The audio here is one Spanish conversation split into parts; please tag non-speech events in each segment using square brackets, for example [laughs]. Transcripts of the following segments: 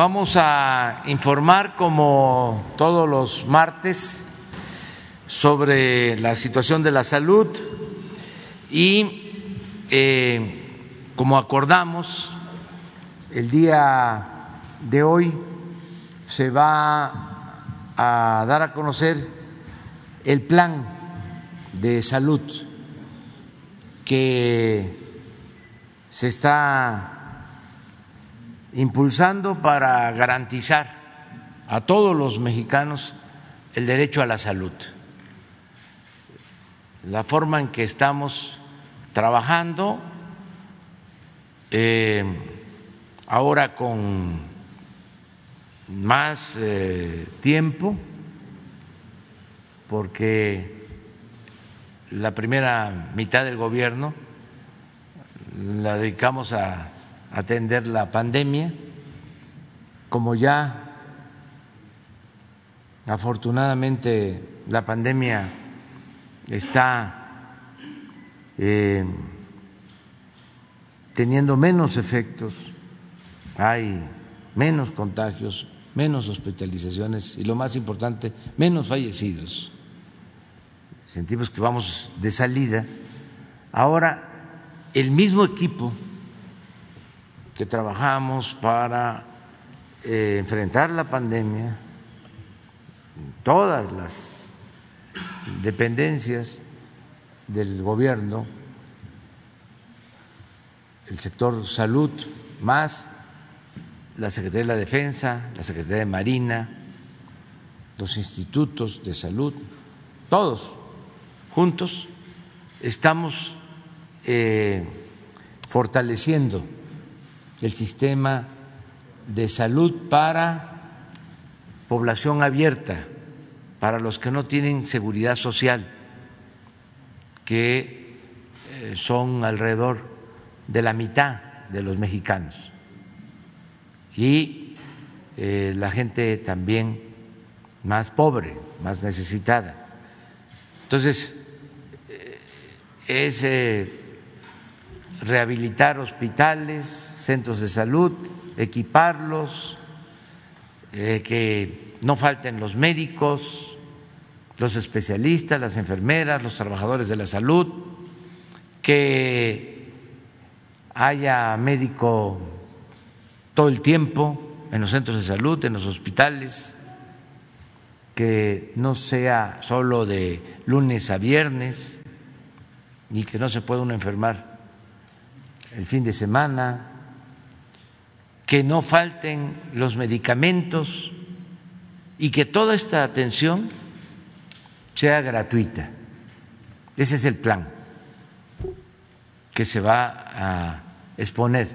vamos a informar como todos los martes sobre la situación de la salud y eh, como acordamos el día de hoy se va a dar a conocer el plan de salud que se está impulsando para garantizar a todos los mexicanos el derecho a la salud. La forma en que estamos trabajando eh, ahora con más eh, tiempo, porque la primera mitad del gobierno la dedicamos a atender la pandemia, como ya afortunadamente la pandemia está eh, teniendo menos efectos, hay menos contagios, menos hospitalizaciones y lo más importante, menos fallecidos. Sentimos que vamos de salida. Ahora, el mismo equipo que trabajamos para eh, enfrentar la pandemia, todas las dependencias del gobierno, el sector salud, más la Secretaría de la Defensa, la Secretaría de Marina, los institutos de salud, todos juntos estamos eh, fortaleciendo el sistema de salud para población abierta, para los que no tienen seguridad social, que eh, son alrededor de la mitad de los mexicanos. Y eh, la gente también más pobre, más necesitada. Entonces, eh, es rehabilitar hospitales, centros de salud, equiparlos, eh, que no falten los médicos, los especialistas, las enfermeras, los trabajadores de la salud, que haya médico todo el tiempo en los centros de salud, en los hospitales, que no sea solo de lunes a viernes y que no se pueda uno enfermar el fin de semana, que no falten los medicamentos y que toda esta atención sea gratuita. Ese es el plan que se va a exponer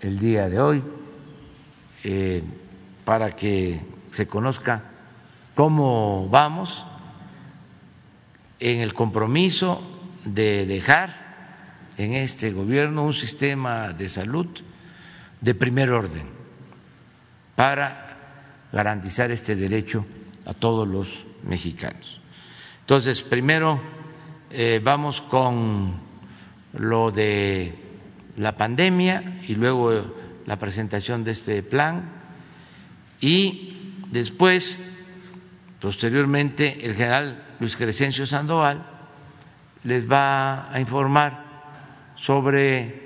el día de hoy eh, para que se conozca cómo vamos en el compromiso de dejar en este gobierno un sistema de salud de primer orden para garantizar este derecho a todos los mexicanos. Entonces, primero eh, vamos con lo de la pandemia y luego la presentación de este plan y después, posteriormente, el general Luis Crescencio Sandoval les va a informar sobre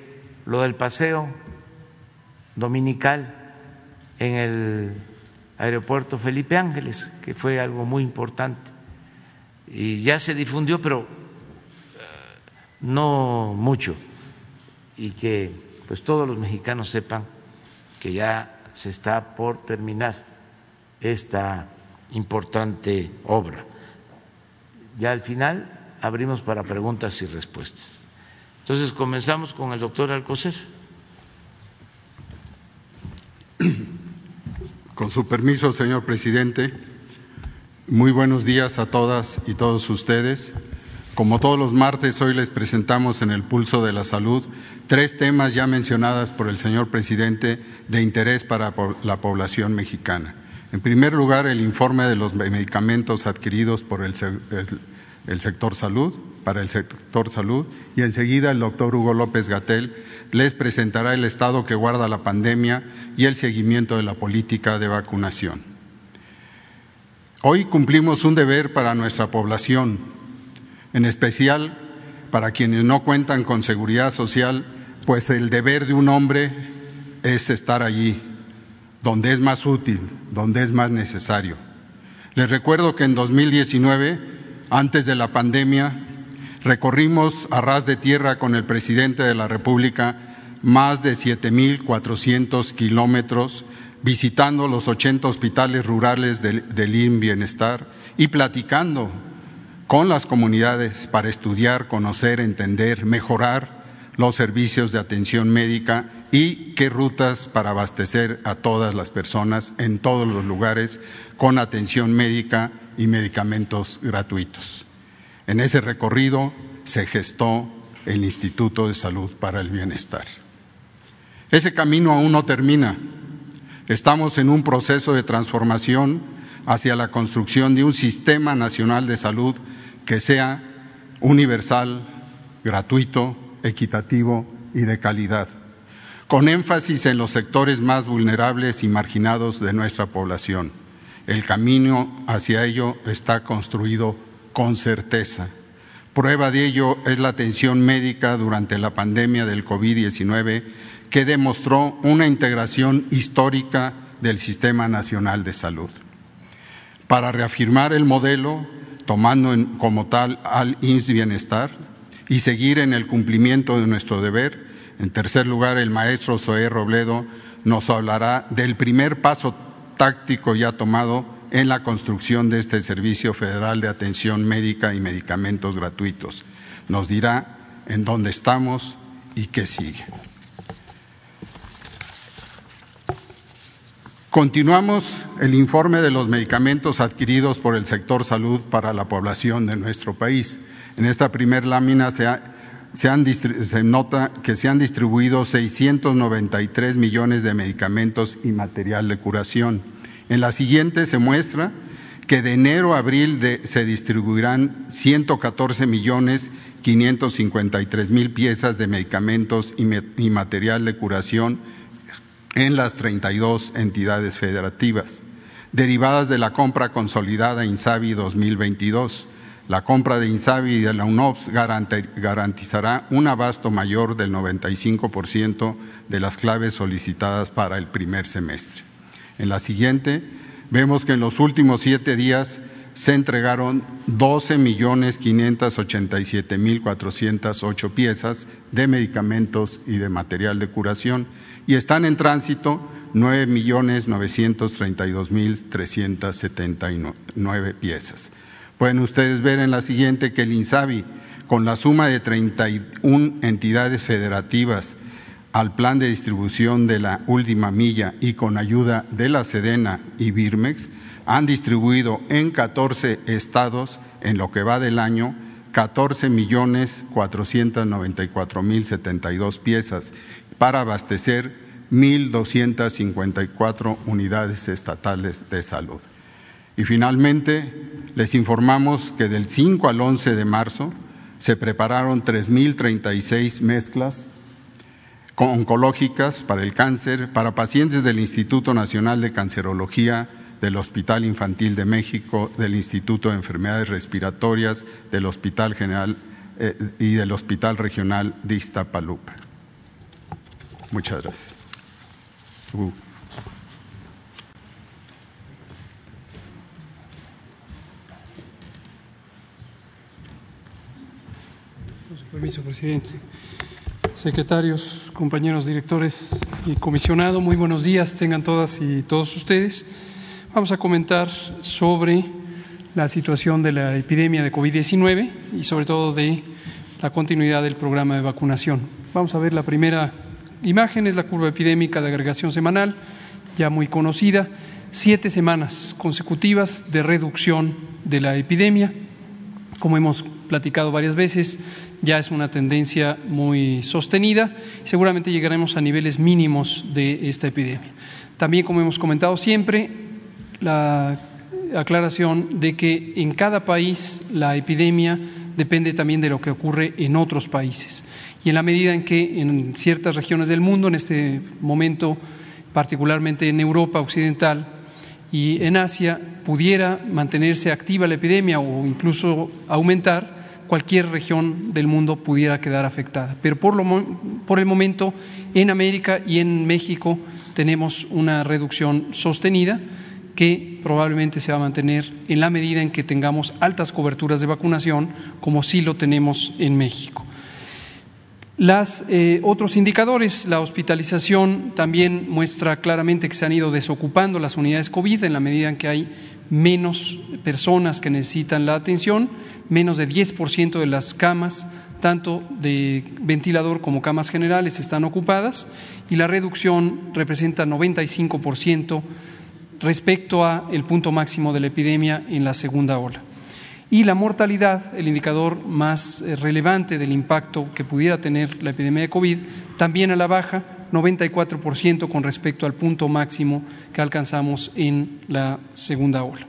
lo del paseo dominical en el aeropuerto Felipe Ángeles, que fue algo muy importante. Y ya se difundió, pero eh, no mucho. Y que pues todos los mexicanos sepan que ya se está por terminar esta importante obra. Ya al final abrimos para preguntas y respuestas. Entonces comenzamos con el doctor Alcocer. Con su permiso, señor presidente, muy buenos días a todas y todos ustedes. Como todos los martes, hoy les presentamos en el Pulso de la Salud tres temas ya mencionados por el señor presidente de interés para la población mexicana. En primer lugar, el informe de los medicamentos adquiridos por el el sector salud, para el sector salud, y enseguida el doctor Hugo López Gatel les presentará el estado que guarda la pandemia y el seguimiento de la política de vacunación. Hoy cumplimos un deber para nuestra población, en especial para quienes no cuentan con seguridad social, pues el deber de un hombre es estar allí, donde es más útil, donde es más necesario. Les recuerdo que en 2019, antes de la pandemia, recorrimos a ras de tierra con el presidente de la República más de 7.400 kilómetros visitando los 80 hospitales rurales del, del Bienestar y platicando con las comunidades para estudiar, conocer, entender, mejorar los servicios de atención médica y qué rutas para abastecer a todas las personas en todos los lugares con atención médica y medicamentos gratuitos. En ese recorrido se gestó el Instituto de Salud para el Bienestar. Ese camino aún no termina. Estamos en un proceso de transformación hacia la construcción de un sistema nacional de salud que sea universal, gratuito, equitativo y de calidad, con énfasis en los sectores más vulnerables y marginados de nuestra población. El camino hacia ello está construido con certeza. Prueba de ello es la atención médica durante la pandemia del COVID-19 que demostró una integración histórica del Sistema Nacional de Salud. Para reafirmar el modelo, tomando como tal al INS Bienestar y seguir en el cumplimiento de nuestro deber, en tercer lugar, el maestro Zoé Robledo nos hablará del primer paso táctico ya tomado en la construcción de este Servicio Federal de Atención Médica y Medicamentos Gratuitos. Nos dirá en dónde estamos y qué sigue. Continuamos el informe de los medicamentos adquiridos por el sector salud para la población de nuestro país. En esta primera lámina se, se, nota que se han distribuido 693 millones de medicamentos y material de curación. En la siguiente se muestra que de enero a abril se distribuirán 114 millones 553 mil piezas de medicamentos y, y material de curación en las 32 entidades federativas, derivadas de la compra consolidada INSABI 2022. La compra de INSABI y de la UNOPS garantizará un abasto mayor del 95% de las claves solicitadas para el primer semestre. En la siguiente, vemos que en los últimos siete días se entregaron 12 millones 587 mil 408 piezas de medicamentos y de material de curación y están en tránsito nueve millones novecientos treinta y dos mil trescientos setenta y nueve piezas. Pueden ustedes ver en la siguiente que el INSABI, con la suma de 31 entidades federativas al plan de distribución de la última milla y con ayuda de la Sedena y Birmex, han distribuido en 14 estados en lo que va del año 14 millones 494 mil 72 piezas para abastecer 1.254 unidades estatales de salud. Y finalmente, les informamos que del 5 al 11 de marzo se prepararon 3.036 mezclas oncológicas para el cáncer para pacientes del Instituto Nacional de Cancerología, del Hospital Infantil de México, del Instituto de Enfermedades Respiratorias, del Hospital General eh, y del Hospital Regional de Iztapaluca. Muchas gracias. Uh. Permiso, presidente. Secretarios, compañeros directores y comisionado, muy buenos días, tengan todas y todos ustedes. Vamos a comentar sobre la situación de la epidemia de COVID-19 y sobre todo de la continuidad del programa de vacunación. Vamos a ver la primera imagen, es la curva epidémica de agregación semanal, ya muy conocida, siete semanas consecutivas de reducción de la epidemia. Como hemos platicado varias veces, ya es una tendencia muy sostenida seguramente llegaremos a niveles mínimos de esta epidemia. También, como hemos comentado siempre, la aclaración de que en cada país la epidemia depende también de lo que ocurre en otros países. Y en la medida en que en ciertas regiones del mundo, en este momento particularmente en Europa Occidental y en Asia, pudiera mantenerse activa la epidemia o incluso aumentar, cualquier región del mundo pudiera quedar afectada. Pero por, el momento, en América y en México tenemos una reducción sostenida que probablemente se va a mantener en la medida en que tengamos altas coberturas de vacunación, como sí lo tenemos en México. Los eh, otros indicadores, la hospitalización también muestra claramente que se han ido desocupando las unidades COVID en la medida en que hay menos personas que necesitan la atención, menos de 10% de las camas, tanto de ventilador como camas generales, están ocupadas y la reducción representa 95% respecto a el punto máximo de la epidemia en la segunda ola. Y la mortalidad, el indicador más eh, relevante del impacto que pudiera tener la epidemia de COVID, también a la baja, 94% con respecto al punto máximo que alcanzamos en la segunda ola.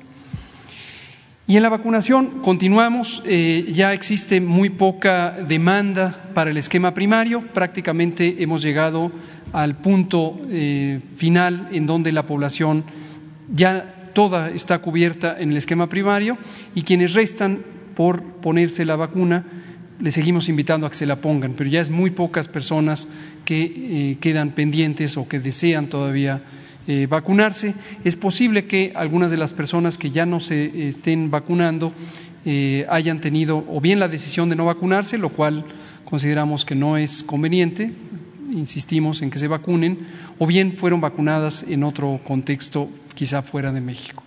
Y en la vacunación continuamos, eh, ya existe muy poca demanda para el esquema primario, prácticamente hemos llegado al punto eh, final en donde la población ya toda está cubierta en el esquema primario y quienes restan por ponerse la vacuna le seguimos invitando a que se la pongan, pero ya es muy pocas personas que eh, quedan pendientes o que desean todavía eh, vacunarse. Es posible que algunas de las personas que ya no se estén vacunando eh, hayan tenido o bien la decisión de no vacunarse, lo cual consideramos que no es conveniente, insistimos en que se vacunen, o bien fueron vacunadas en otro contexto, quizá fuera de México.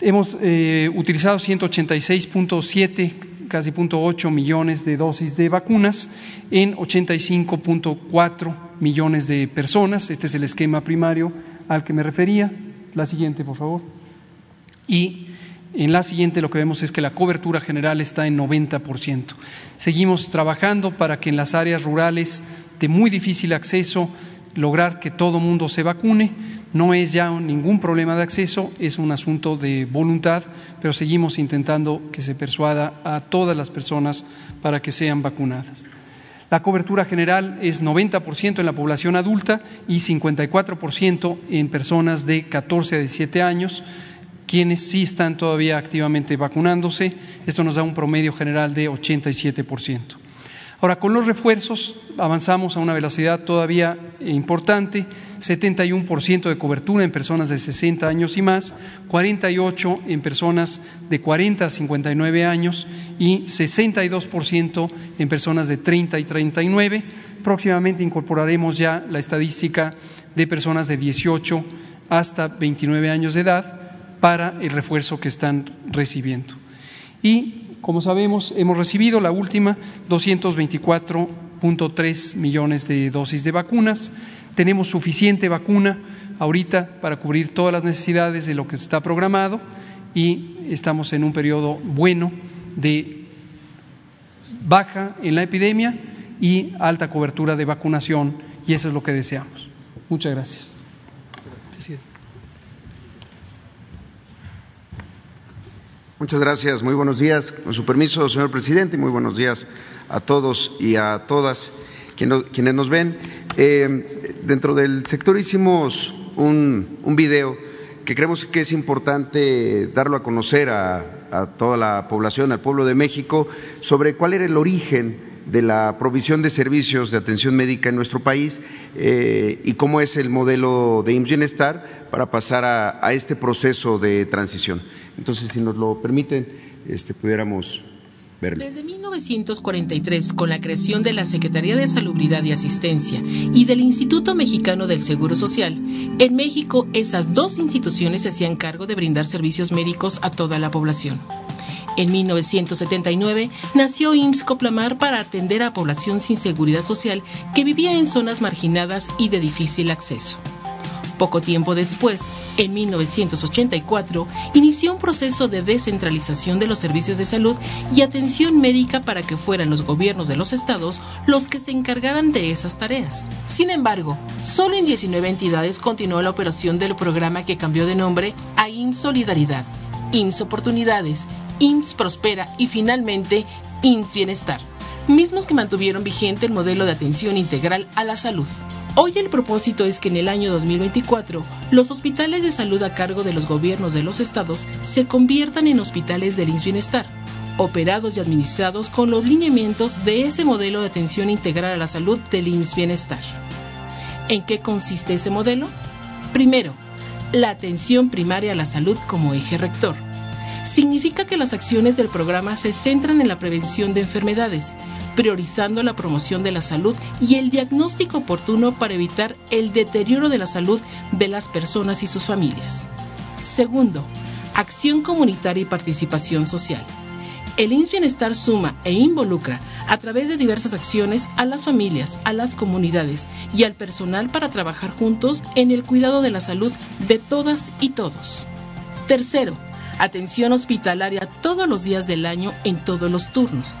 Hemos utilizado 186.7 casi 0.8 millones de dosis de vacunas en 85.4 millones de personas. Este es el esquema primario al que me refería. La siguiente, por favor. Y en la siguiente lo que vemos es que la cobertura general está en 90%. Seguimos trabajando para que en las áreas rurales de muy difícil acceso lograr que todo mundo se vacune. No es ya ningún problema de acceso, es un asunto de voluntad, pero seguimos intentando que se persuada a todas las personas para que sean vacunadas. La cobertura general es 90% en la población adulta y 54% en personas de 14 a 17 años, quienes sí están todavía activamente vacunándose. Esto nos da un promedio general de 87%. Ahora, con los refuerzos avanzamos a una velocidad todavía importante, 71% de cobertura en personas de 60 años y más, 48% en personas de 40 a 59 años y 62% en personas de 30 y 39. Próximamente incorporaremos ya la estadística de personas de 18 hasta 29 años de edad para el refuerzo que están recibiendo. Y como sabemos, hemos recibido la última 224.3 millones de dosis de vacunas. Tenemos suficiente vacuna ahorita para cubrir todas las necesidades de lo que está programado y estamos en un periodo bueno de baja en la epidemia y alta cobertura de vacunación y eso es lo que deseamos. Muchas gracias. Muchas gracias. Muy buenos días. Con su permiso, señor presidente, muy buenos días a todos y a todas quienes nos ven. Eh, dentro del sector hicimos un, un, video que creemos que es importante darlo a conocer a, toda la población, al pueblo de México, sobre cuál era el origen de la provisión de servicios de atención médica en nuestro país eh, y cómo es el modelo de IMSS Bienestar para pasar a, este proceso de transición. Entonces, si nos lo permiten, este, pudiéramos verlo. Desde 1943, con la creación de la Secretaría de Salubridad y Asistencia y del Instituto Mexicano del Seguro Social, en México esas dos instituciones se hacían cargo de brindar servicios médicos a toda la población. En 1979 nació IMSS Coplamar para atender a población sin seguridad social que vivía en zonas marginadas y de difícil acceso. Poco tiempo después, en 1984, inició un proceso de descentralización de los servicios de salud y atención médica para que fueran los gobiernos de los estados los que se encargaran de esas tareas. Sin embargo, solo en 19 entidades continuó la operación del programa que cambió de nombre a Insolidaridad IMSS Oportunidades, IMSS Prospera y finalmente IMSS Bienestar, mismos que mantuvieron vigente el modelo de atención integral a la salud. Hoy el propósito es que en el año 2024 los hospitales de salud a cargo de los gobiernos de los estados se conviertan en hospitales del IMSS Bienestar, operados y administrados con los lineamientos de ese modelo de atención integral a la salud del IMSS Bienestar. ¿En qué consiste ese modelo? Primero, la atención primaria a la salud como eje rector. Significa que las acciones del programa se centran en la prevención de enfermedades, priorizando la promoción de la salud y el diagnóstico oportuno para evitar el deterioro de la salud de las personas y sus familias. Segundo, acción comunitaria y participación social. El INS Bienestar suma e involucra a través de diversas acciones a las familias, a las comunidades y al personal para trabajar juntos en el cuidado de la salud de todas y todos. Tercero, atención hospitalaria todos los días del año en todos los turnos.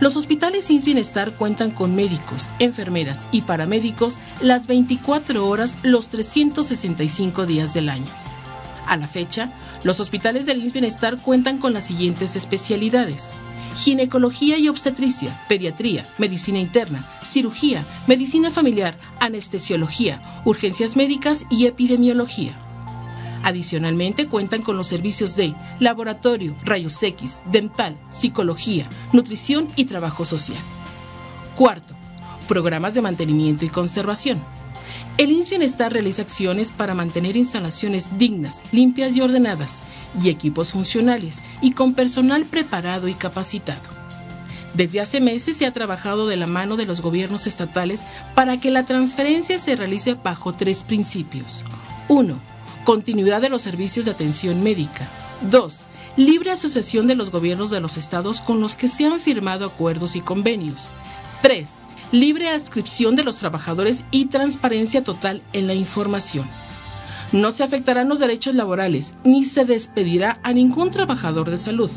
Los hospitales INS Bienestar cuentan con médicos, enfermeras y paramédicos las 24 horas los 365 días del año. A la fecha, los hospitales del INS Bienestar cuentan con las siguientes especialidades. Ginecología y obstetricia, pediatría, medicina interna, cirugía, medicina familiar, anestesiología, urgencias médicas y epidemiología. Adicionalmente cuentan con los servicios de laboratorio, rayos X, dental, psicología, nutrición y trabajo social. Cuarto, programas de mantenimiento y conservación. El INS Bienestar realiza acciones para mantener instalaciones dignas, limpias y ordenadas, y equipos funcionales, y con personal preparado y capacitado. Desde hace meses se ha trabajado de la mano de los gobiernos estatales para que la transferencia se realice bajo tres principios. 1 continuidad de los servicios de atención médica. 2. Libre asociación de los gobiernos de los estados con los que se han firmado acuerdos y convenios. 3. Libre adscripción de los trabajadores y transparencia total en la información. No se afectarán los derechos laborales ni se despedirá a ningún trabajador de salud.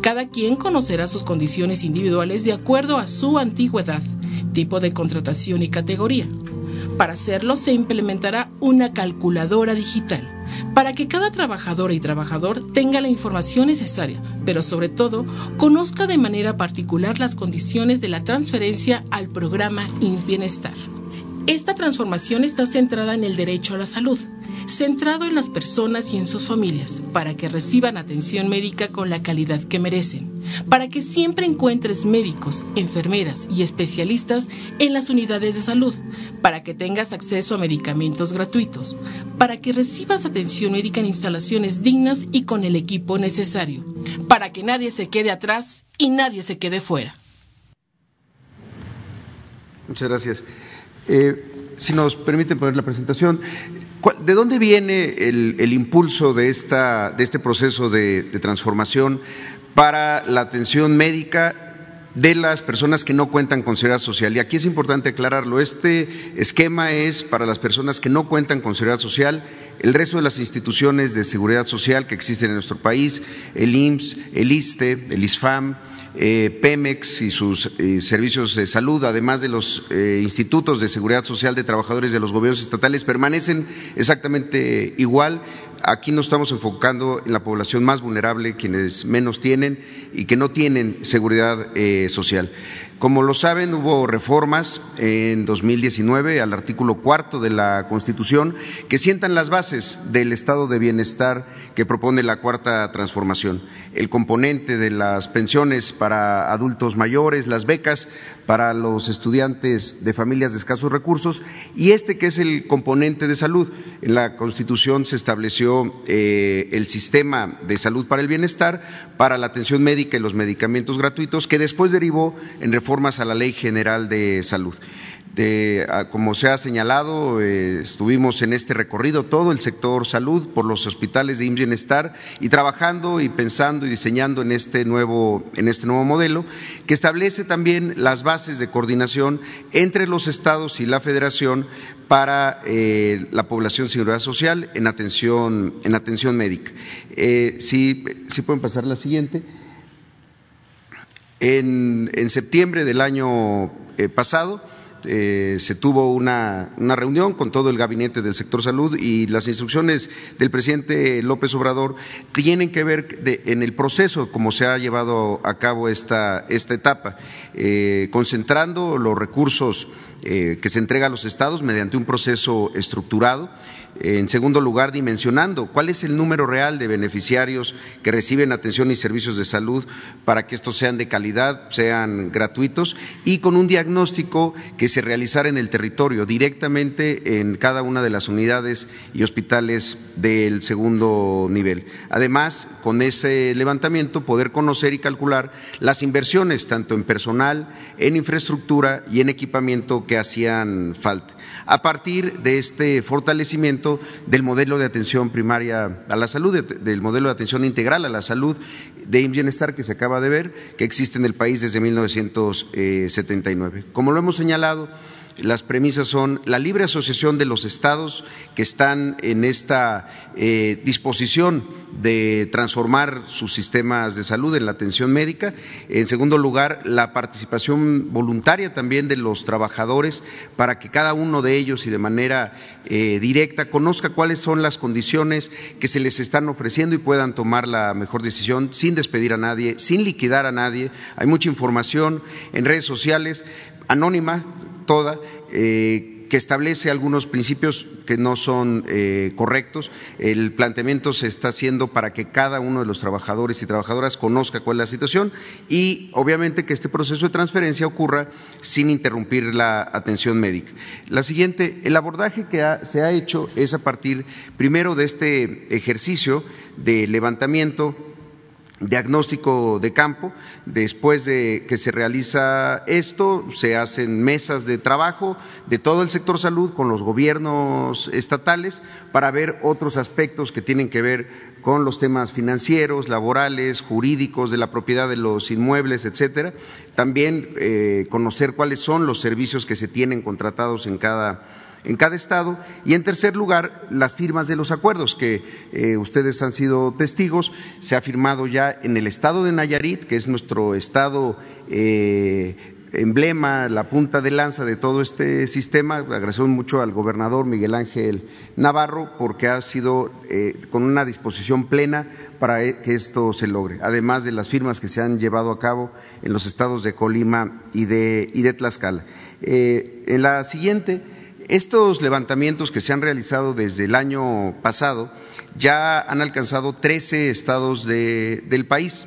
Cada quien conocerá sus condiciones individuales de acuerdo a su antigüedad, tipo de contratación y categoría. Para hacerlo se implementará una calculadora digital para que cada trabajadora y trabajador tenga la información necesaria, pero sobre todo conozca de manera particular las condiciones de la transferencia al programa INS Bienestar. Esta transformación está centrada en el derecho a la salud, centrado en las personas y en sus familias, para que reciban atención médica con la calidad que merecen, para que siempre encuentres médicos, enfermeras y especialistas en las unidades de salud, para que tengas acceso a medicamentos gratuitos, para que recibas atención médica en instalaciones dignas y con el equipo necesario, para que nadie se quede atrás y nadie se quede fuera. Muchas gracias. Eh, si nos permiten poner la presentación, ¿de dónde viene el, impulso de, esta, de este proceso de transformación para la atención médica de las personas que no cuentan con seguridad social. Y aquí es importante aclararlo. Este esquema es para las personas que no cuentan con seguridad social. El resto de las instituciones de seguridad social que existen en nuestro país, el IMSS, el ISTE, el ISFAM, eh, Pemex y sus eh, servicios de salud, además de los eh, institutos de seguridad social de trabajadores de los gobiernos estatales, permanecen exactamente igual. Aquí nos estamos enfocando en la población más vulnerable, quienes menos tienen y que no tienen seguridad social. Como lo saben, hubo reformas en 2019 al artículo cuarto de la Constitución que sientan las bases del estado de bienestar que propone la cuarta transformación. El componente de las pensiones para adultos mayores, las becas para los estudiantes de familias de escasos recursos y este que es el componente de salud. En la Constitución se estableció eh, el sistema de salud para el bienestar, para la atención médica y los medicamentos gratuitos, que después derivó en reformas a la Ley General de Salud. De, como se ha señalado, eh, estuvimos en este recorrido todo el sector salud por los hospitales de Bienestar y trabajando y pensando y diseñando en este nuevo en este nuevo modelo que establece también las bases de coordinación entre los estados y la Federación para eh, la población sin seguridad social en atención en atención médica. Eh, si, si pueden pasar la siguiente. En, en septiembre del año pasado eh, se tuvo una, reunión con todo el gabinete del sector salud y las instrucciones del presidente López Obrador tienen que ver en el proceso como se ha llevado a cabo esta, esta etapa, eh, concentrando los recursos eh, que se entrega a los estados mediante un proceso estructurado en segundo lugar, dimensionando cuál es el número real de beneficiarios que reciben atención y servicios de salud para que estos sean de calidad, sean gratuitos y con un diagnóstico que se realizara en el territorio, directamente en cada una de las unidades y hospitales del segundo nivel. Además, con ese levantamiento, poder conocer y calcular las inversiones, tanto en personal, en infraestructura y en equipamiento que hacían falta a partir de este fortalecimiento del modelo de atención primaria a la salud, del modelo de atención integral a la salud de bienestar que se acaba de ver, que existe en el país desde 1979. Como lo hemos señalado, las premisas son la libre asociación de los estados que están en esta eh, disposición de transformar sus sistemas de salud en la atención médica. En segundo lugar, la participación voluntaria también de los trabajadores para que cada uno de ellos y de manera eh, directa conozca cuáles son las condiciones que se les están ofreciendo y puedan tomar la mejor decisión sin despedir a nadie, sin liquidar a nadie. Hay mucha información en redes sociales anónima toda, eh, que establece algunos principios que no son eh, correctos. El planteamiento se está haciendo para que cada uno de los trabajadores y trabajadoras conozca cuál es la situación y, obviamente, que este proceso de transferencia ocurra sin interrumpir la atención médica. La siguiente, el abordaje que se ha hecho es a partir, primero, de este ejercicio de levantamiento diagnóstico de campo. Después de que se realiza esto, se hacen mesas de trabajo de todo el sector salud con los gobiernos estatales para ver otros aspectos que tienen que ver con los temas financieros, laborales, jurídicos, de la propiedad de los inmuebles, etcétera. También eh, conocer cuáles son los servicios que se tienen contratados en cada en cada estado. Y en tercer lugar, las firmas de los acuerdos, que eh, ustedes han sido testigos. Se ha firmado ya en el estado de Nayarit, que es nuestro estado eh, emblema, la punta de lanza de todo este sistema. Agradecemos mucho al gobernador Miguel Ángel Navarro porque ha sido eh, con una disposición plena para que esto se logre, además de las firmas que se han llevado a cabo en los estados de Colima y de, y de Tlaxcala. en la siguiente estos levantamientos que se han realizado desde el año pasado ya han alcanzado 13 estados del país.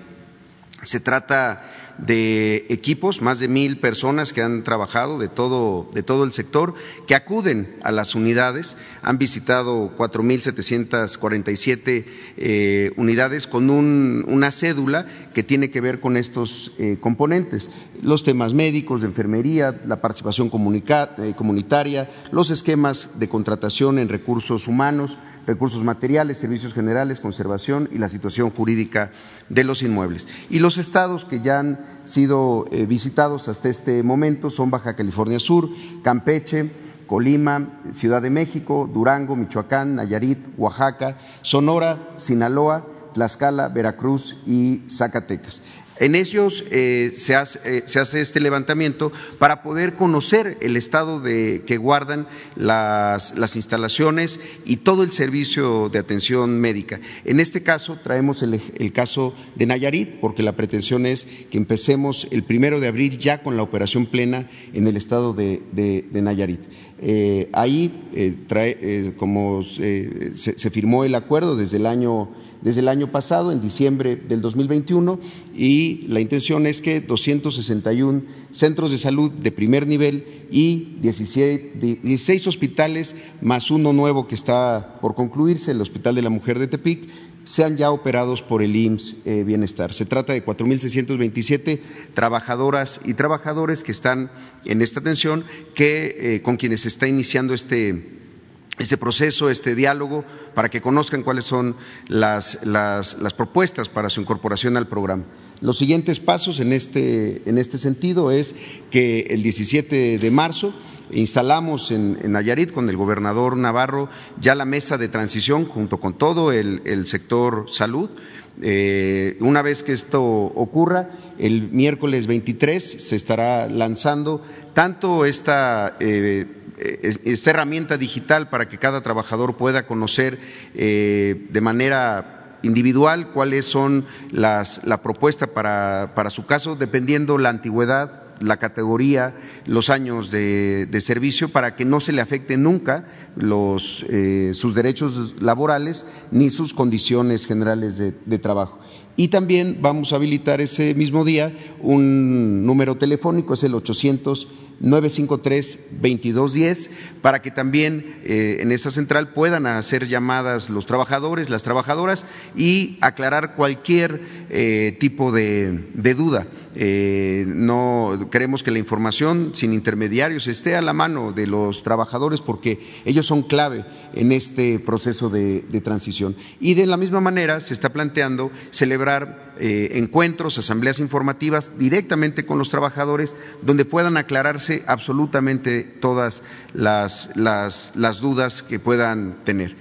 Se trata de equipos, más de mil personas que han trabajado de todo, de todo el sector, que acuden a las unidades, han visitado 4.747 eh, unidades con una cédula que tiene que ver con estos eh, componentes, los temas médicos, de enfermería, la participación eh, comunitaria, los esquemas de contratación en recursos humanos, recursos materiales, servicios generales, conservación y la situación jurídica de los inmuebles. Y los estados que ya han sido eh, visitados hasta este momento son Baja California Sur, Campeche, Colima, Ciudad de México, Durango, Michoacán, Nayarit, Oaxaca, Sonora, Sinaloa, Tlaxcala, Veracruz y Zacatecas. En ellos eh, se, hace, eh, se, hace, este levantamiento para poder conocer el estado de, que guardan las, las, instalaciones y todo el servicio de atención médica. En este caso traemos el, el, caso de Nayarit, porque la pretensión es que empecemos el primero de abril ya con la operación plena en el estado de, de, Nayarit. Eh, ahí, eh, trae, como se, se firmó el acuerdo desde el año desde el año pasado, en diciembre del 2021, y la intención es que 261 centros de salud de primer nivel y 16, hospitales, más uno nuevo que está por concluirse, el Hospital de la Mujer de Tepic, sean ya operados por el IMSS eh, Bienestar. Se trata de 4.627 trabajadoras y trabajadores que están en esta atención, que, eh, con quienes se está iniciando este este proceso, este diálogo, para que conozcan cuáles son las, las, propuestas para su incorporación al programa. Los siguientes pasos en este, en este sentido es que el 17 de marzo instalamos en, Nayarit con el gobernador Navarro ya la mesa de transición junto con todo el, sector salud. Eh, una vez que esto ocurra, el miércoles 23 se estará lanzando tanto esta eh, esta herramienta digital para que cada trabajador pueda conocer eh, de manera individual cuáles son las, la propuesta para, para su caso, dependiendo la antigüedad la categoría, los años de, servicio para que no se le afecte nunca los, eh, sus derechos laborales ni sus condiciones generales de, de trabajo. Y también vamos a habilitar ese mismo día un número telefónico, es el 800 953-2210 para que también eh, en esa central puedan hacer llamadas los trabajadores, las trabajadoras y aclarar cualquier eh, tipo de, duda. Eh, no queremos que la información sin intermediarios esté a la mano de los trabajadores porque ellos son clave en este proceso de, de transición. Y de la misma manera se está planteando celebrar eh, encuentros, asambleas informativas directamente con los trabajadores, donde puedan aclararse absolutamente todas las, las dudas que puedan tener.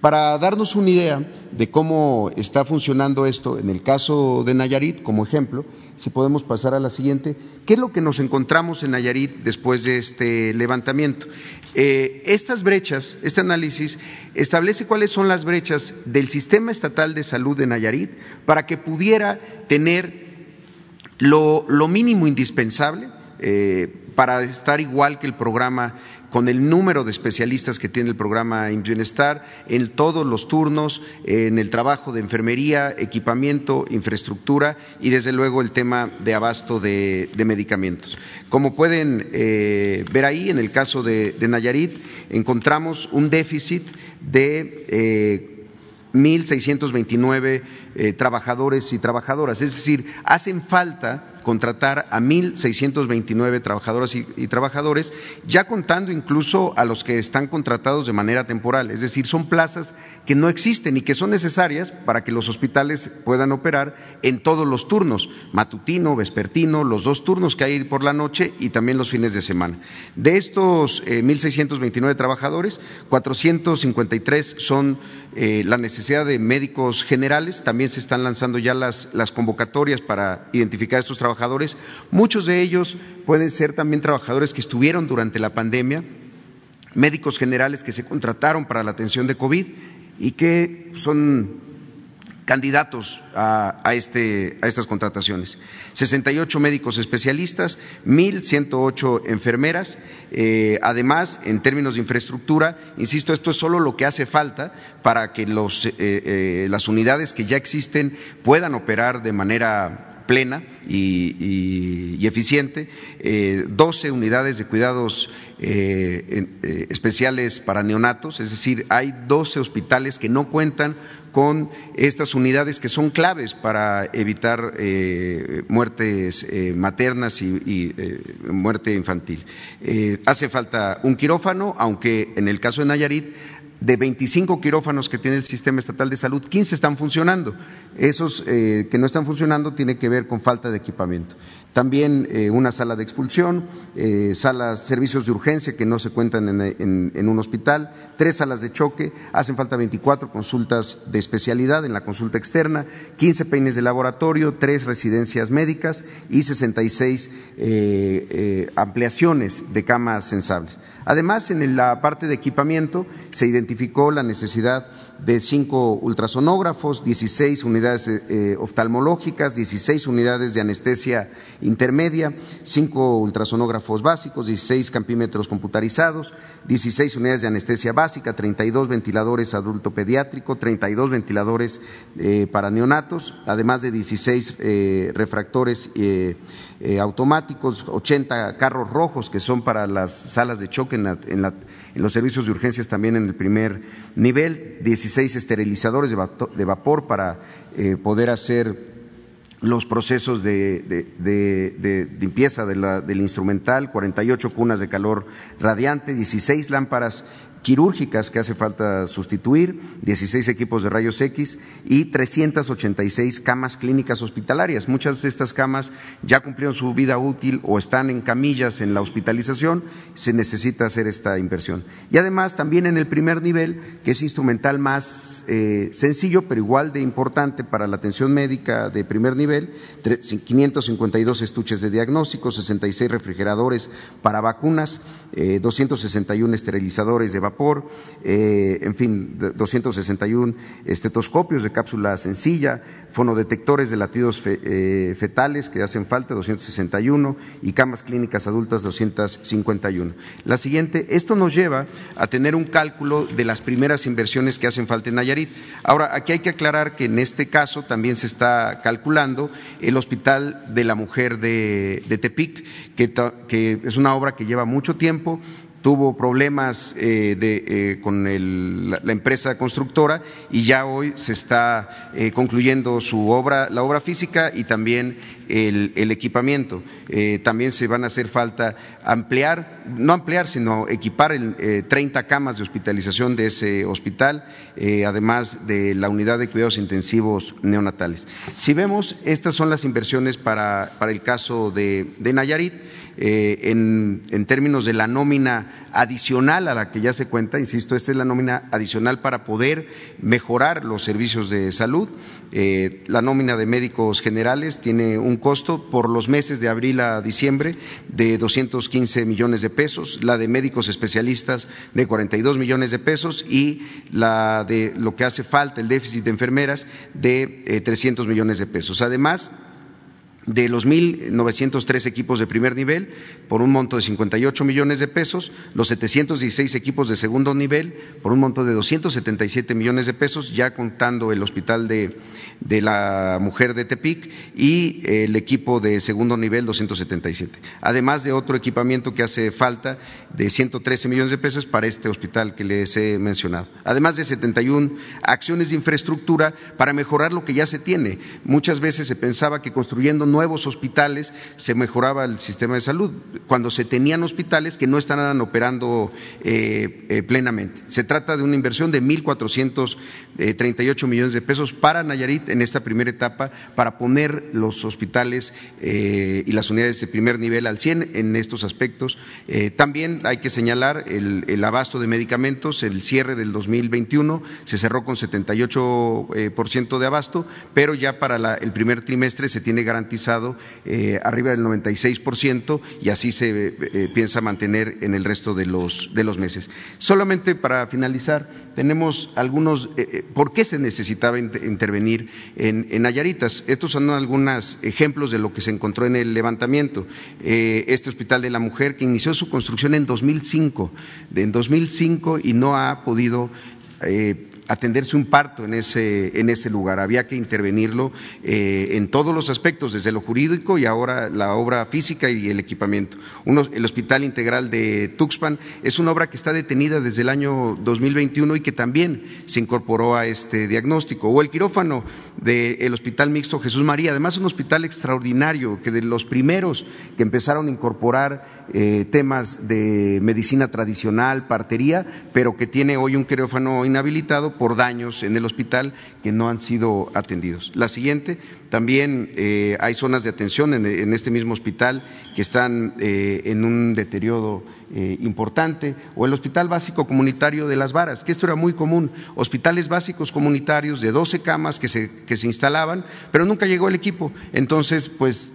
Para darnos una idea de cómo está funcionando esto, en el caso de Nayarit, como ejemplo, si podemos pasar a la siguiente, ¿qué es lo que nos encontramos en Nayarit después de este levantamiento? Eh, estas brechas, este análisis establece cuáles son las brechas del sistema estatal de salud de Nayarit para que pudiera tener lo, mínimo indispensable eh, para estar igual que el programa con el número de especialistas que tiene el programa Bienestar en todos los turnos, en el trabajo de enfermería, equipamiento, infraestructura y desde luego el tema de abasto de, medicamentos. Como pueden eh, ver ahí, en el caso de, Nayarit, encontramos un déficit de eh, 1.629 eh, trabajadores y trabajadoras. Es decir, hacen falta contratar a 1.629 trabajadoras y, trabajadores, ya contando incluso a los que están contratados de manera temporal. Es decir, son plazas que no existen y que son necesarias para que los hospitales puedan operar en todos los turnos, matutino, vespertino, los dos turnos que hay por la noche y también los fines de semana. De estos 1.629 eh, trabajadores, 453 son eh, la necesidad de médicos generales, también se están lanzando ya las, las convocatorias para identificar a estos trabajadores. Muchos de ellos pueden ser también trabajadores que estuvieron durante la pandemia, médicos generales que se contrataron para la atención de COVID y que son candidatos a, este, a estas contrataciones. 68 médicos especialistas, 1.108 enfermeras. Eh, además, en términos de infraestructura, insisto, esto es solo lo que hace falta para que los, eh, eh, las unidades que ya existen puedan operar de manera plena y, eficiente, eh, 12 unidades de cuidados eh, eh, especiales para neonatos, es decir, hay 12 hospitales que no cuentan con estas unidades que son claves para evitar eh, muertes maternas y, y muerte infantil. hace falta un quirófano, aunque en el caso de Nayarit de 25 quirófanos que tiene el sistema estatal de salud, 15 están funcionando. Esos eh, que no están funcionando tienen que ver con falta de equipamiento. También eh, una sala de expulsión, eh, salas, servicios de urgencia que no se cuentan en, un hospital, tres salas de choque, hacen falta 24 consultas de especialidad en la consulta externa, 15 peines de laboratorio, tres residencias médicas y 66 ampliaciones de camas sensables. Además, en la parte de equipamiento se identificó la necesidad de cinco ultrasonógrafos, 16 unidades eh, eh, oftalmológicas, 16 unidades de anestesia intermedia, cinco ultrasonógrafos básicos, 16 campímetros computarizados, 16 unidades de anestesia básica, 32 ventiladores adulto pediátrico, 32 ventiladores eh, para neonatos, además de 16 refractores automáticos, 80 carros rojos que son para las salas de choque en, los servicios de urgencias también en el primer nivel, 16 esterilizadores de vapor para eh, poder hacer los procesos de, limpieza del instrumental, 48 cunas de calor radiante, 16 lámparas quirúrgicas que hace falta sustituir, 16 equipos de rayos X y 386 camas clínicas hospitalarias. Muchas de estas camas ya cumplieron su vida útil o están en camillas en la hospitalización, se necesita hacer esta inversión. Y además también en el primer nivel, que es instrumental más eh, sencillo, pero igual de importante para la atención médica de primer nivel, 552 estuches de diagnóstico, 66 refrigeradores para vacunas, 261 eh, esterilizadores de vapor, eh, en fin, 261 estetoscopios de cápsula sencilla, fonodetectores de latidos eh, fetales que hacen falta, 261, y camas clínicas adultas, 251. La siguiente, esto nos lleva a tener un cálculo de las primeras inversiones que hacen falta en Nayarit. Ahora, aquí hay que aclarar que en este caso también se está calculando el Hospital de la Mujer de, Tepic, que es una obra que lleva mucho tiempo, tuvo problemas eh, eh, con la, empresa constructora y ya hoy se está eh, concluyendo su obra, la obra física y también el, equipamiento. también se van a hacer falta ampliar, no ampliar, sino equipar el, 30 camas de hospitalización de ese hospital, además de la unidad de cuidados intensivos neonatales. Si vemos, estas son las inversiones para, el caso de Nayarit. Eh, en, términos de la nómina adicional a la que ya se cuenta, insisto, esta es la nómina adicional para poder mejorar los servicios de salud. Eh, la nómina de médicos generales tiene un costo por los meses de abril a diciembre de 215 millones de pesos, la de médicos especialistas de 42 millones de pesos y la de lo que hace falta, el déficit de enfermeras, de 300 eh, millones de pesos. Además, de los 1.903 equipos de primer nivel por un monto de 58 millones de pesos, los 716 equipos de segundo nivel por un monto de 277 millones de pesos, ya contando el hospital de, la mujer de Tepic y el equipo de segundo nivel 277. Además de otro equipamiento que hace falta de 113 millones de pesos para este hospital que les he mencionado. Además de 71 acciones de infraestructura para mejorar lo que ya se tiene. Muchas veces se pensaba que construyendo nuevos hospitales se mejoraba el sistema de salud, cuando se tenían hospitales que no estaban operando eh, eh, plenamente. Se trata de una inversión de 1.438 millones de pesos para Nayarit en esta primera etapa para poner los hospitales eh, y las unidades de primer nivel al 100 en estos aspectos. también hay que señalar el, abasto de medicamentos, el cierre del 2021 se cerró con 78% de abasto, pero ya para el primer trimestre se tiene garantizado eh, arriba del 96% y así se eh, piensa mantener en el resto de los, de los meses. Solamente para finalizar, tenemos algunos, eh, ¿por qué se necesitaba intervenir en, en? Estos son algunos ejemplos de lo que se encontró en el levantamiento. este Hospital de la Mujer que inició su construcción en 2005, en 2005 y no ha podido atenderse un parto en ese, en ese lugar. Había que intervenirlo eh, en todos los aspectos, desde lo jurídico y ahora la obra física y el equipamiento. el Hospital Integral de Tuxpan es una obra que está detenida desde el año 2021 y que también se incorporó a este diagnóstico. O el quirófano del Hospital Mixto Jesús María, además un hospital extraordinario que de los primeros que empezaron a incorporar eh, temas de medicina tradicional, partería, pero que tiene hoy un quirófano inhabilitado por daños en el hospital que no han sido atendidos. La siguiente, también eh, hay zonas de atención en, este mismo hospital que están eh, en un deterioro eh, importante, o el Hospital Básico Comunitario de Las Varas, que esto era muy común, hospitales básicos comunitarios de 12 camas que se, que se instalaban, pero nunca llegó el equipo. Entonces, pues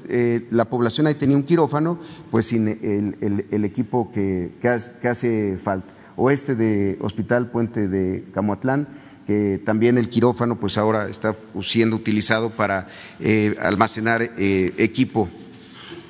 la población ahí tenía un quirófano, pues sin el, equipo que, que hace falta o este de Hospital Puente de Camoatlán, que también el quirófano pues ahora está siendo utilizado para eh, almacenar eh, equipo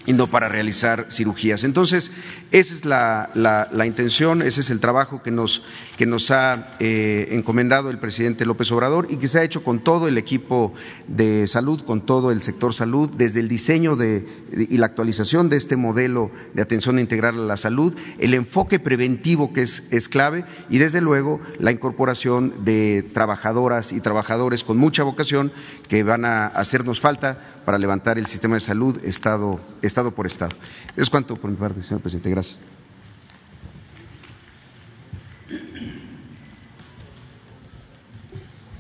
y no para realizar cirugías. Entonces, esa es la, intención, ese es el trabajo que nos, que nos ha eh, encomendado el presidente López Obrador y que se ha hecho con todo el equipo de salud, con todo el sector salud, desde el diseño de, y la actualización de este modelo de atención integral a la salud, el enfoque preventivo que es, es clave y, desde luego, la incorporación de trabajadoras y trabajadores con mucha vocación que van a hacernos falta para levantar el sistema de salud estado, estado por estado. Es cuanto por mi parte, señor presidente. Gracias.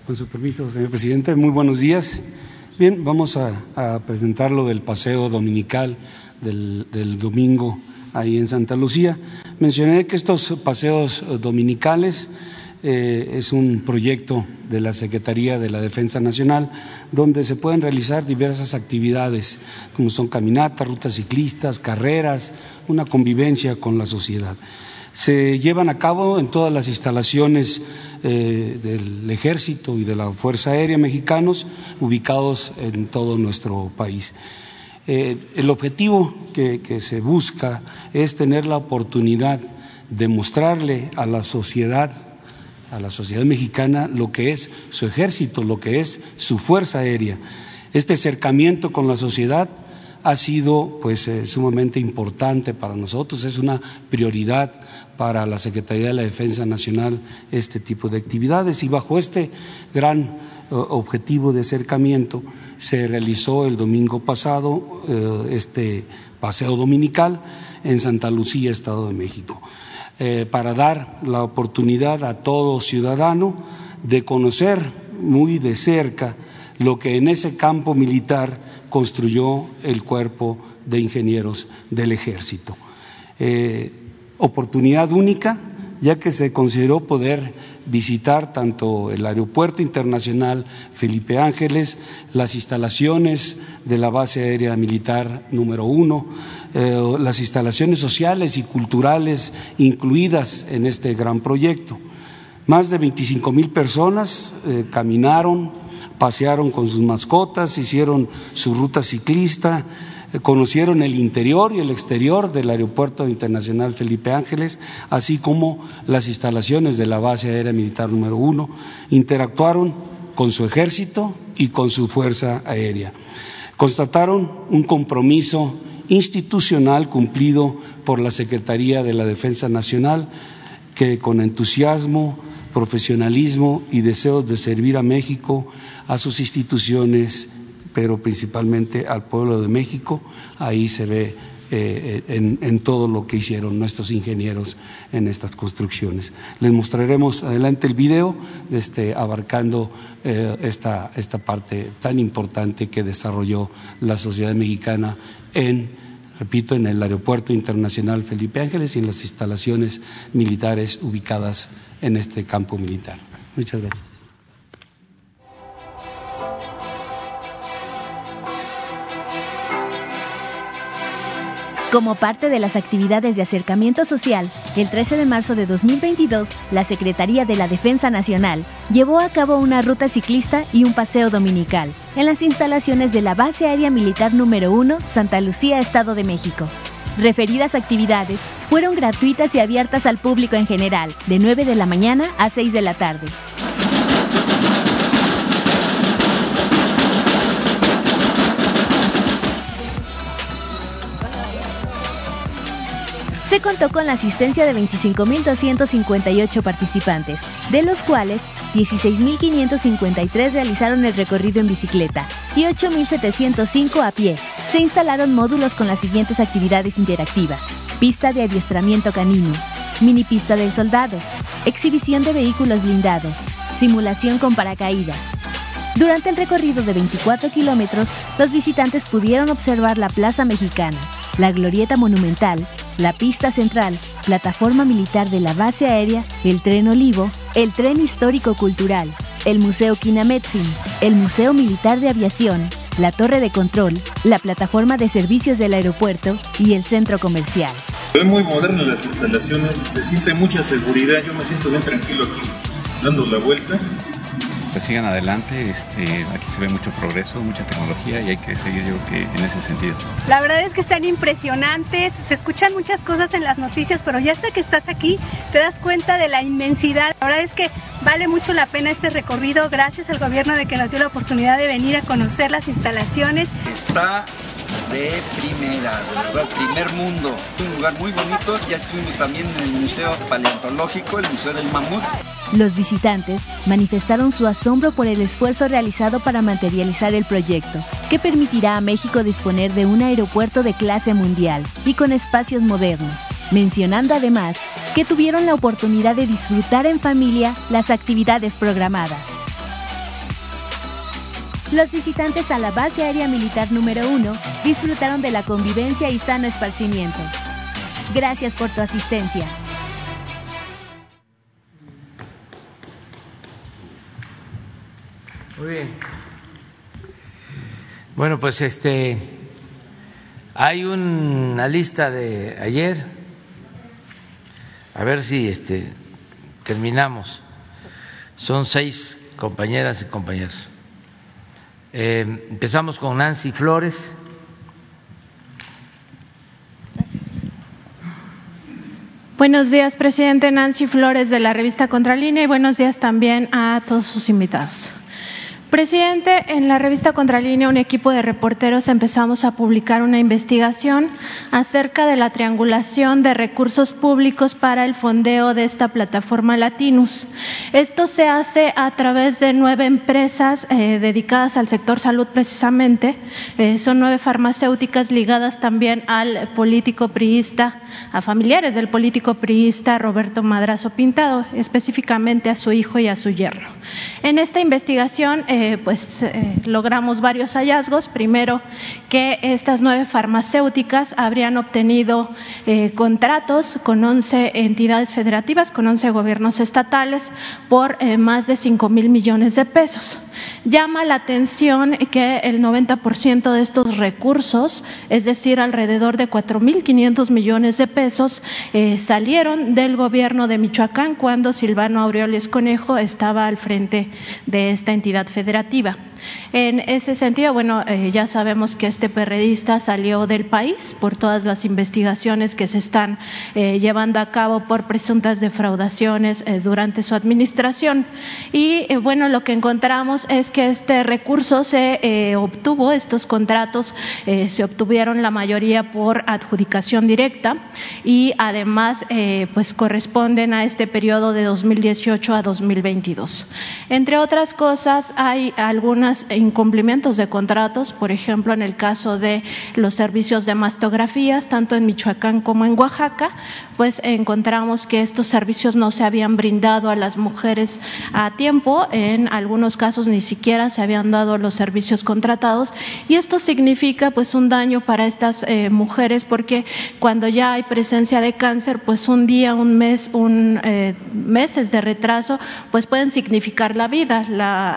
Con su permiso, señor presidente, muy buenos días. Bien, vamos a, presentar lo del paseo dominical del, domingo ahí en Santa Lucía. Mencioné que estos paseos dominicales eh, es un proyecto de la Secretaría de la Defensa Nacional donde se pueden realizar diversas actividades, como son caminatas, rutas ciclistas, carreras, una convivencia con la sociedad se llevan a cabo en todas las instalaciones eh, del Ejército y de la Fuerza Aérea mexicanos ubicados en todo nuestro país. Eh, el objetivo que, que se busca es tener la oportunidad de mostrarle a la sociedad a la sociedad mexicana lo que es su ejército, lo que es su fuerza aérea. Este acercamiento con la sociedad ha sido pues eh, sumamente importante para nosotros, es una prioridad para la Secretaría de la Defensa Nacional este tipo de actividades. Y bajo este gran eh, objetivo de acercamiento se realizó el domingo pasado eh, este paseo dominical en Santa Lucía, Estado de México, para dar la oportunidad a todo ciudadano de conocer muy de cerca lo que en ese campo militar construyó el cuerpo de ingenieros del ejército. Eh, oportunidad única, ya que se consideró poder visitar tanto el Aeropuerto Internacional Felipe Ángeles, las instalaciones de la base aérea militar número uno, eh, las instalaciones sociales y culturales incluidas en este gran proyecto. Más de 25 mil personas eh, caminaron, pasearon con sus mascotas, hicieron su ruta ciclista, eh, conocieron el interior y el exterior del Aeropuerto Internacional Felipe Ángeles, así como las instalaciones de la base aérea militar número uno, interactuaron con su ejército y con su fuerza aérea. Constataron un compromiso institucional cumplido por la Secretaría de la Defensa Nacional que con entusiasmo, profesionalismo y deseos de servir a México a sus instituciones, pero principalmente al pueblo de México. Ahí se ve eh, en, todo lo que hicieron nuestros ingenieros en estas construcciones. Les mostraremos adelante el video este, abarcando eh, esta, esta parte tan importante que desarrolló la sociedad mexicana en, repito, en el Aeropuerto Internacional Felipe Ángeles y en las instalaciones militares ubicadas en este campo militar. Muchas gracias. Como parte de las actividades de acercamiento social, el 13 de marzo de 2022, la Secretaría de la Defensa Nacional llevó a cabo una ruta ciclista y un paseo dominical en las instalaciones de la Base Aérea Militar número 1, Santa Lucía, Estado de México. Referidas actividades fueron gratuitas y abiertas al público en general, de 9 de la mañana a 6 de la tarde. se contó con la asistencia de 25.258 participantes, de los cuales 16.553 realizaron el recorrido en bicicleta y 8.705 a pie. Se instalaron módulos con las siguientes actividades interactivas. Pista de adiestramiento canino, mini pista del soldado, exhibición de vehículos blindados, simulación con paracaídas. Durante el recorrido de 24 kilómetros, los visitantes pudieron observar la Plaza Mexicana, la Glorieta Monumental, la pista central, plataforma militar de la base aérea, el tren Olivo, el tren histórico cultural, el Museo Kinametsin, el Museo Militar de Aviación, la torre de control, la plataforma de servicios del aeropuerto y el centro comercial. Es muy moderno las instalaciones, se siente mucha seguridad, yo me siento bien tranquilo aquí, dando la vuelta pues sigan adelante. Este, aquí se ve mucho progreso, mucha tecnología y hay que seguir yo creo que en ese sentido. La verdad es que están impresionantes, se escuchan muchas cosas en las noticias, pero ya hasta que estás aquí te das cuenta de la inmensidad. La verdad es que vale mucho la pena este recorrido gracias al gobierno de que nos dio la oportunidad de venir a conocer las instalaciones. Está de primera, de verdad, primer mundo. Un lugar muy bonito, ya estuvimos también en el Museo Paleontológico, el Museo del Mamut. Los visitantes manifestaron su asombro por el esfuerzo realizado para materializar el proyecto, que permitirá a México disponer de un aeropuerto de clase mundial y con espacios modernos, mencionando además que tuvieron la oportunidad de disfrutar en familia las actividades programadas. Los visitantes a la base aérea militar número 1 disfrutaron de la convivencia y sano esparcimiento. Gracias por tu asistencia. Muy bien. Bueno, pues este hay una lista de ayer. A ver si este terminamos. Son seis compañeras y compañeros. Eh, empezamos con Nancy Flores. Buenos días, presidente Nancy Flores de la revista Contralínea y buenos días también a todos sus invitados. Presidente, en la revista Contralínea un equipo de reporteros empezamos a publicar una investigación acerca de la triangulación de recursos públicos para el fondeo de esta plataforma Latinus. Esto se hace a través de nueve empresas eh, dedicadas al sector salud precisamente. Eh, son nueve farmacéuticas ligadas también al político priista, a familiares del político priista Roberto Madrazo Pintado, específicamente a su hijo y a su yerno. En esta investigación, eh, eh, pues eh, logramos varios hallazgos. Primero, que estas nueve farmacéuticas habrían obtenido eh, contratos con 11 entidades federativas, con 11 gobiernos estatales, por más de 5 mil millones de pesos. Llama la atención que el 90% de estos recursos, es decir, alrededor de 4.500 millones de pesos, salieron del gobierno de Michoacán cuando Silvano Aureoles Conejo estaba al frente de esta entidad federativa cooperativa en ese sentido, bueno, eh, ya sabemos que este perredista salió del país por todas las investigaciones que se están eh, llevando a cabo por presuntas defraudaciones eh, durante su administración. Y bueno, lo que encontramos es que este recurso se obtuvo, estos contratos se obtuvieron la mayoría por adjudicación directa y además pues corresponden a este periodo de 2018 a 2022. Entre otras cosas, hay incumplimientos de contratos, por ejemplo, en el caso de los servicios de mastografías, tanto en Michoacán como en Oaxaca, pues encontramos que estos servicios no se habían brindado a las mujeres a tiempo, en algunos casos ni siquiera se habían dado los servicios contratados y esto significa pues un daño para estas eh, mujeres porque cuando ya hay presencia de cáncer, pues un día, un mes, un eh, meses de retraso, pues pueden significar la vida.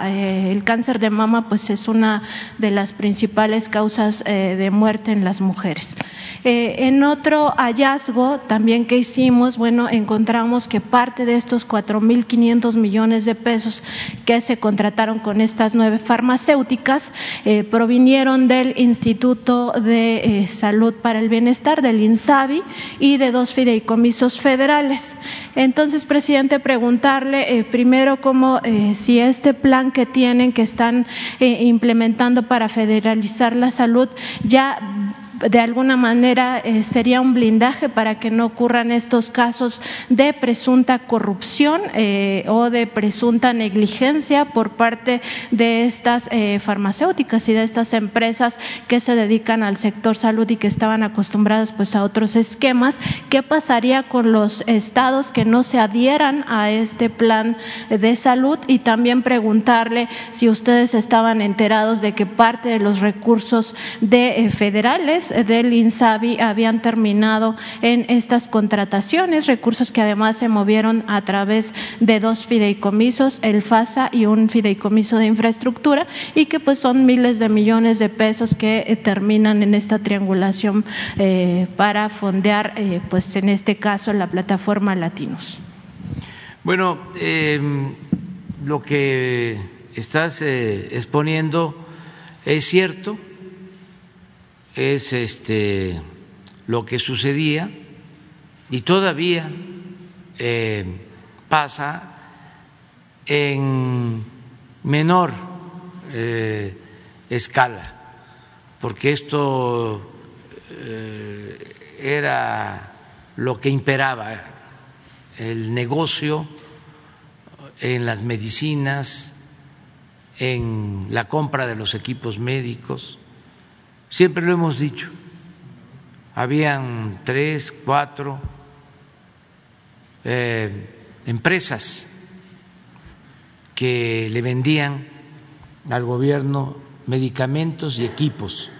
Eh, el cáncer de mama pues es una de las principales causas de muerte en las mujeres. en otro hallazgo también que hicimos, bueno, encontramos que parte de estos 4.500 millones de pesos que se contrataron con estas nueve farmacéuticas eh, provinieron del Instituto de eh, Salud para el Bienestar, del INSABI, y de dos fideicomisos federales. Entonces, presidente, preguntarle eh, primero cómo, si este plan que tienen, que están implementando para federalizar la salud, ya de alguna manera eh, sería un blindaje para que no ocurran estos casos de presunta corrupción eh, o de presunta negligencia por parte de estas eh, farmacéuticas y de estas empresas que se dedican al sector salud y que estaban acostumbradas pues a otros esquemas. ¿Qué pasaría con los estados que no se adhieran a este plan de salud? Y también preguntarle si ustedes estaban enterados de que parte de los recursos de federales del INSABI habían terminado en estas contrataciones, recursos que además se movieron a través de dos fideicomisos, el FASA y un fideicomiso de infraestructura, y que pues son miles de millones de pesos que eh, terminan en esta triangulación eh, para fondear, eh, pues en este caso, la plataforma Latinos. Bueno, em, lo que estás exponiendo es cierto es este lo que sucedía y todavía eh, pasa en menor eh, escala, porque esto eh, era lo que imperaba, el negocio en las medicinas, en la compra de los equipos médicos, Siempre lo hemos dicho. Habían tres, cuatro eh, empresas que le vendían al gobierno medicamentos y equipos.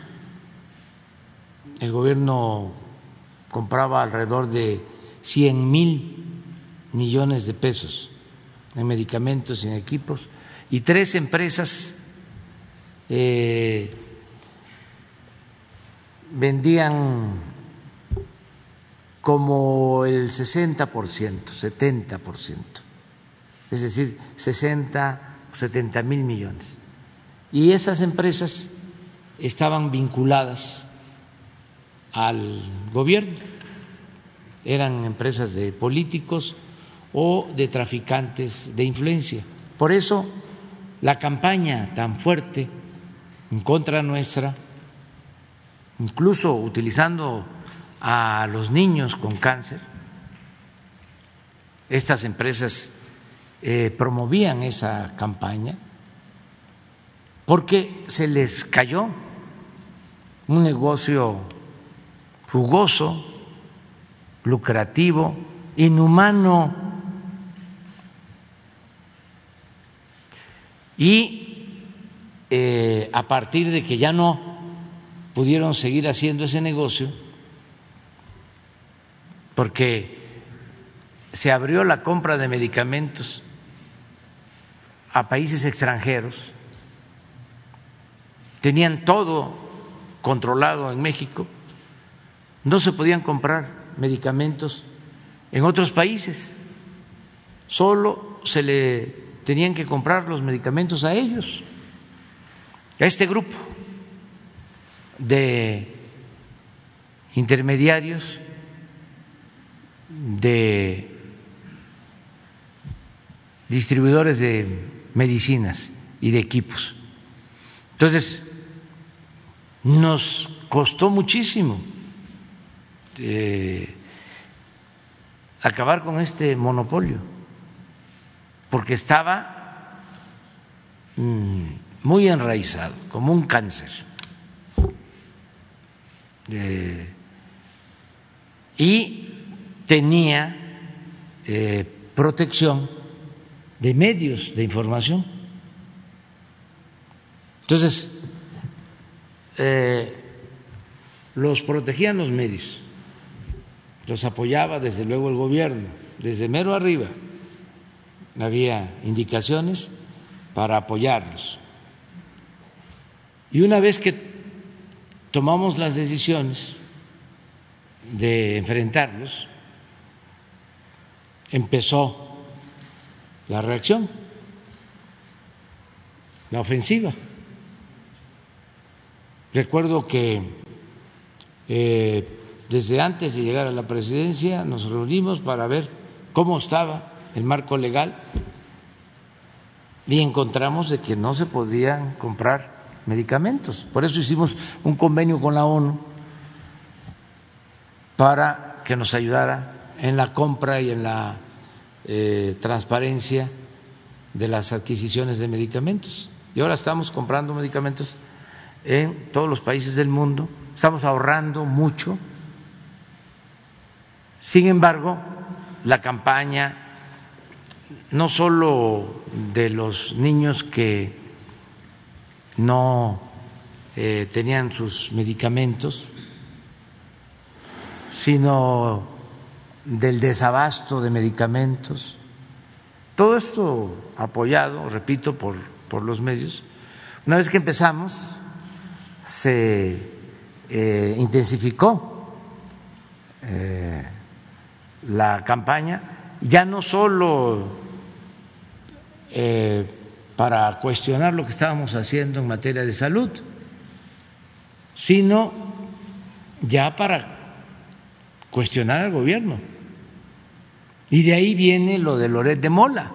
El gobierno compraba alrededor de 100 mil millones de pesos en medicamentos y en equipos y tres empresas eh, vendían como el 60%, 70%, es decir, 60 o 70 mil millones. Y esas empresas estaban vinculadas al gobierno, eran empresas de políticos o de traficantes de influencia. Por eso la campaña tan fuerte en contra nuestra, incluso utilizando a los niños con cáncer. Estas empresas eh, promovían esa campaña porque se les cayó un negocio jugoso, lucrativo, inhumano. Y eh, a partir de que ya no pudieron seguir haciendo ese negocio, porque se abrió la compra de medicamentos a países extranjeros, tenían todo controlado en México, no se podían comprar medicamentos en otros países, solo se le tenían que comprar los medicamentos a ellos, a este grupo de intermediarios de distribuidores de medicinas y de equipos. Entonces, nos costó muchísimo eh, acabar con este monopolio, porque estaba mm, muy enraizado, como un cáncer. Y tenía eh, protección de medios de información. Entonces, eh, los protegían los medios, los apoyaba desde luego el gobierno, desde mero arriba. Había indicaciones para apoyarlos. Y una vez que tomamos las decisiones de enfrentarlos, empezó la reacción, la ofensiva. Recuerdo que eh, desde antes de llegar a la presidencia nos reunimos para ver cómo estaba el marco legal y encontramos de que no se podían comprar medicamentos. Por eso hicimos un convenio con la ONU para que nos ayudara en la compra y en la eh, transparencia de las adquisiciones de medicamentos. Y ahora estamos comprando medicamentos en todos los países del mundo, estamos ahorrando mucho. Sin embargo, la campaña, no solo de los niños que no eh, tenían sus medicamentos, sino del desabasto de medicamentos. Todo esto apoyado, repito, por, por los medios. Una vez que empezamos, se eh, intensificó eh, la campaña, ya no solo para cuestionar lo que estábamos haciendo en materia de salud, sino ya para cuestionar al gobierno. Y de ahí viene lo de Loret de Mola.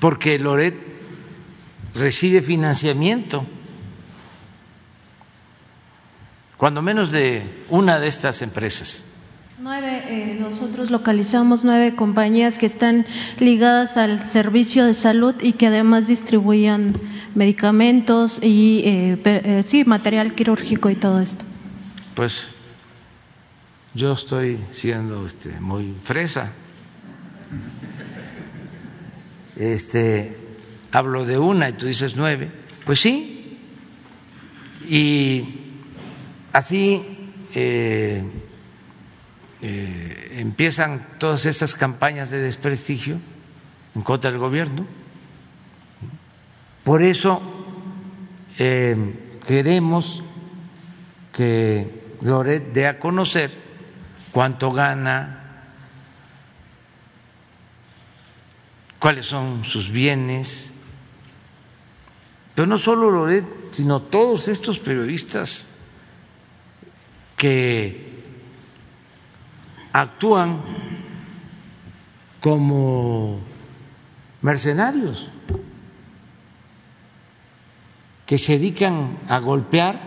Porque Loret recibe financiamiento, cuando menos de una de estas empresas. Nueve, eh, nosotros localizamos nueve compañías que están ligadas al servicio de salud y que además distribuían medicamentos y eh, eh, sí, material quirúrgico y todo esto pues yo estoy siendo este, muy fresa. Este, hablo de una y tú dices nueve. Pues sí. Y así eh, empiezan todas esas campañas de desprestigio en contra del gobierno. Por eso eh, queremos que Loret dé a conocer cuánto gana, cuáles son sus bienes. Pero no solo Loret, sino todos estos periodistas que actúan como mercenarios, que se dedican a golpear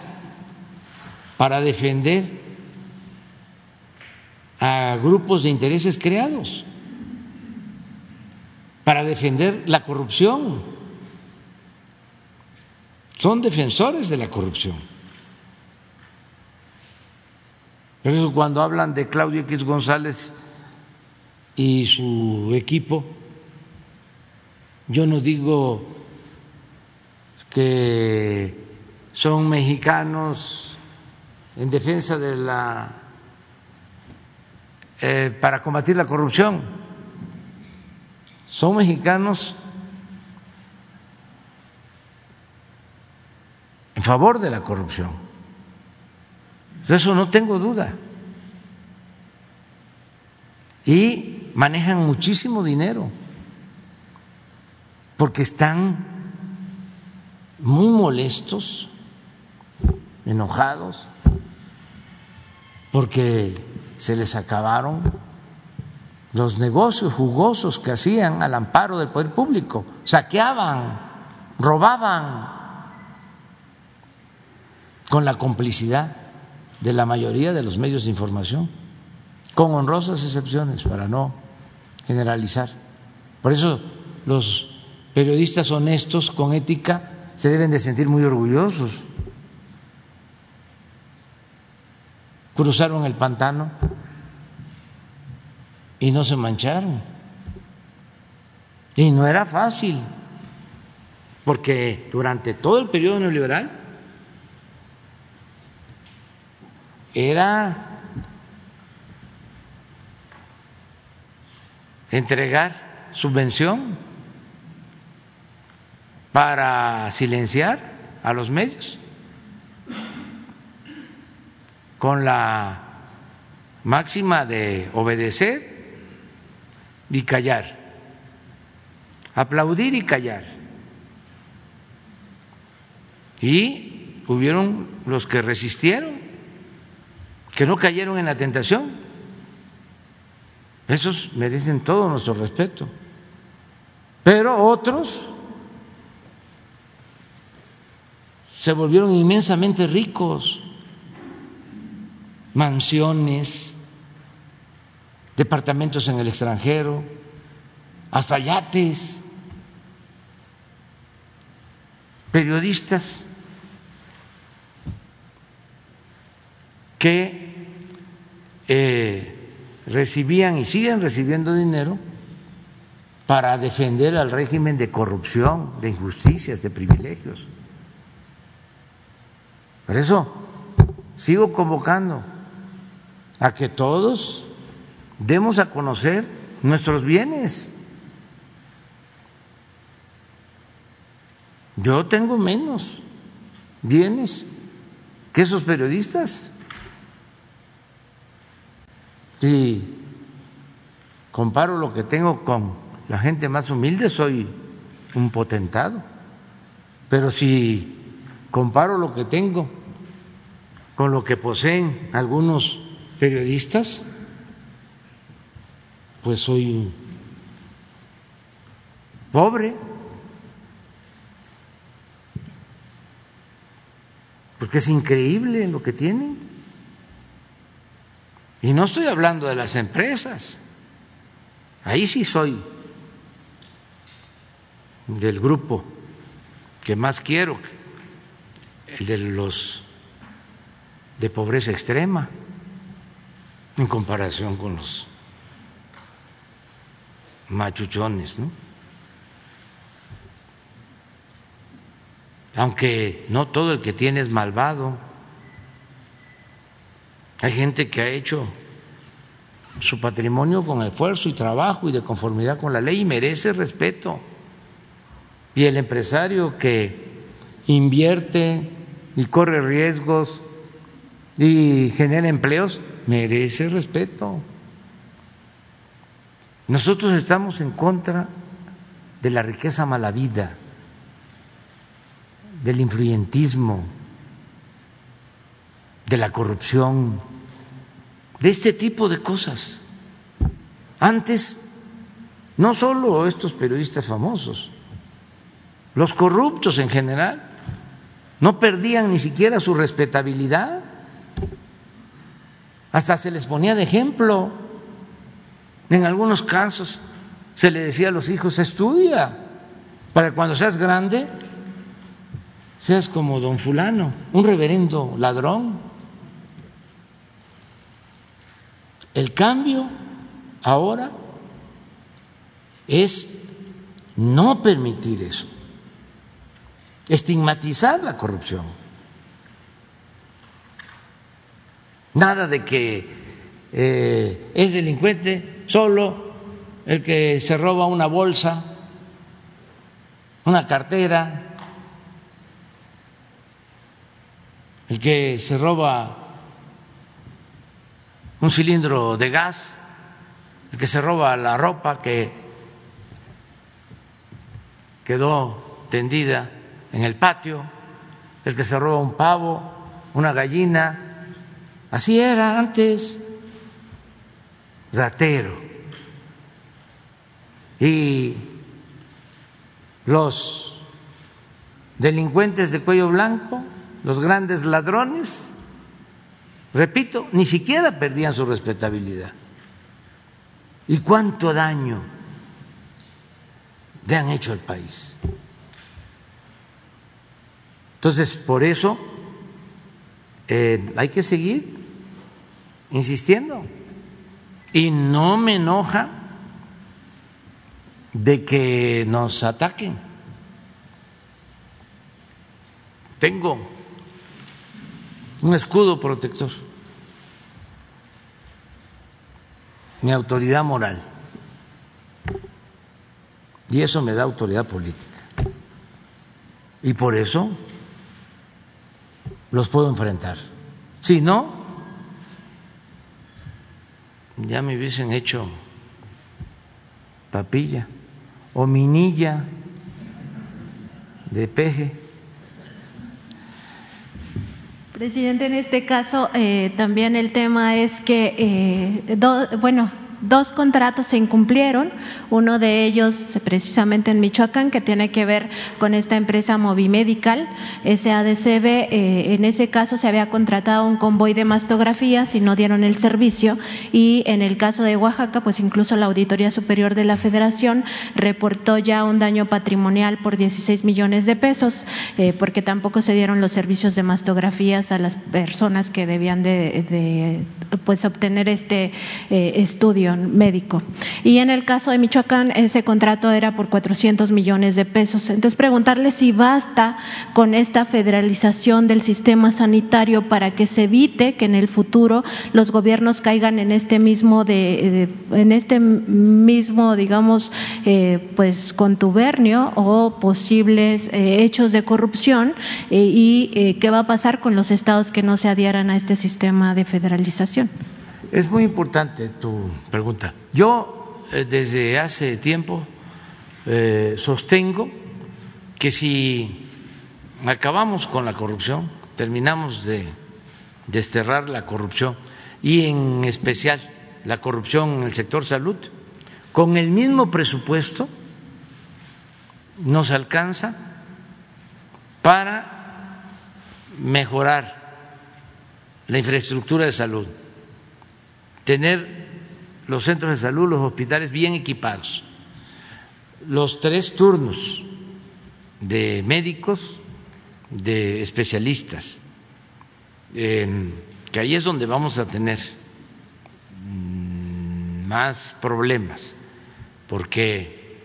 para defender a grupos de intereses creados para defender la corrupción. Son defensores de la corrupción. Por eso cuando hablan de Claudio X González y su equipo, yo no digo que son mexicanos en defensa de la eh, para combatir la corrupción son mexicanos en favor de la corrupción. De eso no tengo duda. Y manejan muchísimo dinero porque están muy molestos, enojados, porque se les acabaron los negocios jugosos que hacían al amparo del poder público, saqueaban, robaban, con la complicidad de la mayoría de los medios de información, con honrosas excepciones para no generalizar. Por eso los periodistas honestos con ética se deben de sentir muy orgullosos. Cruzaron el pantano y no se mancharon. Y no era fácil, porque durante todo el periodo neoliberal era entregar subvención para silenciar a los medios con la máxima de obedecer y callar, aplaudir y callar. Y hubieron los que resistieron, que no cayeron en la tentación. Esos merecen todo nuestro respeto. Pero otros se volvieron inmensamente ricos, mansiones, departamentos en el extranjero, hasta yates, periodistas que eh, recibían y siguen recibiendo dinero para defender al régimen de corrupción, de injusticias, de privilegios. Por eso sigo convocando a que todos demos a conocer nuestros bienes. Yo tengo menos bienes que esos periodistas. Si comparo lo que tengo con la gente más humilde, soy un potentado. Pero si comparo lo que tengo con lo que poseen algunos periodistas, pues soy pobre, porque es increíble lo que tienen. Y no estoy hablando de las empresas, ahí sí soy del grupo que más quiero, el de los de pobreza extrema, en comparación con los machuchones, ¿no? aunque no todo el que tiene es malvado. Hay gente que ha hecho su patrimonio con esfuerzo y trabajo y de conformidad con la ley y merece respeto. Y el empresario que invierte y corre riesgos y genera empleos merece respeto. Nosotros estamos en contra de la riqueza mala vida, del influyentismo, de la corrupción, de este tipo de cosas. Antes, no solo estos periodistas famosos, los corruptos en general, no perdían ni siquiera su respetabilidad, hasta se les ponía de ejemplo. En algunos casos se le decía a los hijos, estudia, para cuando seas grande, seas como don fulano, un reverendo ladrón. El cambio ahora es no permitir eso, estigmatizar la corrupción. Nada de que eh, es delincuente solo el que se roba una bolsa, una cartera, el que se roba un cilindro de gas, el que se roba la ropa que quedó tendida en el patio, el que se roba un pavo, una gallina. Así era antes, ratero. Y los delincuentes de cuello blanco, los grandes ladrones, repito, ni siquiera perdían su respetabilidad. ¿Y cuánto daño le han hecho al país? Entonces, por eso eh, hay que seguir insistiendo. Y no me enoja de que nos ataquen. Tengo un escudo protector, mi autoridad moral, y eso me da autoridad política. Y por eso los puedo enfrentar. Si no, ya me hubiesen hecho papilla o minilla de peje. Presidente, en este caso eh, también el tema es que, eh, bueno, dos contratos se incumplieron, uno de ellos precisamente en Michoacán, que tiene que ver con esta empresa Movimedical, SADCB, eh, en ese caso se había contratado un convoy de mastografías y no dieron el servicio, y en el caso de Oaxaca, pues incluso la Auditoría Superior de la Federación reportó ya un daño patrimonial por 16 millones de pesos, eh, porque tampoco se dieron los servicios de mastografías a las personas que debían de, pues obtener este eh, estudio médico. Y en el caso de Michoacán, ese contrato era por 400 millones de pesos. Entonces, preguntarle si basta con esta federalización del sistema sanitario para que se evite que en el futuro los gobiernos caigan en este mismo, de, en este mismo digamos, eh, pues contubernio o posibles eh, hechos de corrupción eh, y qué va a pasar con los estados que no se adhieran a este sistema de federalización. Es muy importante tu pregunta. Yo eh, desde hace tiempo eh, sostengo que si acabamos con la corrupción, terminamos de desterrar la corrupción y en especial la corrupción en el sector salud, con el mismo presupuesto nos alcanza para mejorar la infraestructura de salud tener los centros de salud, los hospitales bien equipados, los tres turnos de médicos, de especialistas, que ahí es donde vamos a tener mm, más problemas, porque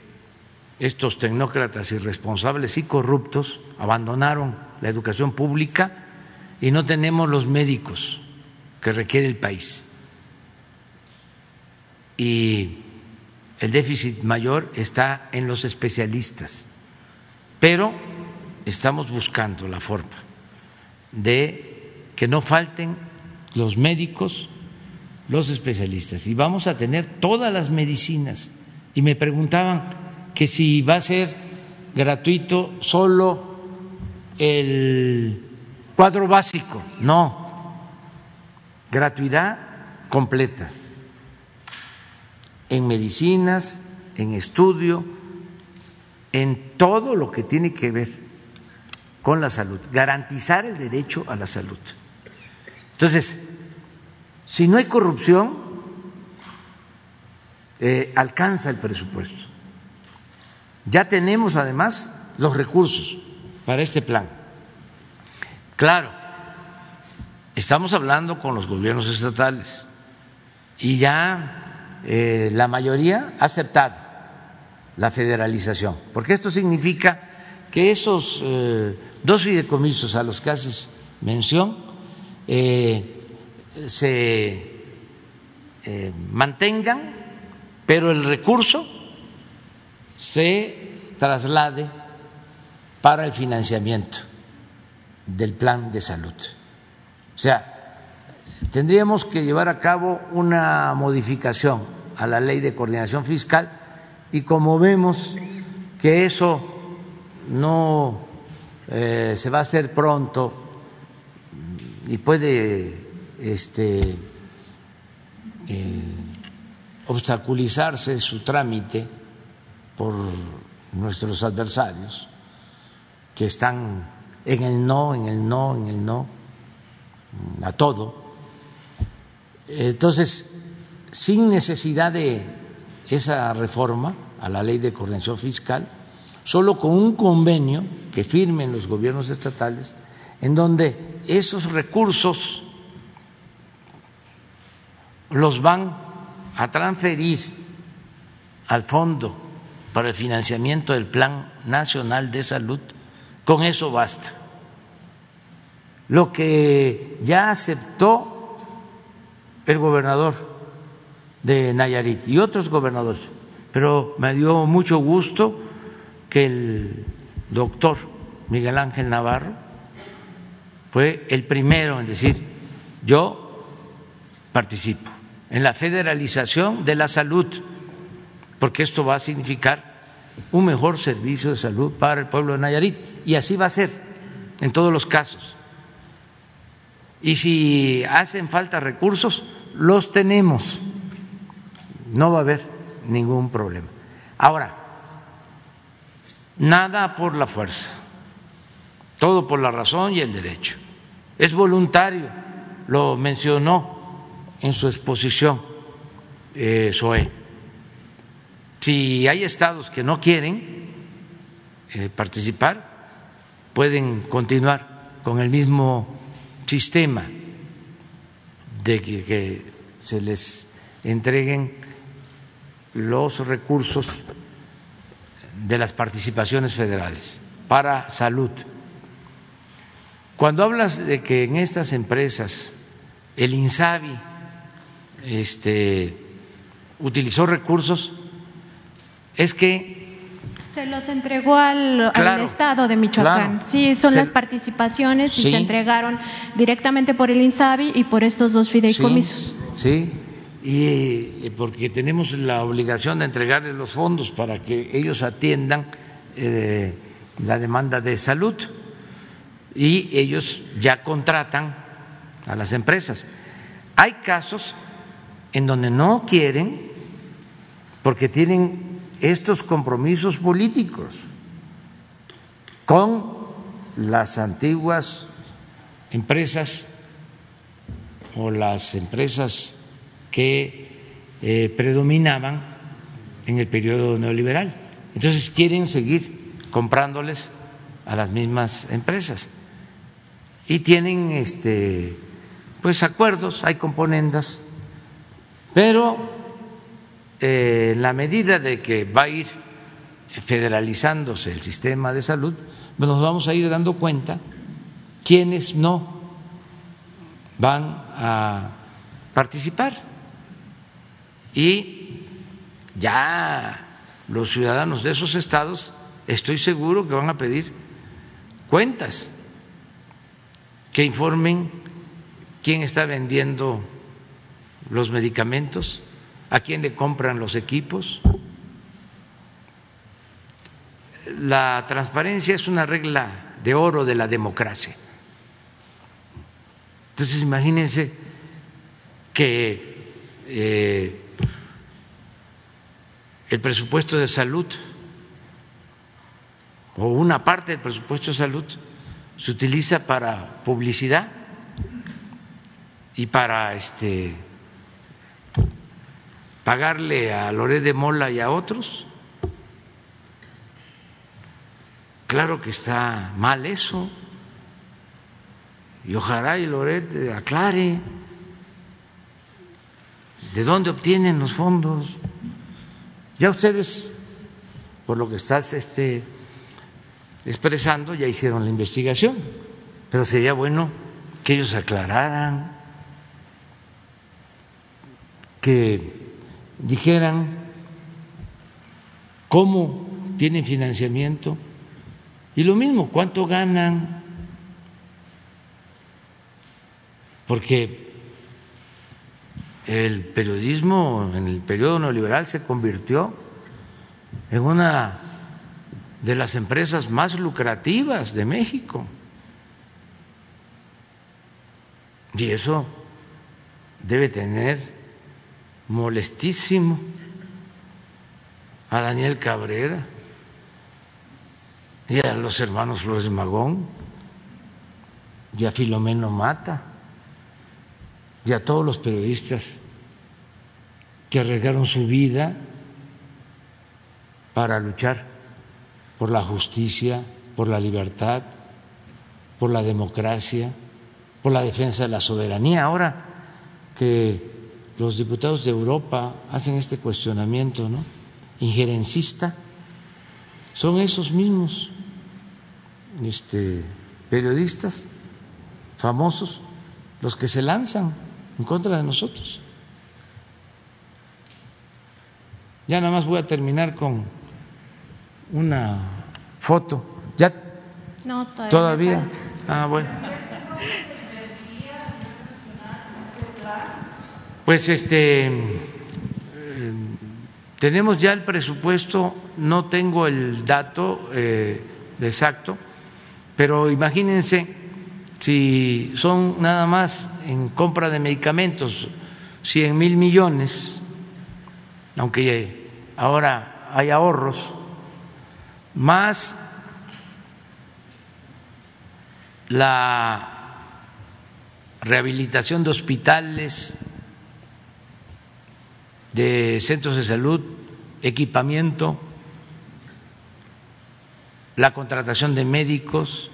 estos tecnócratas irresponsables y corruptos abandonaron la educación pública y no tenemos los médicos que requiere el país. Y el déficit mayor está en los especialistas, pero estamos buscando la forma de que no falten los médicos, los especialistas, y vamos a tener todas las medicinas. Y me preguntaban que si va a ser gratuito solo el cuadro básico. No, gratuidad completa en medicinas, en estudio, en todo lo que tiene que ver con la salud, garantizar el derecho a la salud. Entonces, si no hay corrupción, eh, alcanza el presupuesto. Ya tenemos además los recursos para este plan. Claro, estamos hablando con los gobiernos estatales y ya eh, la mayoría ha aceptado la federalización, porque esto significa que esos eh, dos fideicomisos a los que haces mención eh, se mantengan, pero el recurso se traslade para el financiamiento del plan de salud. O sea, tendríamos que llevar a cabo una modificación a la ley de coordinación fiscal y como vemos que eso no eh, se va a hacer pronto y puede este, eh, obstaculizarse su trámite por nuestros adversarios que están en el no, en el no, en el no, a todo. Entonces, sin necesidad de esa reforma a la ley de coordinación fiscal, solo con un convenio que firmen los gobiernos estatales, en donde esos recursos los van a transferir al Fondo para el financiamiento del Plan Nacional de Salud con eso basta. Lo que ya aceptó el gobernador de Nayarit y otros gobernadores, pero me dio mucho gusto que el doctor Miguel Ángel Navarro fue el primero en decir, yo participo en la federalización de la salud, porque esto va a significar un mejor servicio de salud para el pueblo de Nayarit. Y así va a ser en todos los casos. Y si hacen falta recursos, los tenemos. No va a haber ningún problema. Ahora, nada por la fuerza, todo por la razón y el derecho. Es voluntario, lo mencionó en su exposición eh, si hay estados que no quieren eh, participar, pueden continuar con el mismo sistema de que, se les entreguen los recursos de las participaciones federales para salud. Cuando hablas de que en estas empresas el INSABI este, utilizó recursos, es que se los entregó al, Estado de Michoacán. sí, son las participaciones y se entregaron directamente por el INSABI y por estos dos fideicomisos. Sí, y porque tenemos la obligación de entregarles los fondos para que ellos atiendan eh, la demanda de salud y ellos ya contratan a las empresas. Hay casos en donde no quieren porque tienen estos compromisos políticos con las antiguas empresas o las empresas que eh, predominaban en el periodo neoliberal. Entonces quieren seguir comprándoles a las mismas empresas y tienen este pues acuerdos, hay componendas, pero en eh, la medida de que va a ir federalizándose el sistema de salud, pues nos vamos a ir dando cuenta quiénes no van a participar. Y ya los ciudadanos de esos estados estoy seguro que van a pedir cuentas, que informen quién está vendiendo los medicamentos, a quién le compran los equipos. La transparencia es una regla de oro de la democracia. Entonces imagínense que eh, el presupuesto de salud o una parte del presupuesto de salud se utiliza para publicidad y para este pagarle a Loret de Mola y a otros. Claro que está mal eso. Y ojalá y Loret aclare de dónde obtienen los fondos. Ya ustedes, por lo que estás este, expresando, ya hicieron la investigación, pero sería bueno que ellos aclararan, que dijeran cómo tienen financiamiento y lo mismo, cuánto ganan, porque el periodismo en el periodo neoliberal se convirtió en una de las empresas más lucrativas de México. Y eso debe tener molestísimo a Daniel Cabrera y a los hermanos Flores Magón y a Filomeno Mata y a todos los periodistas que arriesgaron su vida para luchar por la justicia, por la libertad, por la democracia, por la defensa de la soberanía. Ahora que los diputados de Europa hacen este cuestionamiento ¿no? injerencista, son esos mismos este, periodistas famosos los que se lanzan en contra de nosotros. Ya nada más voy a terminar con una foto. ¿Ya? No, todavía. ¿Todavía? Ah, bueno. Pues este eh, tenemos ya el presupuesto, no tengo el dato eh, exacto, pero imagínense si son nada más en compra de medicamentos 100 mil millones, aunque ahora hay ahorros, más la rehabilitación de hospitales, de centros de salud, equipamiento, la contratación de médicos,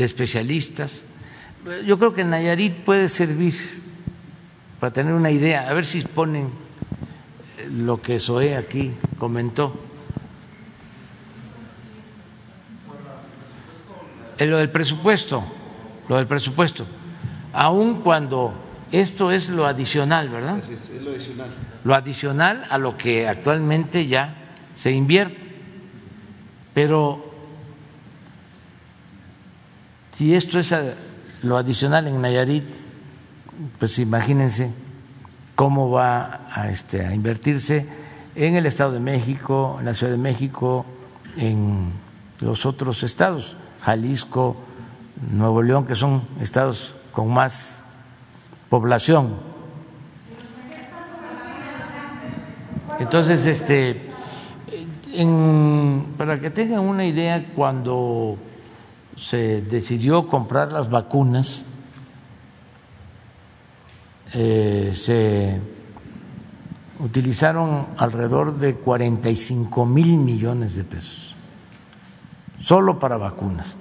de especialistas. Yo creo que Nayarit puede servir para tener una idea, a ver si ponen lo que Zoé aquí comentó. lo del presupuesto, lo del presupuesto, aun cuando esto es lo adicional, ¿verdad? es, es lo adicional. Lo adicional a lo que actualmente ya se invierte. Pero si esto es lo adicional en Nayarit, pues imagínense cómo va a, este, a invertirse en el Estado de México, en la Ciudad de México, en los otros estados, Jalisco, Nuevo León, que son estados con más población. Entonces, este, para que tengan una idea, cuando se decidió comprar las vacunas, eh, se utilizaron alrededor de 45 mil millones de pesos, solo para vacunas.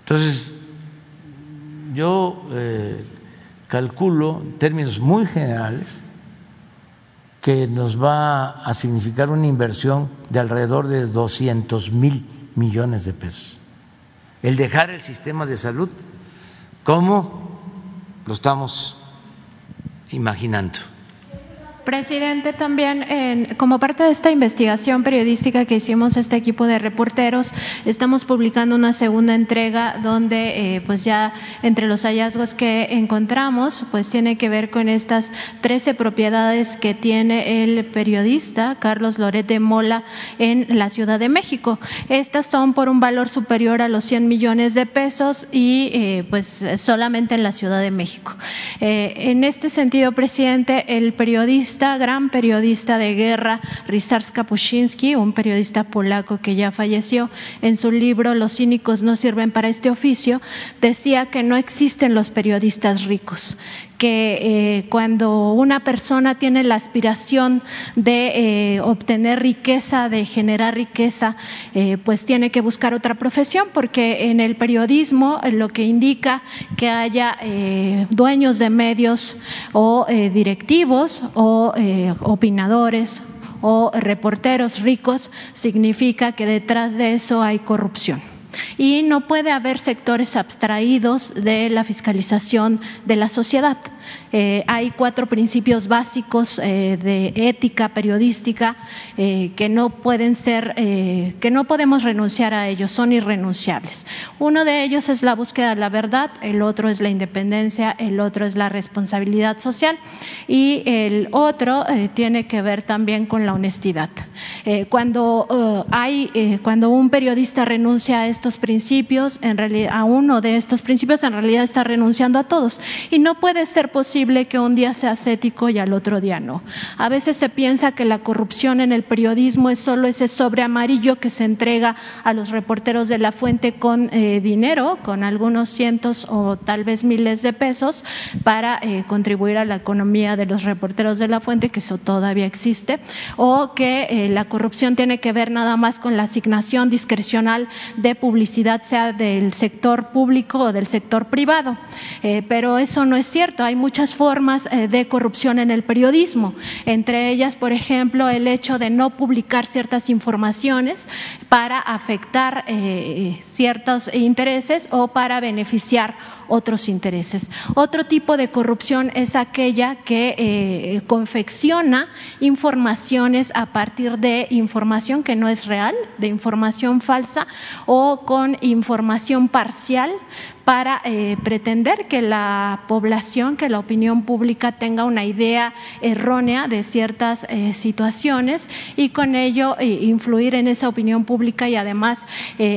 Entonces, yo eh, calculo en términos muy generales que nos va a significar una inversión de alrededor de 200 mil millones de pesos. El dejar el sistema de salud como lo estamos imaginando. Presidente, también como parte de esta investigación periodística que hicimos este equipo de reporteros, estamos publicando una segunda entrega donde eh, pues ya entre los hallazgos que encontramos pues tiene que ver con estas 13 propiedades que tiene el periodista Carlos Loret de Mola en la Ciudad de México. Estas son por un valor superior a los 100 millones de pesos y eh, pues solamente en la Ciudad de México. Eh, en este sentido, presidente, el periodista gran periodista de guerra, Ryszard Kapuscinski, un periodista polaco que ya falleció, en su libro Los cínicos no sirven para este oficio, decía que no existen los periodistas ricos, que eh, cuando una persona tiene la aspiración de eh, obtener riqueza, de generar riqueza, eh, pues tiene que buscar otra profesión, porque en el periodismo lo que indica que haya dueños de medios o directivos o opinadores o reporteros ricos, significa que detrás de eso hay corrupción y no puede haber sectores abstraídos de la fiscalización de la sociedad. Eh, hay cuatro principios básicos eh, de ética periodística eh, que no pueden ser, que no podemos renunciar a ellos, son irrenunciables. Uno de ellos es la búsqueda de la verdad, el otro es la independencia, el otro es la responsabilidad social y el otro tiene que ver también con la honestidad. cuando hay, cuando un periodista renuncia a estos principios, en realidad, a uno de estos principios, en realidad está renunciando a todos y no puede ser posible que un día sea ético y al otro día no. A veces se piensa que la corrupción en el periodismo es solo ese sobre amarillo que se entrega a los reporteros de la fuente con eh, dinero, con algunos cientos o tal vez miles de pesos para eh, contribuir a la economía de los reporteros de la fuente, que eso todavía existe, o que eh, la corrupción tiene que ver nada más con la asignación discrecional de publicidad, sea del sector público o del sector privado. pero eso no es cierto. Hay muchas formas eh, de corrupción en el periodismo, entre ellas, por ejemplo, el hecho de no publicar ciertas informaciones para afectar eh, ciertos intereses o para beneficiar otros intereses. Otro tipo de corrupción es aquella que eh, confecciona informaciones a partir de información que no es real, de información falsa o con información parcial para eh, pretender que la población, que la opinión pública tenga una idea errónea de ciertas eh, situaciones y con ello influir en esa opinión pública y además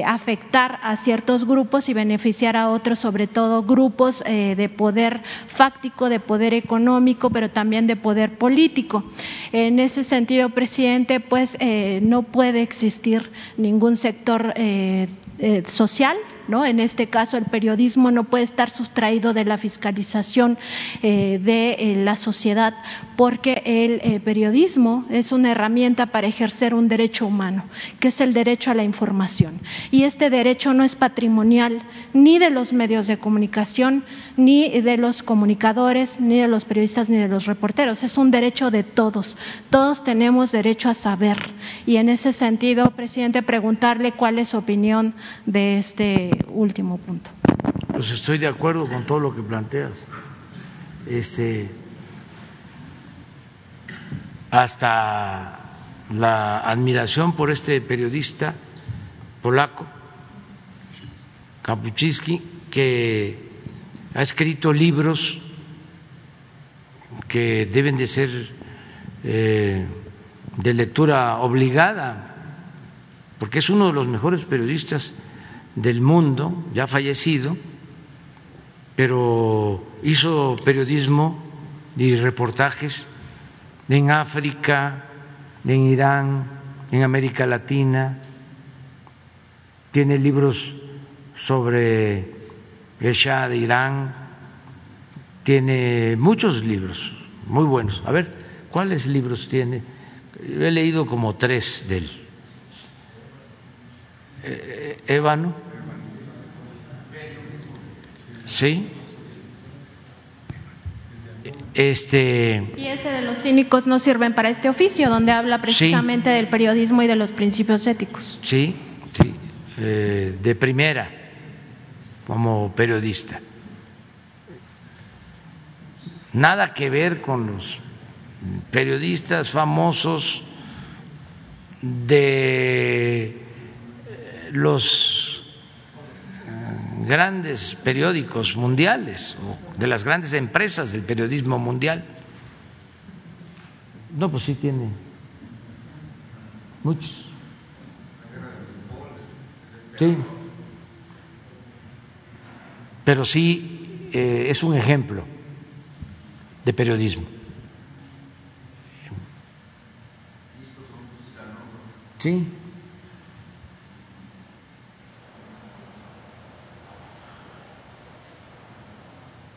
afectar a ciertos grupos y beneficiar a otros, sobre todo grupos eh, de poder fáctico, de poder económico, pero también de poder político. En ese sentido, presidente, pues eh, no puede existir ningún sector eh, en este caso, el periodismo no puede estar sustraído de la fiscalización eh, de eh, la sociedad porque el eh, periodismo es una herramienta para ejercer un derecho humano, que es el derecho a la información. Y este derecho no es patrimonial ni de los medios de comunicación, ni de los comunicadores, ni de los periodistas, ni de los reporteros. Es un derecho de todos. Todos tenemos derecho a saber. Y en ese sentido, presidente, preguntarle cuál es su opinión de este último punto. Pues estoy de acuerdo con todo lo que planteas. Este, hasta la admiración por este periodista polaco, Kapuczynski, que ha escrito libros que deben de ser eh, de lectura obligada, porque es uno de los mejores periodistas del mundo, ya fallecido, pero hizo periodismo y reportajes en África, en Irán, en América Latina, tiene libros sobre el Shah de Irán, tiene muchos libros muy buenos. A ver, ¿cuáles libros tiene? He leído como tres de él. Eh, Ébano Sí. Este, y ese de los cínicos no sirven para este oficio, donde habla precisamente del periodismo y de los principios éticos. Sí, sí, eh, de primera, como periodista. Nada que ver con los periodistas famosos de los grandes periódicos mundiales o de las grandes empresas del periodismo mundial. No, pues sí tiene muchos. Sí. Pero sí eh, es un ejemplo de periodismo. Sí.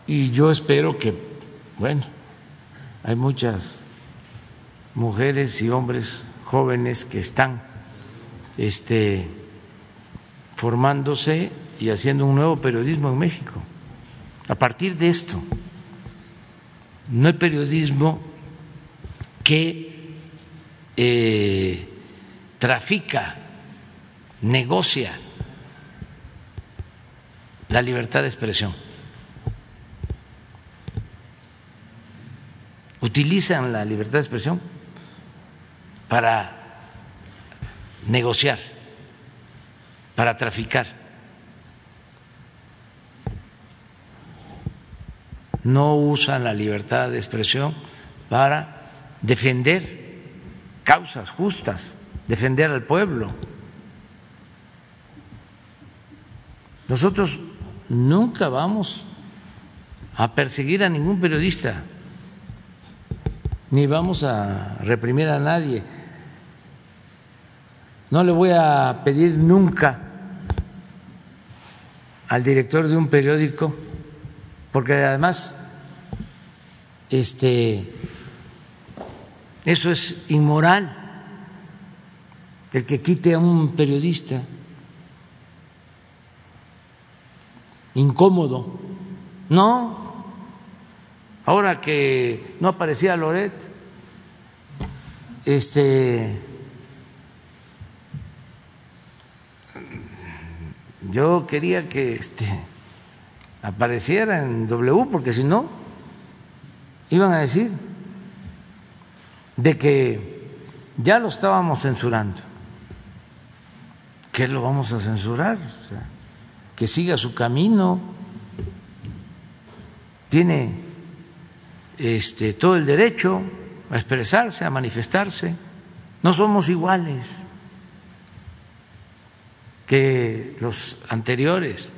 Y yo espero que, bueno, hay muchas mujeres y hombres jóvenes que están este, formándose y haciendo un nuevo periodismo en México. A partir de esto, no hay periodismo que eh, trafica, negocia la libertad de expresión. Utilizan la libertad de expresión para negociar, para traficar. No usan la libertad de expresión para defender causas justas, defender al pueblo. Nosotros nunca vamos a perseguir a ningún periodista ni vamos a reprimir a nadie. No le voy a pedir nunca al director de un periódico, porque además este eso es inmoral el que quite a un periodista incómodo. No, Ahora que no aparecía Loret, este yo quería que este apareciera en W porque si no iban a decir de que ya lo estábamos censurando. ¿Qué lo vamos a censurar? que siga su camino. Tiene este, todo el derecho a expresarse, a manifestarse. No somos iguales que los anteriores.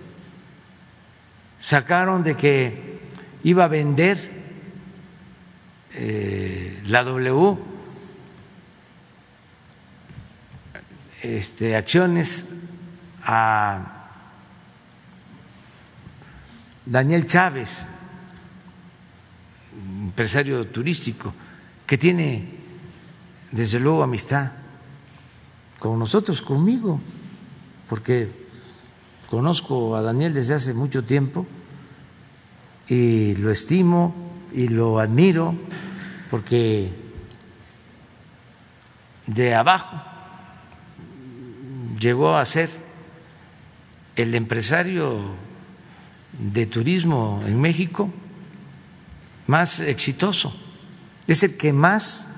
Sacaron de que iba a vender eh, la W este, acciones a Daniel Chávez empresario turístico que tiene desde luego amistad con nosotros, conmigo, porque conozco a Daniel desde hace mucho tiempo y lo estimo y lo admiro porque de abajo llegó a ser el empresario de turismo en México más exitoso, es el que más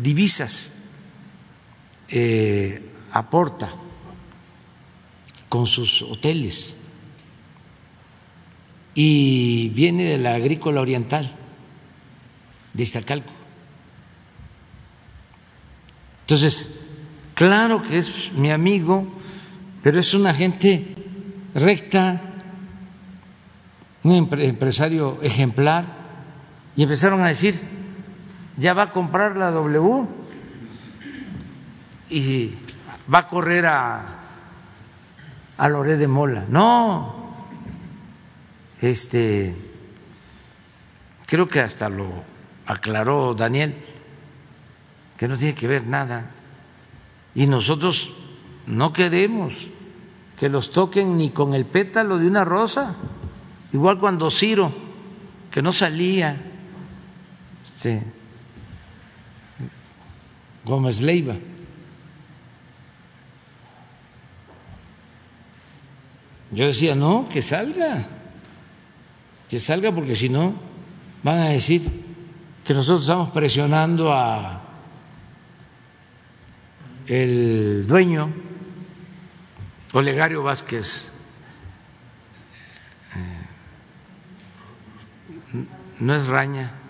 divisas eh, aporta con sus hoteles y viene de la agrícola oriental de Iztacalco. Entonces, claro que es mi amigo, pero es una gente recta, un empresario ejemplar y empezaron a decir, ya va a comprar la W y va a correr a, a Loré de Mola. No, este, creo que hasta lo aclaró Daniel, que no tiene que ver nada. Y nosotros no queremos que los toquen ni con el pétalo de una rosa, igual cuando Ciro, que no salía este, Gómez Leiva. Yo decía, no, que salga, que salga porque si no van a decir que nosotros estamos presionando a el dueño, Olegario Vázquez, eh, no es Raña,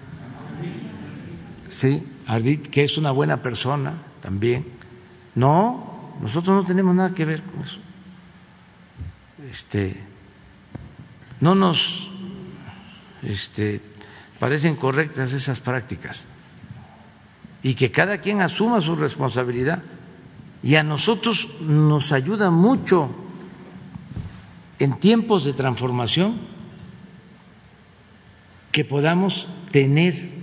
sí, Ardit, que es una buena persona también. No, nosotros no tenemos nada que ver con eso. Este, no nos este, parecen correctas esas prácticas y que cada quien asuma su responsabilidad. Y a nosotros nos ayuda mucho en tiempos de transformación que podamos tener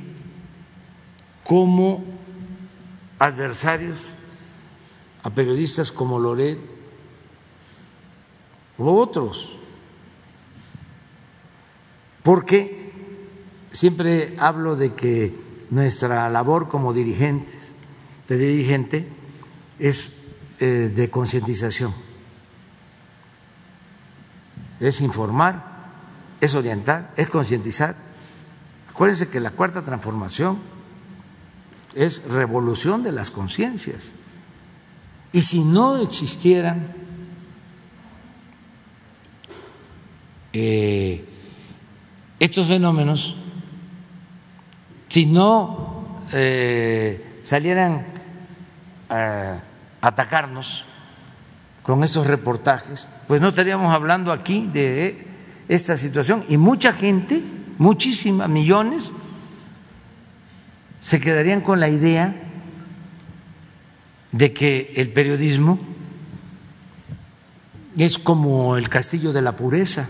como adversarios a periodistas como Loret u otros. Porque siempre hablo de que nuestra labor como dirigentes, de dirigente, es eh, de concientización, es informar, es orientar, es concientizar. Acuérdense que la cuarta transformación es revolución de las conciencias. Y si no existieran eh, estos fenómenos, si no eh, salieran a atacarnos con esos reportajes, pues no estaríamos hablando aquí de esta situación. Y mucha gente, muchísimas, millones, se quedarían con la idea de que el periodismo es como el castillo de la pureza.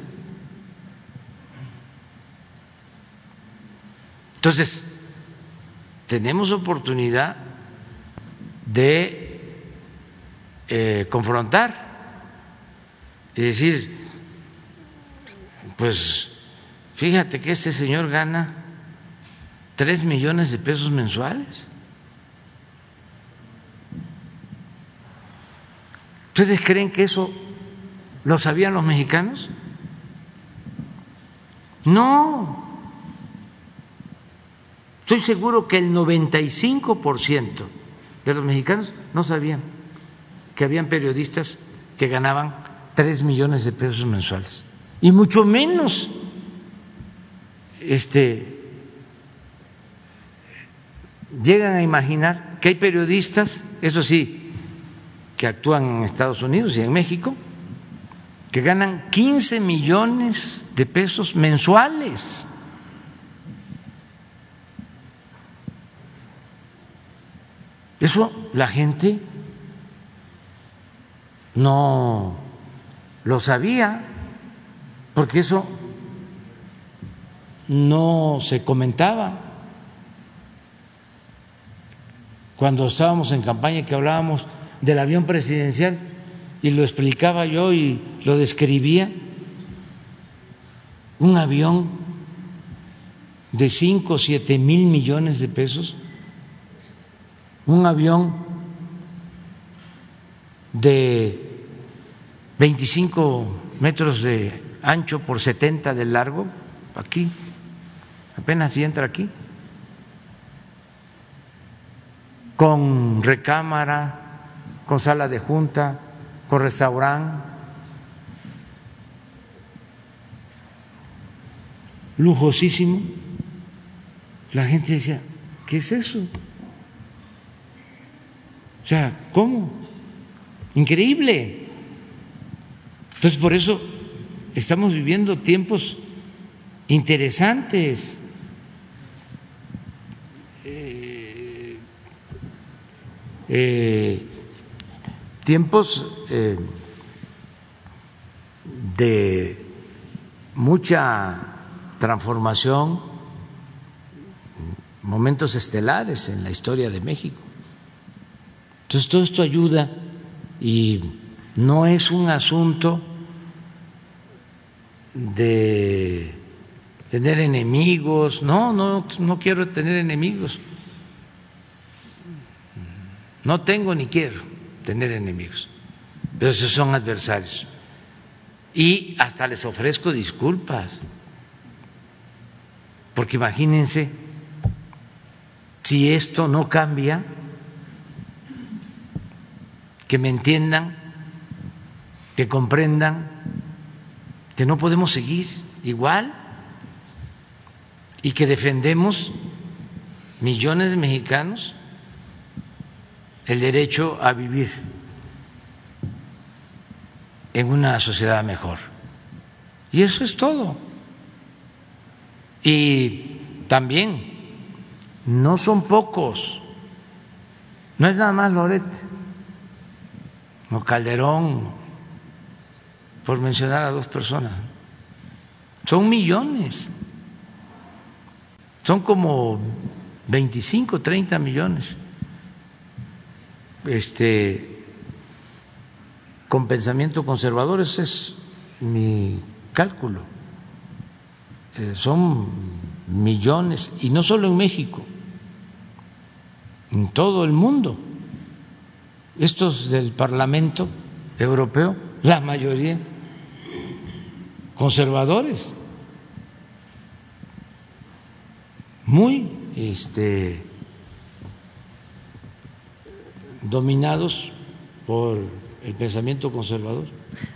Entonces, tenemos oportunidad de eh, confrontar y decir, pues fíjate que este señor gana tres millones de pesos mensuales. ¿Ustedes creen que eso lo sabían los mexicanos? No. Estoy seguro que el 95% de los mexicanos no sabían que habían periodistas que ganaban tres millones de pesos mensuales. Y mucho menos este, llegan a imaginar que hay periodistas, eso sí, que actúan en Estados Unidos y en México, que ganan 15 millones de pesos mensuales. Eso la gente no lo sabía, porque eso no se comentaba. Cuando estábamos en campaña que hablábamos del avión presidencial y lo explicaba yo y lo describía, un avión de cinco o siete mil millones de pesos un avión de 25 metros de ancho por 70 de largo, aquí, apenas si entra aquí, con recámara, con sala de junta, con restaurante, lujosísimo. La gente decía, ¿qué es eso? O sea, ¿cómo? Increíble. Entonces, por eso estamos viviendo tiempos interesantes. Eh, tiempos eh, de mucha transformación, momentos estelares en la historia de México. Entonces todo esto ayuda y no es un asunto de tener enemigos. No, no, no quiero tener enemigos. No tengo ni quiero tener enemigos, pero esos son adversarios. Y hasta les ofrezco disculpas, porque imagínense si esto no cambia, que me entiendan, que comprendan que no podemos seguir igual y que defendemos millones de mexicanos el derecho a vivir en una sociedad mejor. Y eso es todo. Y también no son pocos, no es nada más Loret o Calderón, por mencionar a dos personas, son millones, son como 25, 30 millones este, con pensamiento conservador, ese es mi cálculo. Eh, son millones, y no solo en México, en todo el mundo. Estos del Parlamento Europeo, la mayoría conservadores, muy este, dominados por el pensamiento conservador.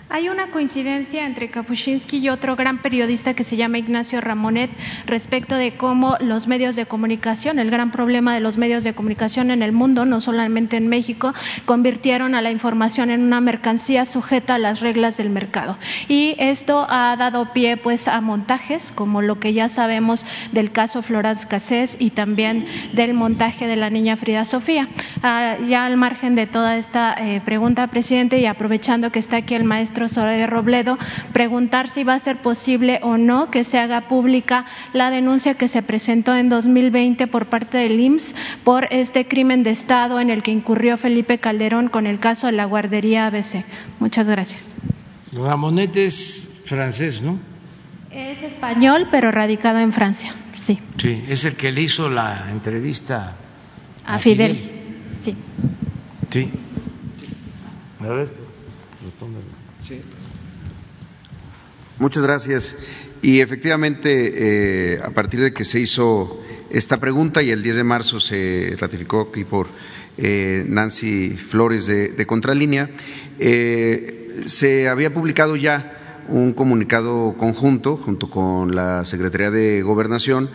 Hay una coincidencia entre Kapuscinski y otro gran periodista que se llama Ignacio Ramonet respecto de cómo los medios de comunicación, el gran problema de los medios de comunicación en el mundo, no solamente en México, convirtieron a la información en una mercancía sujeta a las reglas del mercado. Y esto ha dado pie pues a montajes como lo que ya sabemos del caso Florence Cassés y también del montaje de la niña Frida Sofía. Ah, ya al margen de toda esta eh, pregunta, presidente, y aprovechando que está aquí el maestro de Robledo, preguntar si va a ser posible o no que se haga pública la denuncia que se presentó en 2020 por parte del IMSS por este crimen de Estado en el que incurrió Felipe Calderón con el caso de la guardería ABC. Muchas gracias. Ramonet es francés, ¿no? Es español, pero radicado en Francia, sí. Sí, es el que le hizo la entrevista a, Fidel. Sí. Sí. A ver. Muchas gracias. Y efectivamente, eh, a partir de que se hizo esta pregunta y el 10 de marzo se ratificó aquí por eh, Nancy Flores de, Contralínea, eh, se había publicado ya un comunicado conjunto junto con la Secretaría de Gobernación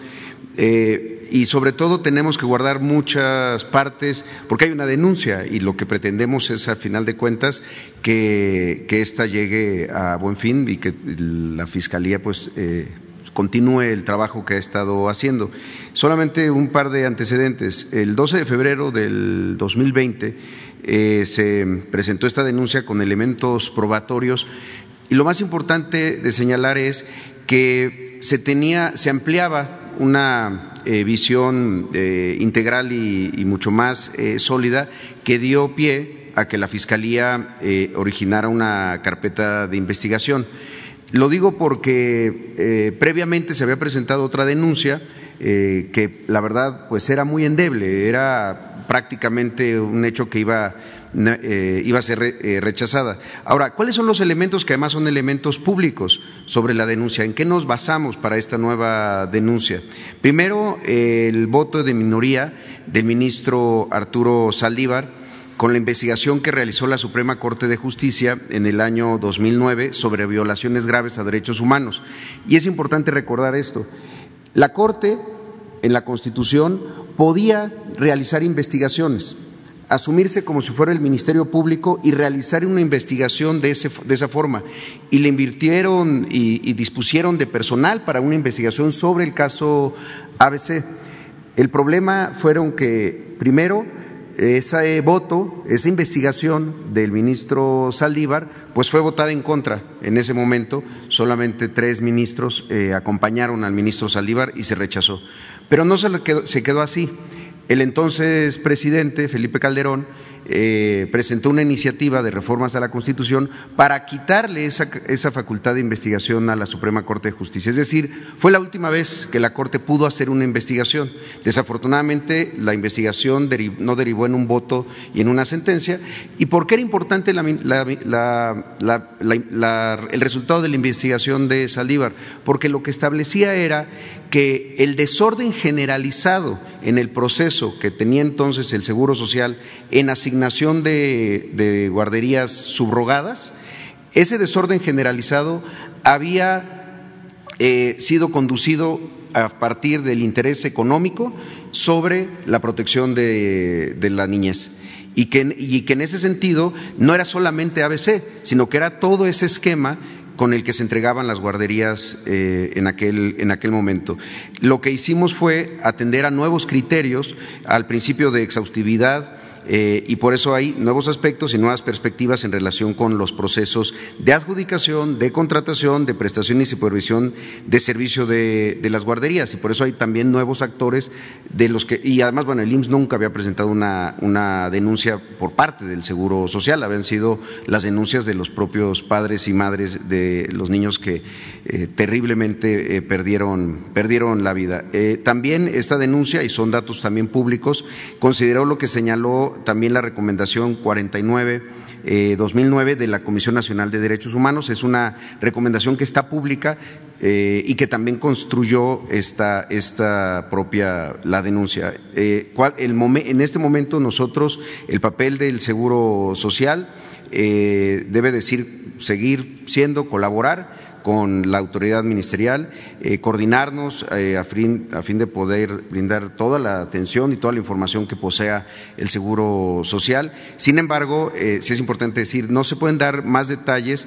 y sobre todo tenemos que guardar muchas partes porque hay una denuncia y lo que pretendemos es, al final de cuentas, que, que esta llegue a buen fin y que la Fiscalía pues eh, continúe el trabajo que ha estado haciendo. Solamente un par de antecedentes. El 12 de febrero del 2020 eh, se presentó esta denuncia con elementos probatorios y lo más importante de señalar es que se tenía, se ampliaba una eh, visión eh, integral y, mucho más eh, sólida que dio pie a que la Fiscalía originara una carpeta de investigación. Lo digo porque previamente se había presentado otra denuncia que la verdad pues era muy endeble, era prácticamente un hecho que iba eh, iba a ser eh, rechazada. Ahora, ¿cuáles son los elementos que además son elementos públicos sobre la denuncia? ¿En qué nos basamos para esta nueva denuncia? Primero, el voto de minoría del ministro Arturo Saldívar con la investigación que realizó la Suprema Corte de Justicia en el año 2009 sobre violaciones graves a derechos humanos. Y es importante recordar esto. La Corte, en la Constitución, podía realizar investigaciones asumirse como si fuera el Ministerio Público y realizar una investigación de, esa forma. Y le invirtieron y, dispusieron de personal para una investigación sobre el caso ABC. El problema fueron que, primero, ese voto, esa investigación del ministro Saldívar, pues fue votada en contra en ese momento. Solamente tres ministros eh, acompañaron al ministro Saldívar y se rechazó. Pero no se quedó así. El entonces presidente, Felipe Calderón, eh, presentó una iniciativa de reformas a la Constitución para quitarle esa, esa facultad de investigación a la Suprema Corte de Justicia. Es decir, fue la última vez que la Corte pudo hacer una investigación. Desafortunadamente, la investigación no derivó en un voto y en una sentencia. ¿Y por qué era importante el resultado de la investigación de Saldívar? Porque lo que establecía era que el desorden generalizado en el proceso que tenía entonces el Seguro Social en asignación de, guarderías subrogadas, ese desorden generalizado había eh, sido conducido a partir del interés económico sobre la protección de, la niñez. Y que, y que en ese sentido no era solamente ABC, sino que era todo ese esquema con el que se entregaban las guarderías eh, en, aquel, en aquel momento. Lo que hicimos fue atender a nuevos criterios, al principio de exhaustividad, eh, y por eso hay nuevos aspectos y nuevas perspectivas en relación con los procesos de adjudicación, de contratación, de prestación y supervisión de servicio de, las guarderías. Y por eso hay también nuevos actores de los que, y además, bueno, el IMSS nunca había presentado una, una denuncia por parte del Seguro Social, habían sido las denuncias de los propios padres y madres de los niños que eh, terriblemente eh, perdieron, perdieron la vida. también esta denuncia, y son datos también públicos, consideró lo que señaló también la recomendación 49 2009 eh, de la Comisión Nacional de Derechos Humanos. Es una recomendación que está pública eh, y que también construyó esta, esta propia la denuncia. Eh, en este momento nosotros el papel del Seguro Social debe decir seguir siendo colaborar con la autoridad ministerial, eh, coordinarnos eh, a, fin, a, fin, de poder brindar toda la atención y toda la información que posea el Seguro Social. Sin embargo, eh, sí es importante decir, no se pueden dar más detalles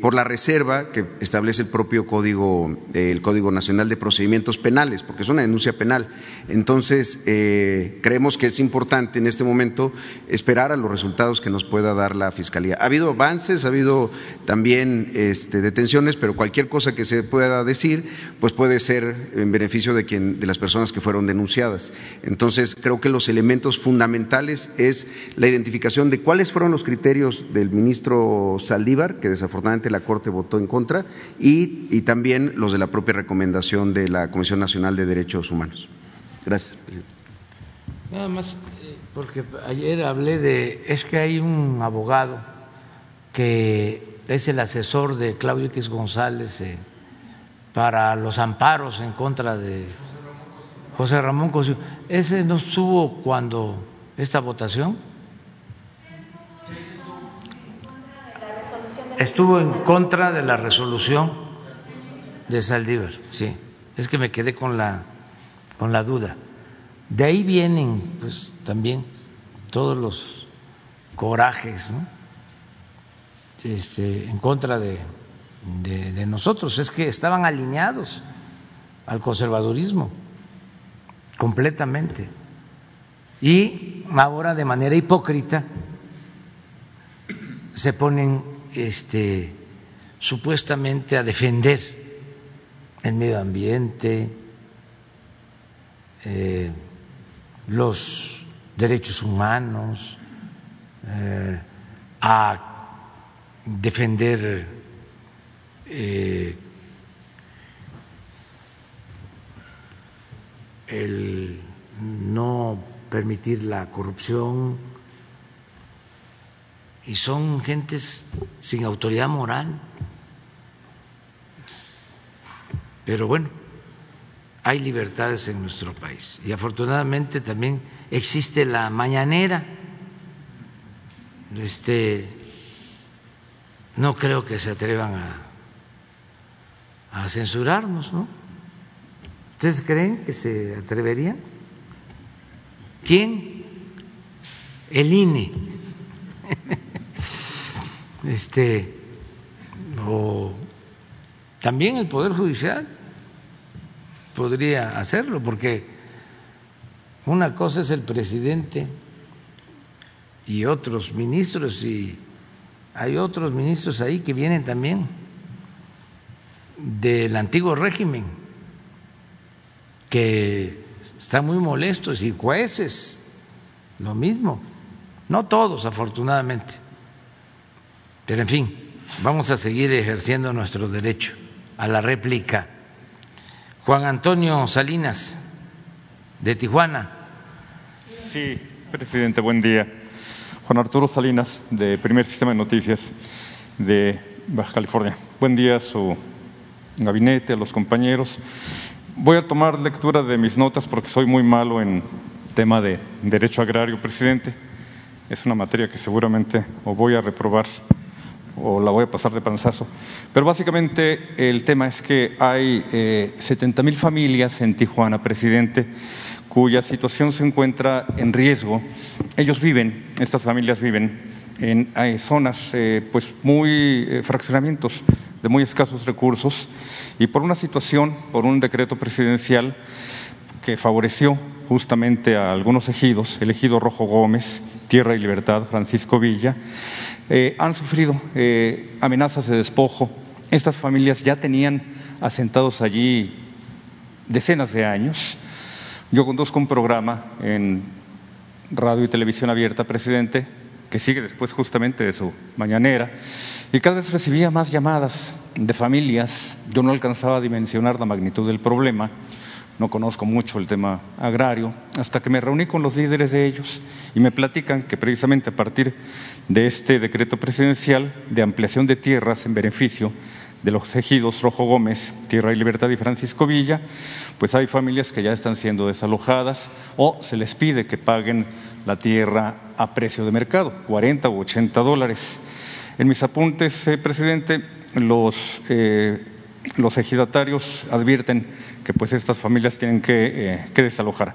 por la reserva que establece el propio Código, el Código Nacional de Procedimientos Penales, porque es una denuncia penal. Entonces, creemos que es importante en este momento esperar a los resultados que nos pueda dar la Fiscalía. Ha habido avances, ha habido también este, detenciones pero cualquier cosa que se pueda decir, pues puede ser en beneficio de, quien, de las personas que fueron denunciadas. Entonces, creo que los elementos fundamentales es la identificación de cuáles fueron los criterios del ministro Saldívar, que desafortunadamente la Corte votó en contra, y, y también los de la propia recomendación de la Comisión Nacional de Derechos Humanos. Gracias. Nada más, eh, porque ayer hablé de, es que hay un abogado que es el asesor de Claudio X González eh, para los amparos en contra de José Ramón Cosío. ¿Ese no estuvo cuando esta votación? Estuvo en contra de la resolución de Saldívar, sí. Es que me quedé con la, con la duda. De ahí vienen, pues, también todos los corajes, ¿no? Este, en contra de, nosotros, es que estaban alineados al conservadurismo completamente. Y ahora de manera hipócrita se ponen este, supuestamente a defender el medio ambiente, eh, los derechos humanos, eh, a defender eh, el no permitir la corrupción y son gentes sin autoridad moral. Pero bueno, hay libertades en nuestro país y afortunadamente también existe la mañanera. Este, no creo que se atrevan a, censurarnos, ¿no? ¿Ustedes creen que se atreverían? ¿Quién? El INE. [laughs] este o también el poder judicial podría hacerlo porque una cosa es el presidente y otros ministros y hay otros ministros ahí que vienen también del antiguo régimen, que están muy molestos, y jueces, lo mismo. No todos, afortunadamente. Pero en fin, vamos a seguir ejerciendo nuestro derecho a la réplica. Juan Antonio Salinas, de Tijuana. Sí, presidente, buen día. Juan Arturo Salinas, de Primer Sistema de Noticias de Baja California. Buen día a su gabinete, a los compañeros. Voy a tomar lectura de mis notas porque soy muy malo en tema de derecho agrario, presidente. Es una materia que seguramente o voy a reprobar o la voy a pasar de panzazo. Pero básicamente el tema es que hay eh, 70 mil familias en Tijuana, presidente, cuya situación se encuentra en riesgo. Ellos viven, estas familias viven en hay zonas, eh, pues muy eh, fraccionamientos de muy escasos recursos y por una situación, por un decreto presidencial que favoreció justamente a algunos ejidos, el ejido Rojo Gómez, Tierra y Libertad, Francisco Villa, eh, han sufrido eh, amenazas de despojo. Estas familias ya tenían asentados allí decenas de años. Yo conduzco un programa en radio y televisión abierta, presidente, que sigue después justamente de su mañanera, y cada vez recibía más llamadas de familias. Yo no alcanzaba a dimensionar la magnitud del problema, no conozco mucho el tema agrario, hasta que me reuní con los líderes de ellos y me platican que precisamente a partir de este decreto presidencial de ampliación de tierras en beneficio de los ejidos Rojo Gómez, Tierra y Libertad y Francisco Villa, pues hay familias que ya están siendo desalojadas o se les pide que paguen la tierra a precio de mercado, 40 u 80 dólares. En mis apuntes, eh, presidente, los, eh, los ejidatarios advierten que pues estas familias tienen que, eh, que, desalojar.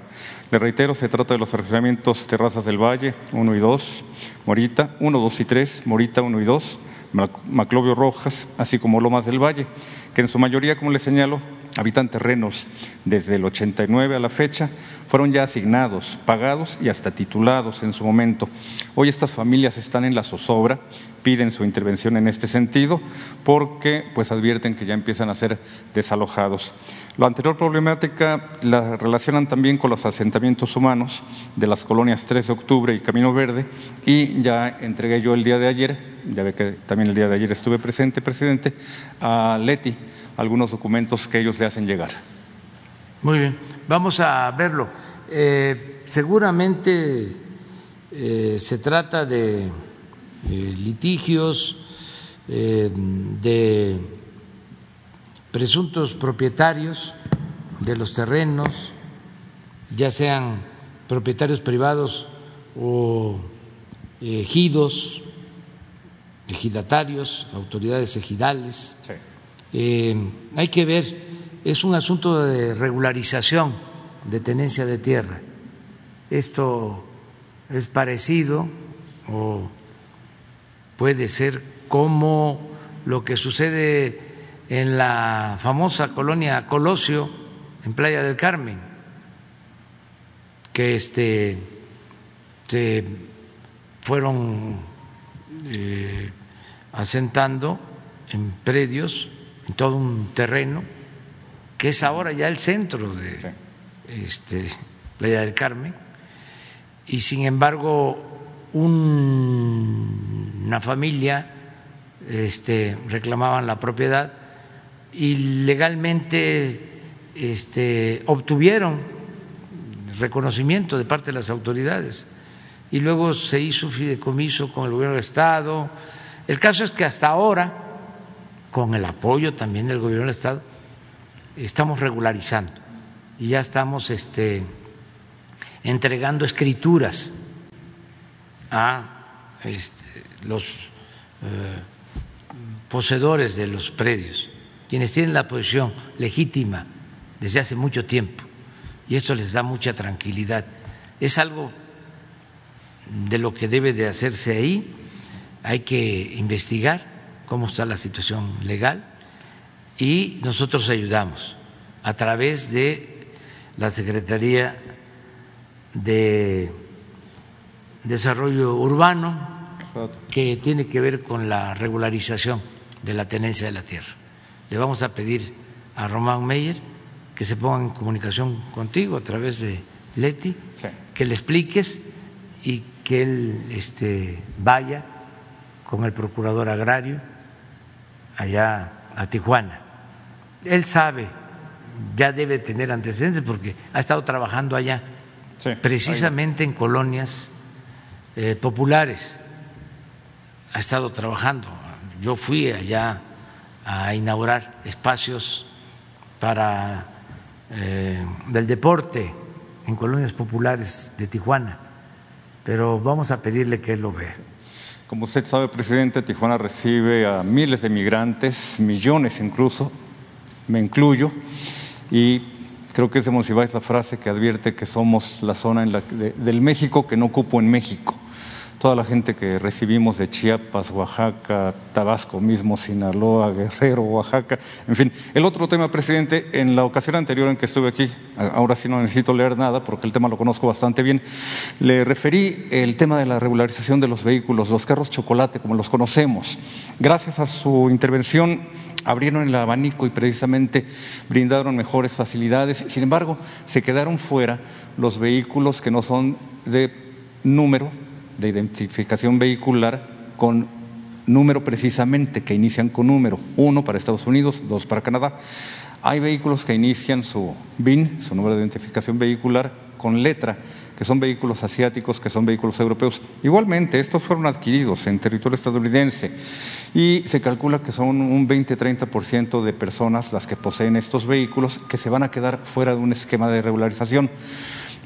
Le reitero, se trata de los fraccionamientos Terrazas del Valle 1 y 2, Morita 1, 2 y 3, Morita 1 y 2, Maclovio Rojas, así como Lomas del Valle, que en su mayoría, como les señalo, habitan terrenos desde el 89 a la fecha, fueron ya asignados, pagados y hasta titulados en su momento. Hoy estas familias están en la zozobra, piden su intervención en este sentido porque pues advierten que ya empiezan a ser desalojados. La anterior problemática la relacionan también con los asentamientos humanos de las colonias 3 de octubre y Camino Verde y ya entregué yo el día de ayer, ya ve que también el día de ayer estuve presente, presidente, a Leti algunos documentos que ellos le hacen llegar. Muy bien, vamos a verlo. Eh, seguramente eh, se trata de eh, litigios, de presuntos propietarios de los terrenos, ya sean propietarios privados o ejidos, ejidatarios, autoridades ejidales. Sí eh, hay que ver, es un asunto de regularización de tenencia de tierra. Esto es parecido o puede ser como lo que sucede en la famosa colonia Colosio, en Playa del Carmen, que este, se fueron eh, asentando en predios todo un terreno que es ahora ya el centro de este, Playa del Carmen, y sin embargo una familia este, reclamaban la propiedad y legalmente este, obtuvieron reconocimiento de parte de las autoridades. Y luego se hizo fideicomiso con el gobierno del Estado. El caso es que hasta ahora con el apoyo también del gobierno del Estado, estamos regularizando y ya estamos este, entregando escrituras a este, los eh, poseedores de los predios, quienes tienen la posición legítima desde hace mucho tiempo, y esto les da mucha tranquilidad. Es algo de lo que debe de hacerse ahí, hay que investigar cómo está la situación legal y nosotros ayudamos a través de la Secretaría de Desarrollo Urbano, que tiene que ver con la regularización de la tenencia de la tierra. Le vamos a pedir a Román Meyer que se ponga en comunicación contigo a través de Leti, que le expliques y que él este, vaya con el procurador agrario allá a Tijuana. Él sabe, ya debe tener antecedentes porque ha estado trabajando allá, precisamente en colonias eh, populares. Ha estado trabajando. Yo fui allá a inaugurar espacios para eh, del deporte en colonias populares de Tijuana, pero vamos a pedirle que él lo vea. Como usted sabe, presidente, Tijuana recibe a miles de migrantes, millones incluso, me incluyo, y creo que es de Monsiváis la frase que advierte que somos la zona en la, del México que no ocupo en México toda la gente que recibimos de Chiapas, Oaxaca, Tabasco mismo, Sinaloa, Guerrero, Oaxaca, en fin. El otro tema, presidente, en la ocasión anterior en que estuve aquí, ahora sí no necesito leer nada porque el tema lo conozco bastante bien, le referí el tema de la regularización de los vehículos, los carros chocolate, como los conocemos. Gracias a su intervención abrieron el abanico y precisamente brindaron mejores facilidades. Sin embargo, se quedaron fuera los vehículos que no son de número de identificación vehicular con número precisamente, que inician con número, uno para Estados Unidos, dos para Canadá. Hay vehículos que inician su BIN, su número de identificación vehicular, con letra, que son vehículos asiáticos, que son vehículos europeos. Igualmente, estos fueron adquiridos en territorio estadounidense y se calcula que son un 20-30% de personas las que poseen estos vehículos que se van a quedar fuera de un esquema de regularización.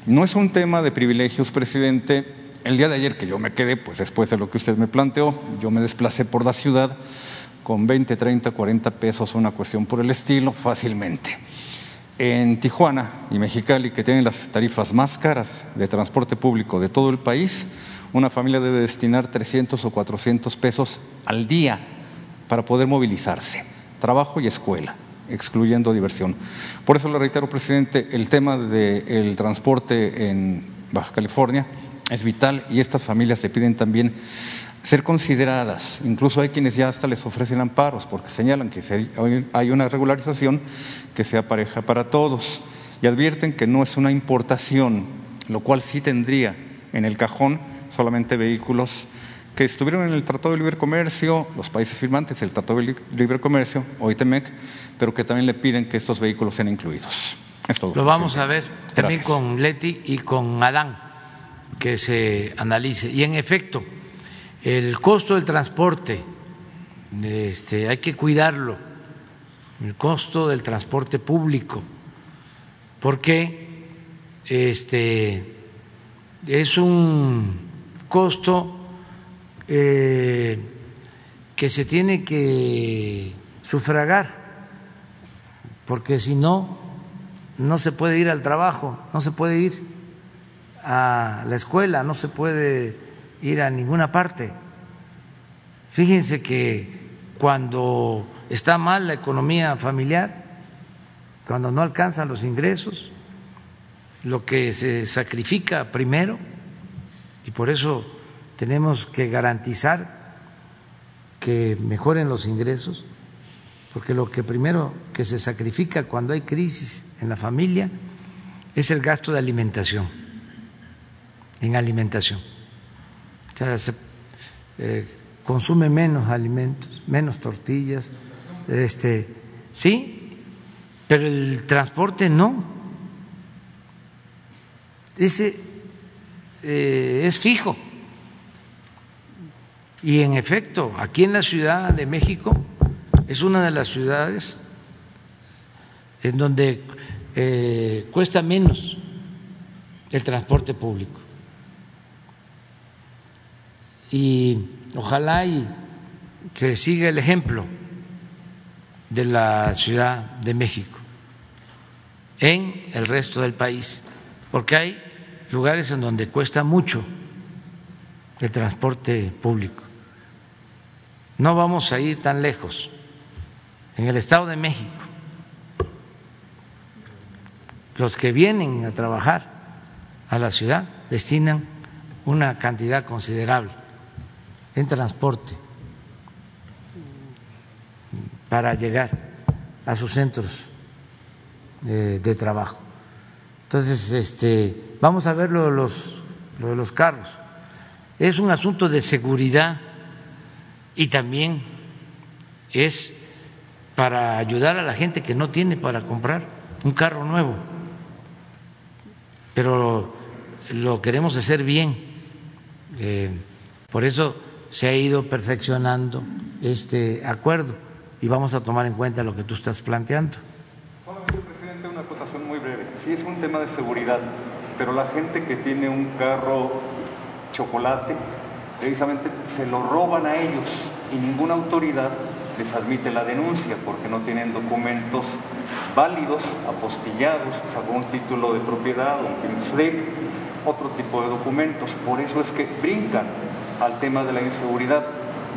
No es un tema de privilegios, presidente, el día de ayer que yo me quedé, pues después de lo que usted me planteó, yo me desplacé por la ciudad con 20, 30, 40 pesos, una cuestión por el estilo, fácilmente. En Tijuana y Mexicali, que tienen las tarifas más caras de transporte público de todo el país, una familia debe destinar 300 o 400 pesos al día para poder movilizarse, trabajo y escuela excluyendo diversión. Por eso le reitero, presidente, el tema del transporte en Baja California es vital y estas familias le piden también ser consideradas. Incluso hay quienes ya hasta les ofrecen amparos porque señalan que hay una regularización que sea pareja para todos y advierten que no es una importación, lo cual sí tendría en el cajón solamente vehículos que estuvieron en el Tratado de Libre Comercio, los países firmantes del Tratado de Libre Comercio, OITMEC, pero que también le piden que estos vehículos sean incluidos. lo vamos a ver también con Leti y con Adán que se analice. Y en efecto, el costo del transporte, este, hay que cuidarlo, el costo del transporte público, porque este, es un costo eh, que se tiene que sufragar, porque si no, no se puede ir al trabajo, no se puede ir a la escuela, no se puede ir a ninguna parte. Fíjense que cuando está mal la economía familiar, cuando no alcanzan los ingresos, lo que se sacrifica primero, y por eso tenemos que garantizar que mejoren los ingresos, porque lo que primero que se sacrifica cuando hay crisis en la familia es el gasto de alimentación en alimentación. O sea, se eh, consume menos alimentos, menos tortillas, este, sí, pero el transporte no. Ese eh, es fijo. Y en efecto, aquí en la Ciudad de México es una de las ciudades en donde eh, cuesta menos el transporte público y ojalá y se siga el ejemplo de la Ciudad de México en el resto del país, porque hay lugares en donde cuesta mucho el transporte público. No vamos a ir tan lejos. En el Estado de México, los que vienen a trabajar a la ciudad destinan una cantidad considerable en transporte para llegar a sus centros de, trabajo. Entonces, este, vamos a ver lo de los, lo de los carros. es un asunto de seguridad y también es para ayudar a la gente que no tiene para comprar un carro nuevo. Pero lo queremos hacer bien. Eh, por eso se ha ido perfeccionando este acuerdo y vamos a tomar en cuenta lo que tú estás planteando. presidente, una acotación muy breve. Sí es un tema de seguridad, pero la gente que tiene un carro chocolate, precisamente se lo roban a ellos y ninguna autoridad les admite la denuncia porque no tienen documentos válidos, apostillados, o algún título de propiedad, un PIN otro tipo de documentos. Por eso es que brincan al tema de la inseguridad,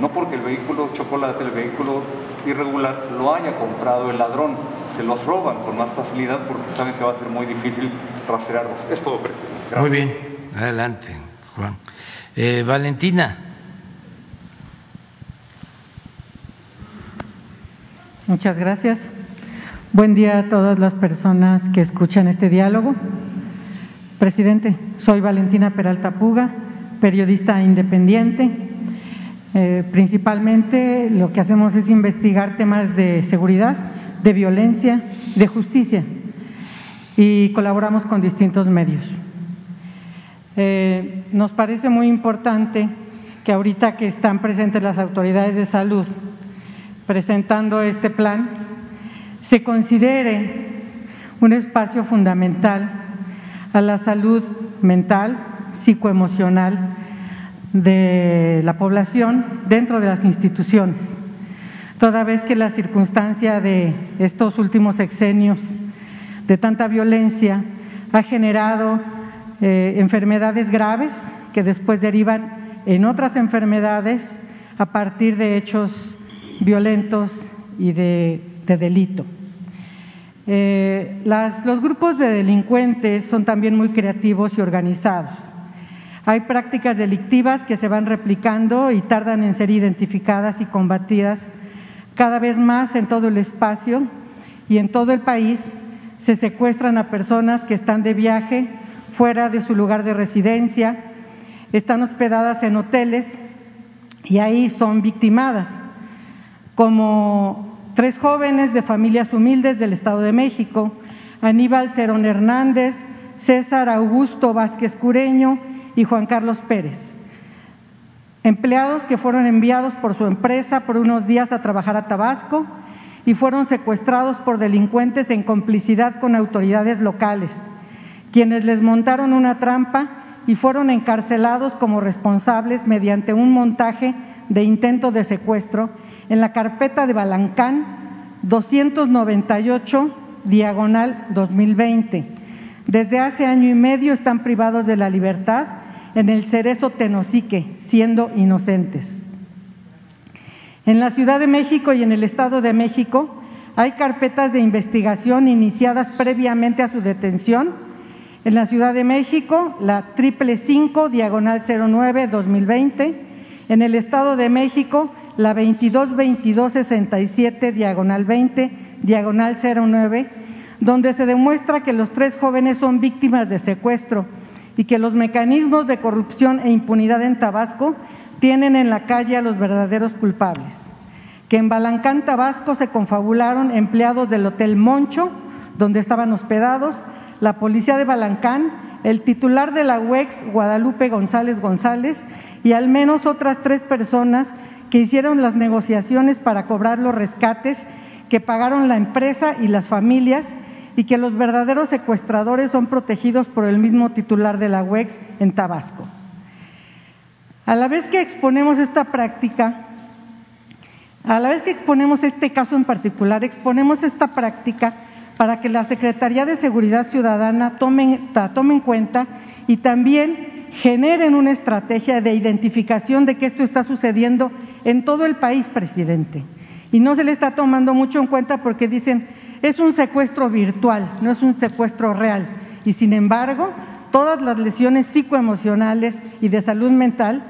no porque el vehículo chocolate, el vehículo irregular, lo haya comprado el ladrón, se los roban con más facilidad porque saben que va a ser muy difícil rastrearlos. Es todo, presidente. Muy bien, adelante, Juan. Eh, Valentina. Muchas gracias. Buen día a todas las personas que escuchan este diálogo. Presidente, soy Valentina Peralta Puga, periodista independiente. Eh, principalmente lo que hacemos es investigar temas de seguridad, de violencia, de justicia y colaboramos con distintos medios. Eh, nos parece muy importante que ahorita que están presentes las autoridades de salud presentando este plan, se considere un espacio fundamental a la salud mental, psicoemocional de la población dentro de las instituciones, toda vez que la circunstancia de estos últimos exenios de tanta violencia ha generado eh, enfermedades graves que después derivan en otras enfermedades a partir de hechos violentos y de, delito. Eh, los grupos de delincuentes son también muy creativos y organizados. Hay prácticas delictivas que se van replicando y tardan en ser identificadas y combatidas cada vez más en todo el espacio y en todo el país. Se secuestran a personas que están de viaje fuera de su lugar de residencia, están hospedadas en hoteles y ahí son victimadas como tres jóvenes de familias humildes del Estado de México, Aníbal Cerón Hernández, César Augusto Vázquez Cureño y Juan Carlos Pérez. Empleados que fueron enviados por su empresa por unos días a trabajar a Tabasco y fueron secuestrados por delincuentes en complicidad con autoridades locales, quienes les montaron una trampa y fueron encarcelados como responsables mediante un montaje de intento de secuestro en la carpeta de Balancán 298 diagonal 2020. Desde hace año y medio están privados de la libertad en el cerezo Tenosique, siendo inocentes. En la Ciudad de México y en el Estado de México hay carpetas de investigación iniciadas previamente a su detención. En la Ciudad de México, la triple cinco diagonal 09 2020. En el Estado de México, la 222267 diagonal 20 diagonal 09, donde se demuestra que los tres jóvenes son víctimas de secuestro y que los mecanismos de corrupción e impunidad en Tabasco tienen en la calle a los verdaderos culpables. Que en Balancán, Tabasco, se confabularon empleados del Hotel Moncho, donde estaban hospedados, la policía de Balancán, el titular de la UEX, Guadalupe González González, y al menos otras tres personas que hicieron las negociaciones para cobrar los rescates que pagaron la empresa y las familias y que los verdaderos secuestradores son protegidos por el mismo titular de la UEX en Tabasco. A la vez que exponemos esta práctica, a la vez que exponemos este caso en particular, exponemos esta práctica para que la Secretaría de Seguridad Ciudadana tome, tome en cuenta y también generen una estrategia de identificación de que esto está sucediendo en todo el país, presidente. Y no se le está tomando mucho en cuenta porque dicen, es un secuestro virtual, no es un secuestro real. Y sin embargo, todas las lesiones psicoemocionales y de salud mental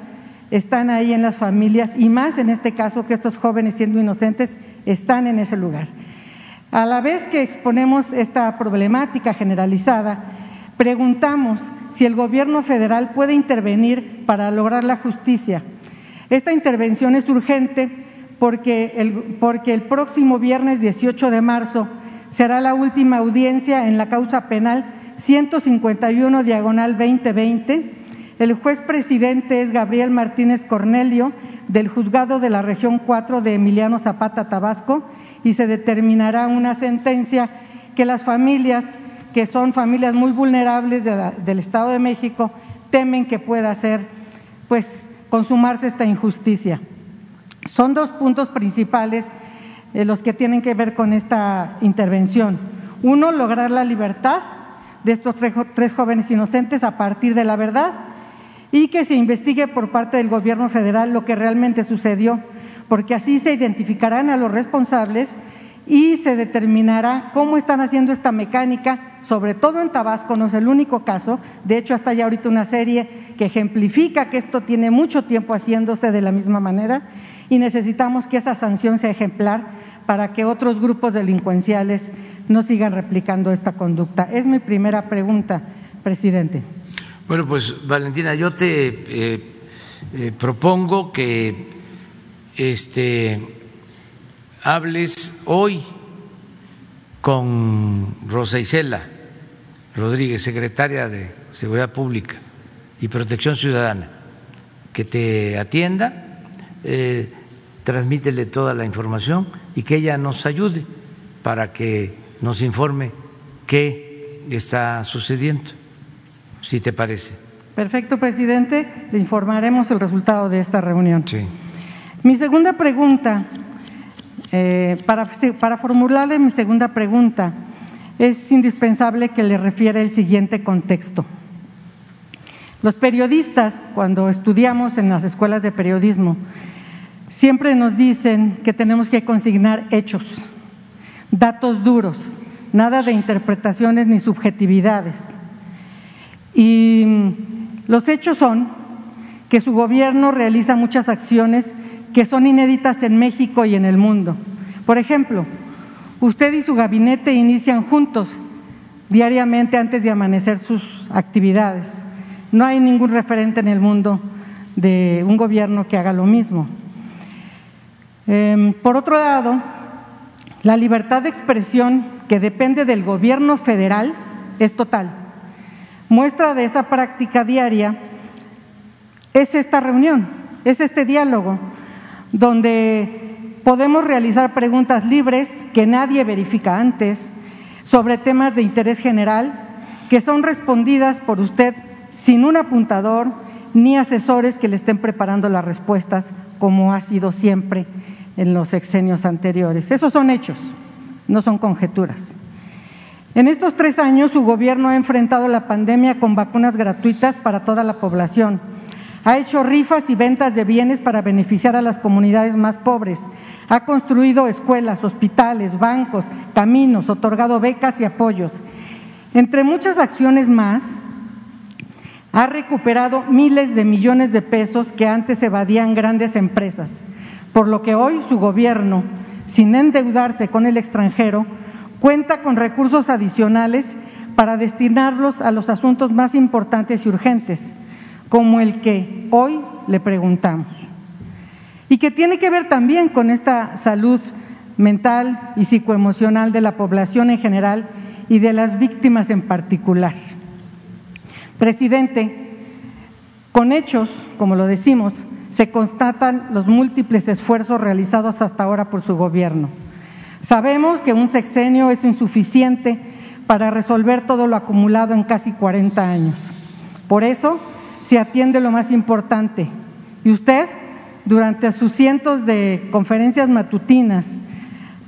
están ahí en las familias y más en este caso que estos jóvenes siendo inocentes están en ese lugar. A la vez que exponemos esta problemática generalizada, preguntamos si el gobierno federal puede intervenir para lograr la justicia. Esta intervención es urgente porque el, porque el próximo viernes 18 de marzo será la última audiencia en la causa penal 151 diagonal 2020. El juez presidente es Gabriel Martínez Cornelio del juzgado de la región 4 de Emiliano Zapata, Tabasco, y se determinará una sentencia que las familias, que son familias muy vulnerables del Estado de México, temen que pueda ser, pues, consumarse esta injusticia. Son dos puntos principales eh, los que tienen que ver con esta intervención. Uno, lograr la libertad de estos tres jóvenes inocentes a partir de la verdad y que se investigue por parte del Gobierno federal lo que realmente sucedió, porque así se identificarán a los responsables y se determinará cómo están haciendo esta mecánica, sobre todo en Tabasco, no es el único caso, de hecho hasta ya ahorita una serie que ejemplifica que esto tiene mucho tiempo haciéndose de la misma manera y necesitamos que esa sanción sea ejemplar para que otros grupos delincuenciales no sigan replicando esta conducta. Es mi primera pregunta, presidente. Bueno, pues Valentina, yo te eh, eh, propongo que este hables hoy con Rosa Isela Rodríguez, secretaria de Seguridad Pública y Protección Ciudadana, que te atienda, eh, transmítele toda la información y que ella nos ayude para que nos informe qué está sucediendo, si te parece. Perfecto, presidente. Le informaremos el resultado de esta reunión. Sí. Mi segunda pregunta eh, para, para formularle mi segunda pregunta, es indispensable que le refiera el siguiente contexto. Los periodistas, cuando estudiamos en las escuelas de periodismo, siempre nos dicen que tenemos que consignar hechos, datos duros, nada de interpretaciones ni subjetividades. Y los hechos son que su gobierno realiza muchas acciones que son inéditas en México y en el mundo. Por ejemplo, usted y su gabinete inician juntos diariamente antes de amanecer sus actividades. No hay ningún referente en el mundo de un gobierno que haga lo mismo. Em, por otro lado, la libertad de expresión que depende del gobierno federal es total. Muestra de esa práctica diaria es esta reunión, es este diálogo donde podemos realizar preguntas libres que nadie verifica antes sobre temas de interés general que son respondidas por usted sin un apuntador ni asesores que le estén preparando las respuestas como ha sido siempre en los sexenios anteriores. Esos son hechos, no son conjeturas. En estos tres años su gobierno ha enfrentado la pandemia con vacunas gratuitas para toda la población ha hecho rifas y ventas de bienes para beneficiar a las comunidades más pobres. Ha construido escuelas, hospitales, bancos, caminos, otorgado becas y apoyos. Entre muchas acciones más, ha recuperado miles de millones de pesos que antes evadían grandes empresas, por lo que hoy su gobierno, sin endeudarse con el extranjero, cuenta con recursos adicionales para destinarlos a los asuntos más importantes y urgentes como el que hoy le preguntamos. Y que tiene que ver también con esta salud mental y psicoemocional de la población en general y de las víctimas en particular. Presidente, con hechos, como lo decimos, se constatan los múltiples esfuerzos realizados hasta ahora por su gobierno. Sabemos que un sexenio es insuficiente para resolver todo lo acumulado en casi 40 años. Por eso, se atiende lo más importante. Y usted, durante sus cientos de conferencias matutinas,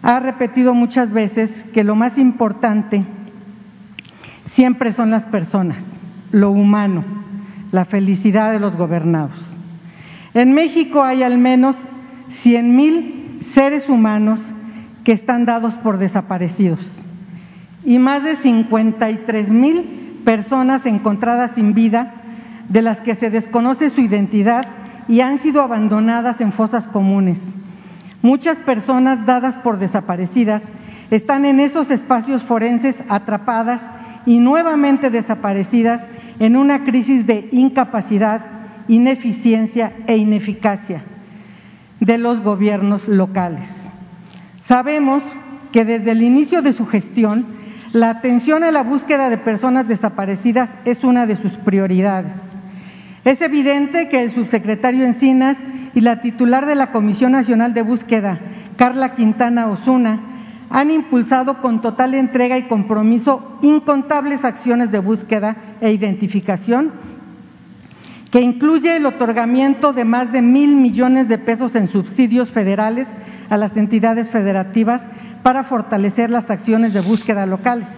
ha repetido muchas veces que lo más importante siempre son las personas, lo humano, la felicidad de los gobernados. En México hay al menos 100 mil seres humanos que están dados por desaparecidos y más de 53 mil personas encontradas sin vida de las que se desconoce su identidad y han sido abandonadas en fosas comunes. Muchas personas dadas por desaparecidas están en esos espacios forenses atrapadas y nuevamente desaparecidas en una crisis de incapacidad, ineficiencia e ineficacia de los gobiernos locales. Sabemos que desde el inicio de su gestión, la atención a la búsqueda de personas desaparecidas es una de sus prioridades. Es evidente que el subsecretario Encinas y la titular de la Comisión Nacional de Búsqueda, Carla Quintana Osuna, han impulsado con total entrega y compromiso incontables acciones de búsqueda e identificación, que incluye el otorgamiento de más de mil millones de pesos en subsidios federales a las entidades federativas para fortalecer las acciones de búsqueda locales,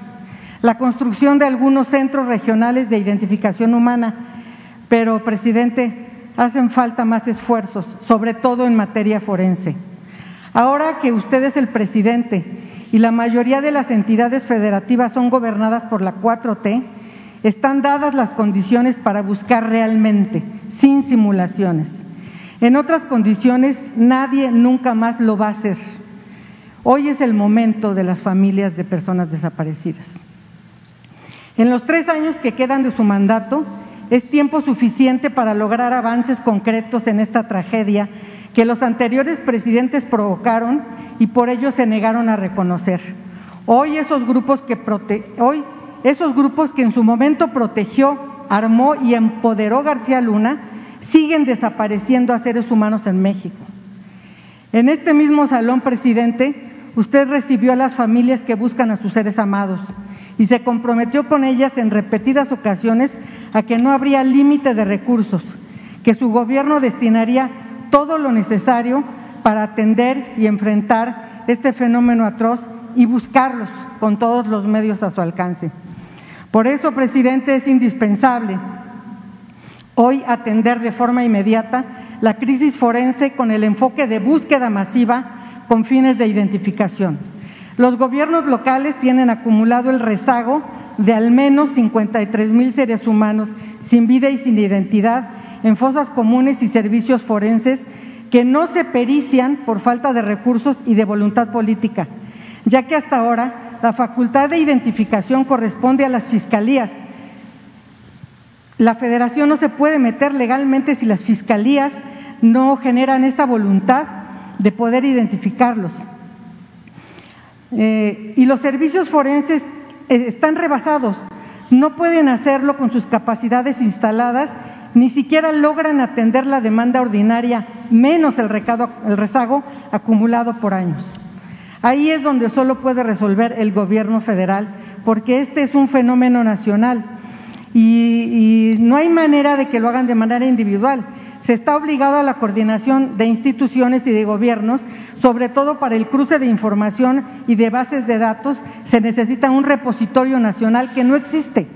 la construcción de algunos centros regionales de identificación humana, pero, presidente, hacen falta más esfuerzos, sobre todo en materia forense. Ahora que usted es el presidente y la mayoría de las entidades federativas son gobernadas por la 4T, están dadas las condiciones para buscar realmente, sin simulaciones. En otras condiciones, nadie nunca más lo va a hacer. Hoy es el momento de las familias de personas desaparecidas. En los tres años que quedan de su mandato, es tiempo suficiente para lograr avances concretos en esta tragedia que los anteriores presidentes provocaron y por ello se negaron a reconocer. Hoy esos grupos que, hoy, esos grupos que en su momento protegió, armó y empoderó García Luna siguen desapareciendo a seres humanos en México. En este mismo salón, presidente, usted recibió a las familias que buscan a sus seres amados y se comprometió con ellas en repetidas ocasiones a que no habría límite de recursos, que su gobierno destinaría todo lo necesario para atender y enfrentar este fenómeno atroz y buscarlos con todos los medios a su alcance. Por eso, presidente, es indispensable hoy atender de forma inmediata la crisis forense con el enfoque de búsqueda masiva con fines de identificación. Los gobiernos locales tienen acumulado el rezago de al menos 53 mil seres humanos sin vida y sin identidad en fosas comunes y servicios forenses que no se perician por falta de recursos y de voluntad política, ya que hasta ahora la facultad de identificación corresponde a las fiscalías. La federación no se puede meter legalmente si las fiscalías no generan esta voluntad de poder identificarlos. Eh, y los servicios forenses eh, están rebasados, no pueden hacerlo con sus capacidades instaladas, ni siquiera logran atender la demanda ordinaria, menos el, recado, el rezago acumulado por años. Ahí es donde solo puede resolver el gobierno federal, porque este es un fenómeno nacional. Y, y no hay manera de que lo hagan de manera individual. Se está obligado a la coordinación de instituciones y de gobiernos, sobre todo para el cruce de información y de bases de datos, se necesita un repositorio nacional que no existe.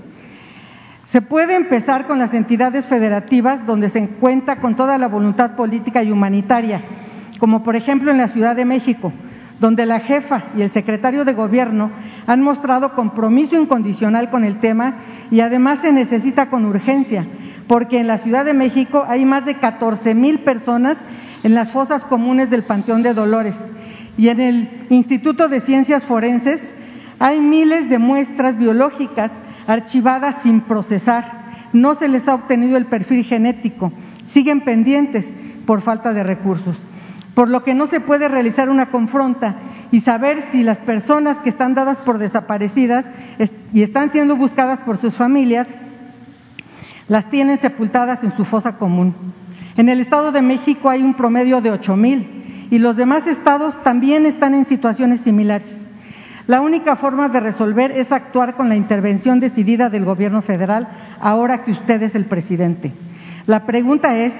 Se puede empezar con las entidades federativas donde se cuenta con toda la voluntad política y humanitaria, como por ejemplo en la Ciudad de México, donde la jefa y el secretario de Gobierno han mostrado compromiso incondicional con el tema y además se necesita con urgencia porque en la Ciudad de México hay más de 14 mil personas en las fosas comunes del Panteón de Dolores. Y en el Instituto de Ciencias Forenses hay miles de muestras biológicas archivadas sin procesar. No se les ha obtenido el perfil genético, siguen pendientes por falta de recursos, por lo que no se puede realizar una confronta y saber si las personas que están dadas por desaparecidas y están siendo buscadas por sus familias las tienen sepultadas en su fosa común. En el Estado de México hay un promedio de ocho mil y los demás estados también están en situaciones similares. La única forma de resolver es actuar con la intervención decidida del Gobierno federal ahora que usted es el presidente. La pregunta es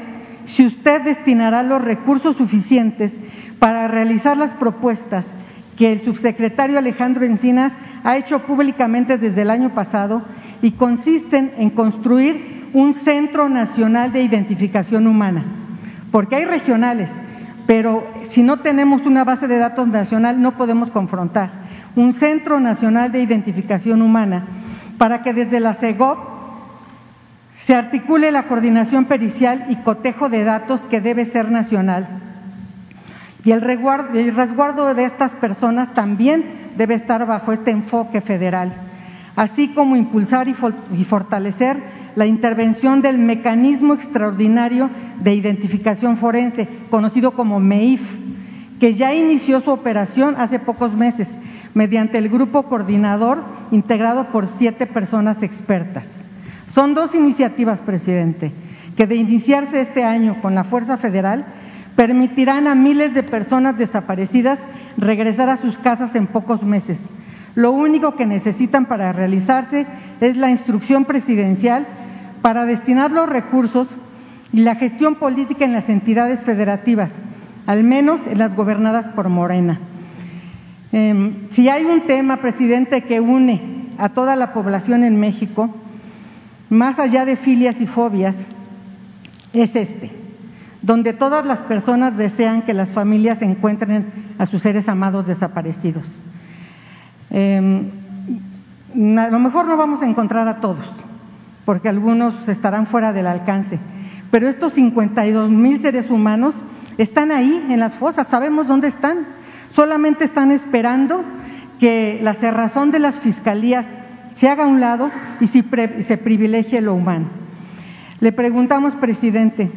si usted destinará los recursos suficientes para realizar las propuestas que el subsecretario Alejandro Encinas ha hecho públicamente desde el año pasado y consisten en construir un Centro Nacional de Identificación Humana, porque hay regionales, pero si no tenemos una base de datos nacional no podemos confrontar. Un Centro Nacional de Identificación Humana para que desde la CEGOP se articule la coordinación pericial y cotejo de datos que debe ser nacional. Y el resguardo, de estas personas también debe estar bajo este enfoque federal, así como impulsar y fortalecer la intervención del Mecanismo Extraordinario de Identificación Forense, conocido como MEIF, que ya inició su operación hace pocos meses mediante el grupo coordinador integrado por siete personas expertas. Son dos iniciativas, presidente, que de iniciarse este año con la Fuerza Federal permitirán a miles de personas desaparecidas regresar a sus casas en pocos meses. Lo único que necesitan para realizarse es la instrucción presidencial para destinar los recursos y la gestión política en las entidades federativas, al menos en las gobernadas por Morena. Em, si hay un tema, presidente, que une a toda la población en México, más allá de filias y fobias, es este, donde todas las personas desean que las familias encuentren a sus seres amados desaparecidos. Em, a lo mejor no vamos a encontrar a todos, porque algunos estarán fuera del alcance, pero estos 52 mil seres humanos están ahí en las fosas, sabemos dónde están solamente están esperando que la cerrazón de las fiscalías se haga a un lado y se privilegie lo humano. Le preguntamos, presidente,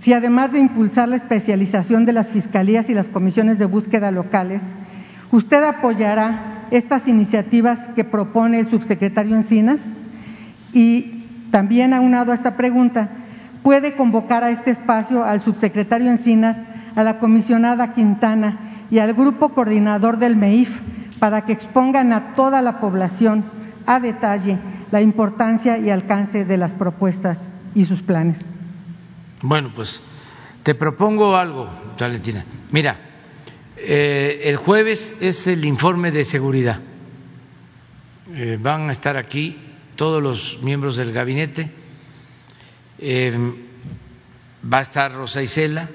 si además de impulsar la especialización de las fiscalías y las comisiones de búsqueda locales, usted apoyará estas iniciativas que propone el subsecretario Encinas y también aunado a esta pregunta, puede convocar a este espacio al subsecretario Encinas, a la comisionada Quintana y al grupo coordinador del MEIF para que expongan a toda la población a detalle la importancia y alcance de las propuestas y sus planes. Bueno, pues te propongo algo, Valentina. Mira, eh, el jueves es el informe de seguridad. Eh, van a estar aquí todos los miembros del gabinete. Eh, va a estar Rosa Isela,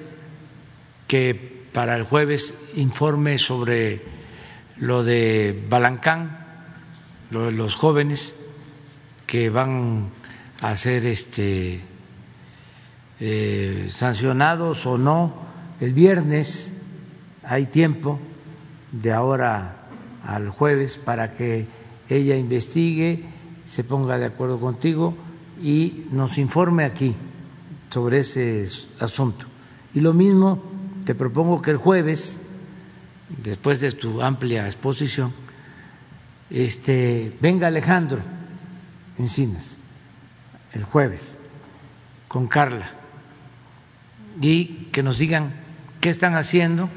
que para el jueves informe sobre lo de Balancán, lo de los jóvenes que van a ser este, eh, sancionados o no el viernes. Hay tiempo de ahora al jueves para que ella investigue, se ponga de acuerdo contigo y nos informe aquí sobre ese asunto. Y lo mismo te propongo que el jueves, después de tu amplia exposición, este, venga Alejandro Encinas el jueves con Carla y que nos digan qué están haciendo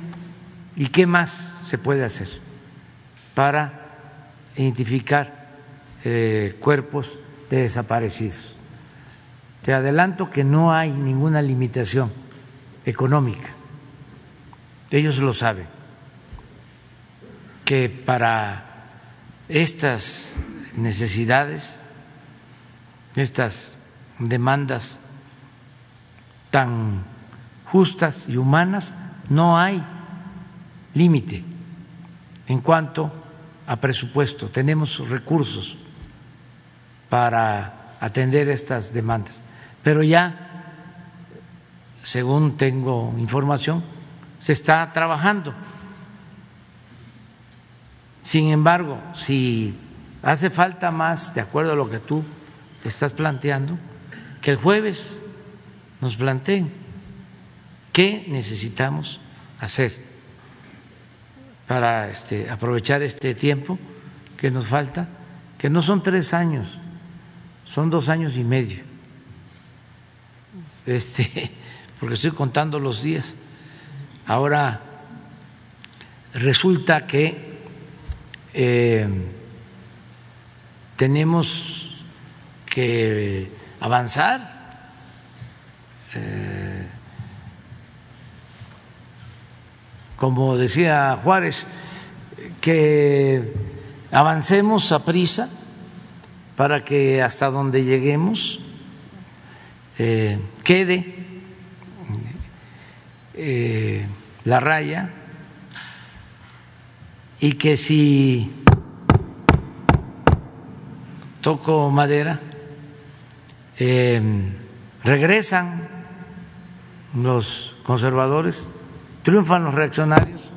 y qué más se puede hacer para identificar eh, cuerpos de desaparecidos. Te adelanto que no hay ninguna limitación económica ellos lo saben, que para estas necesidades, estas demandas tan justas y humanas, no hay límite en cuanto a presupuesto. Tenemos recursos para atender estas demandas. Pero ya, según tengo información, se está trabajando. Sin embargo, si hace falta más, de acuerdo a lo que tú estás planteando, que el jueves nos planteen qué necesitamos hacer para este, aprovechar este tiempo que nos falta, que no son tres años, son dos años y medio, este, [laughs] porque estoy contando los días. Ahora resulta que eh, tenemos que avanzar. Eh, como decía Juárez, que avancemos a prisa para que hasta donde lleguemos eh, quede eh, la raya y que si toco madera, em, regresan los conservadores, triunfan los reaccionarios,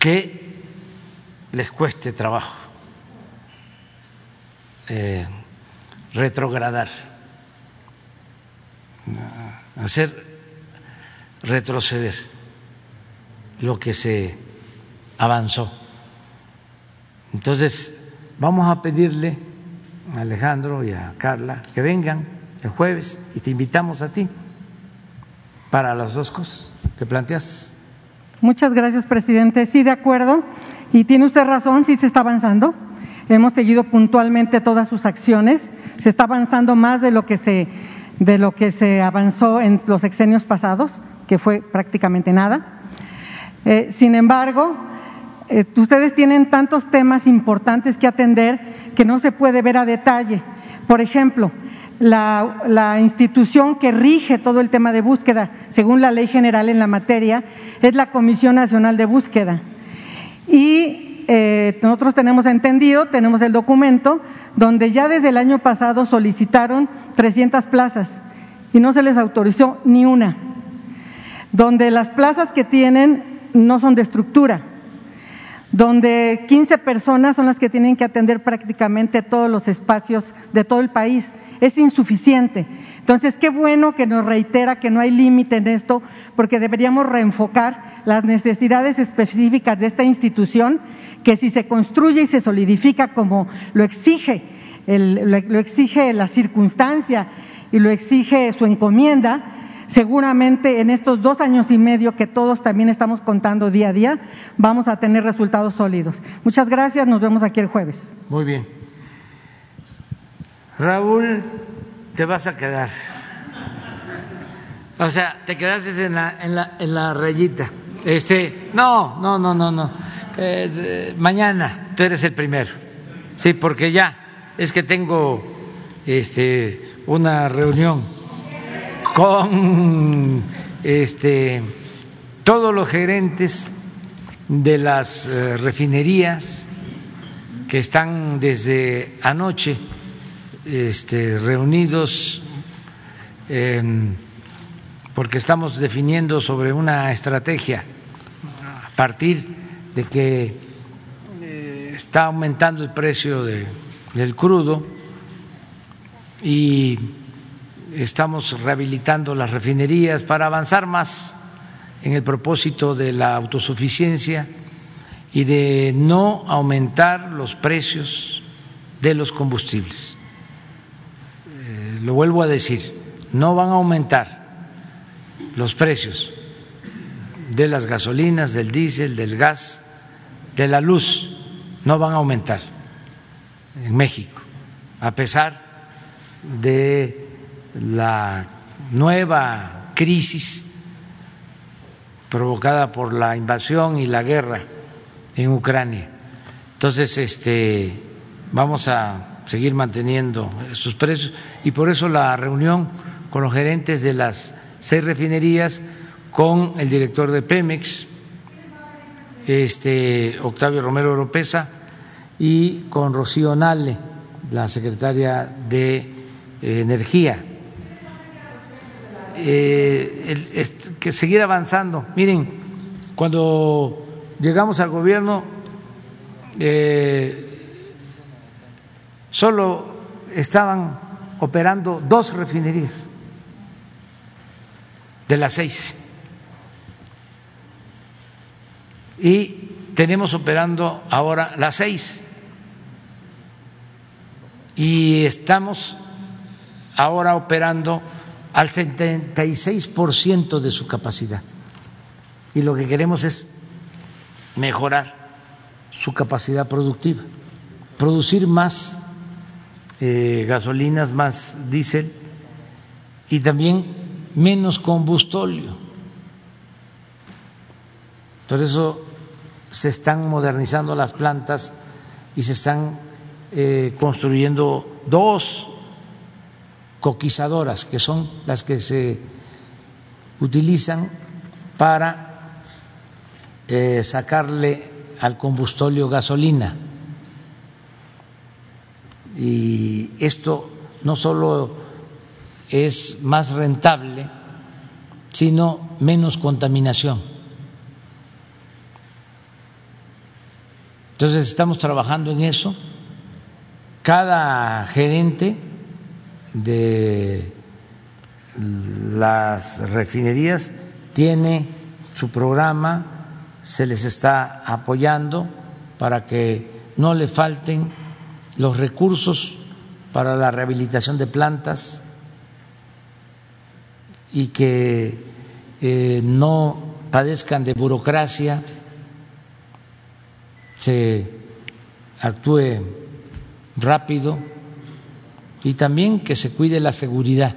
que les cueste trabajo eh, retrogradar, hacer retroceder lo que se avanzó. Entonces, vamos a pedirle a Alejandro y a Carla que vengan el jueves y te invitamos a ti para las dos cosas que planteaste. Muchas gracias, presidente. Sí, de acuerdo. Y tiene usted razón, sí se está avanzando. Hemos seguido puntualmente todas sus acciones. Se está avanzando más de lo que se, de lo que se avanzó en los exenios pasados, que fue prácticamente nada. Eh, sin embargo, eh, ustedes tienen tantos temas importantes que atender que no se puede ver a detalle. Por ejemplo, la, institución que rige todo el tema de búsqueda, según la ley general en la materia, es la Comisión Nacional de Búsqueda. Y eh, nosotros tenemos entendido, tenemos el documento, donde ya desde el año pasado solicitaron 300 plazas y no se les autorizó ni una, donde las plazas que tienen no son de estructura, donde 15 personas son las que tienen que atender prácticamente todos los espacios de todo el país. Es insuficiente. Entonces, qué bueno que nos reitera que no hay límite en esto, porque deberíamos reenfocar las necesidades específicas de esta institución, que si se construye y se solidifica como lo exige, el, lo exige la circunstancia y lo exige su encomienda, seguramente en estos dos años y medio que todos también estamos contando día a día, vamos a tener resultados sólidos. Muchas gracias, nos vemos aquí el jueves. Muy bien. Raúl, te vas a quedar. O sea, te quedaste en la, en la, en la rayita. Este, no, no, no, no, no. Eh, mañana tú eres el primero. Sí, porque ya es que tengo este, una reunión con este, todos los gerentes de las eh, refinerías que están desde anoche este, reunidos porque estamos definiendo sobre una estrategia a partir de que eh, está aumentando el precio de, del crudo y estamos rehabilitando las refinerías para avanzar más en el propósito de la autosuficiencia y de no aumentar los precios de los combustibles. Eh, lo vuelvo a decir, no van a aumentar los precios de las gasolinas, del diésel, del gas, de la luz, no van a aumentar en México, a pesar de la nueva crisis provocada por la invasión y la guerra en Ucrania. Entonces, este, vamos a seguir manteniendo esos precios y por eso la reunión con los gerentes de las seis refinerías, con el director de Pemex, este, Octavio Romero Oropesa, y con Rocío Nale, la secretaria de Energía eh, que seguir avanzando. Miren, cuando llegamos al gobierno, eh, solo estaban operando dos refinerías de las seis. Y tenemos operando ahora las seis. Y estamos ahora operando al 76% de su capacidad. Y lo que queremos es mejorar su capacidad productiva, producir más eh, gasolinas, más diésel y también menos combustóleo. Por eso se están modernizando las plantas y se están eh, construyendo dos coquizadoras, que son las que se utilizan para eh, sacarle al combustóleo gasolina. Y esto no solo es más rentable, sino menos contaminación. Entonces estamos trabajando en eso cada gerente de las refinerías tiene su programa, se les está apoyando para que no le falten los recursos para la rehabilitación de plantas y que eh, no padezcan de burocracia, se actúe rápido y también que se cuide la seguridad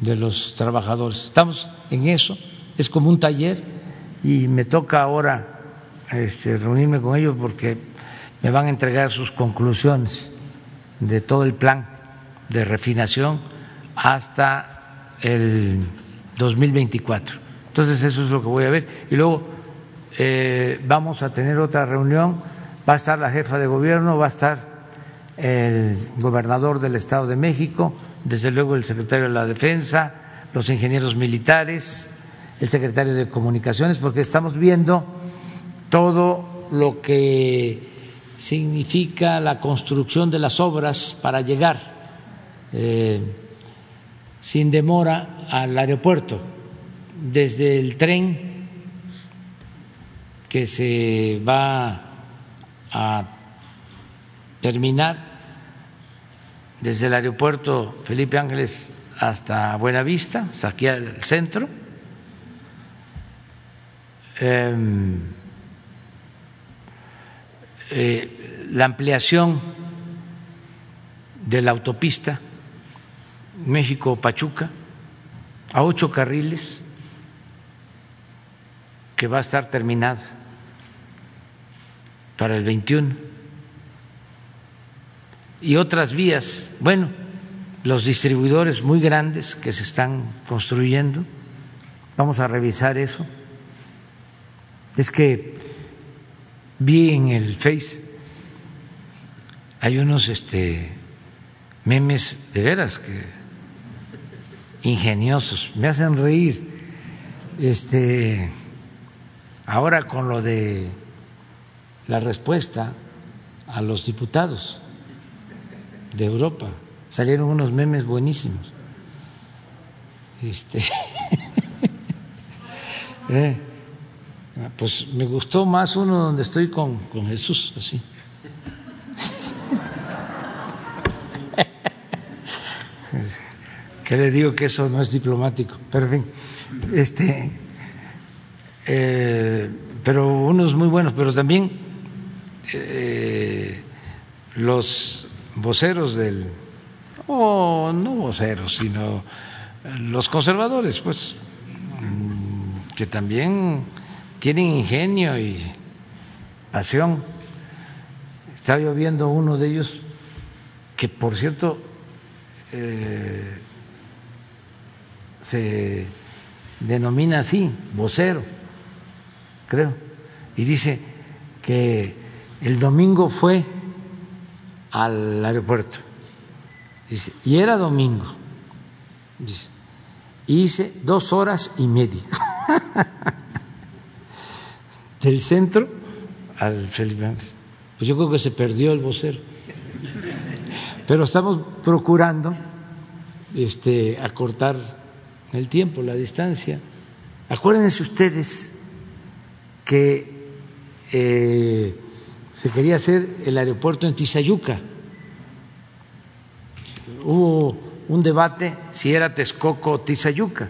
de los trabajadores. Estamos en eso, es como un taller y me toca ahora este, reunirme con ellos porque me van a entregar sus conclusiones de todo el plan de refinación hasta el 2024. Entonces eso es lo que voy a ver. Y luego eh, vamos a tener otra reunión, va a estar la jefa de gobierno, va a estar el gobernador del Estado de México, desde luego el secretario de la Defensa, los ingenieros militares, el secretario de Comunicaciones, porque estamos viendo todo lo que significa la construcción de las obras para llegar eh, sin demora al aeropuerto, desde el tren que se va a terminar desde el aeropuerto Felipe Ángeles hasta Buenavista, aquí al centro. Em, eh, la ampliación de la autopista México-Pachuca a ocho carriles que va a estar terminada para el 21 y otras vías. Bueno, los distribuidores muy grandes que se están construyendo, vamos a revisar eso. Es que vi en el Face, hay unos este, memes de veras que ingeniosos, me hacen reír. Este, ahora con lo de la respuesta a los diputados de Europa. Salieron unos memes buenísimos. Este, [laughs] eh, pues me gustó más uno donde estoy con, con Jesús, así. [laughs] que le digo que eso no es diplomático, pero en fin, este, eh, pero unos muy buenos, pero también eh, los voceros del, o no voceros, sino los conservadores, pues, mm, que también tienen ingenio y pasión. Estaba yo viendo uno de ellos que, por cierto, eh, se denomina así, vocero, creo, y dice que el domingo fue al aeropuerto. y era domingo. Dice, hice dos horas y media. [laughs] Del centro al Felipe Pues yo creo que se perdió el vocero. Pero estamos procurando este, acortar el tiempo, la distancia. Acuérdense ustedes que eh, se quería hacer el aeropuerto en Tizayuca. Hubo un debate si era Texcoco o Tizayuca.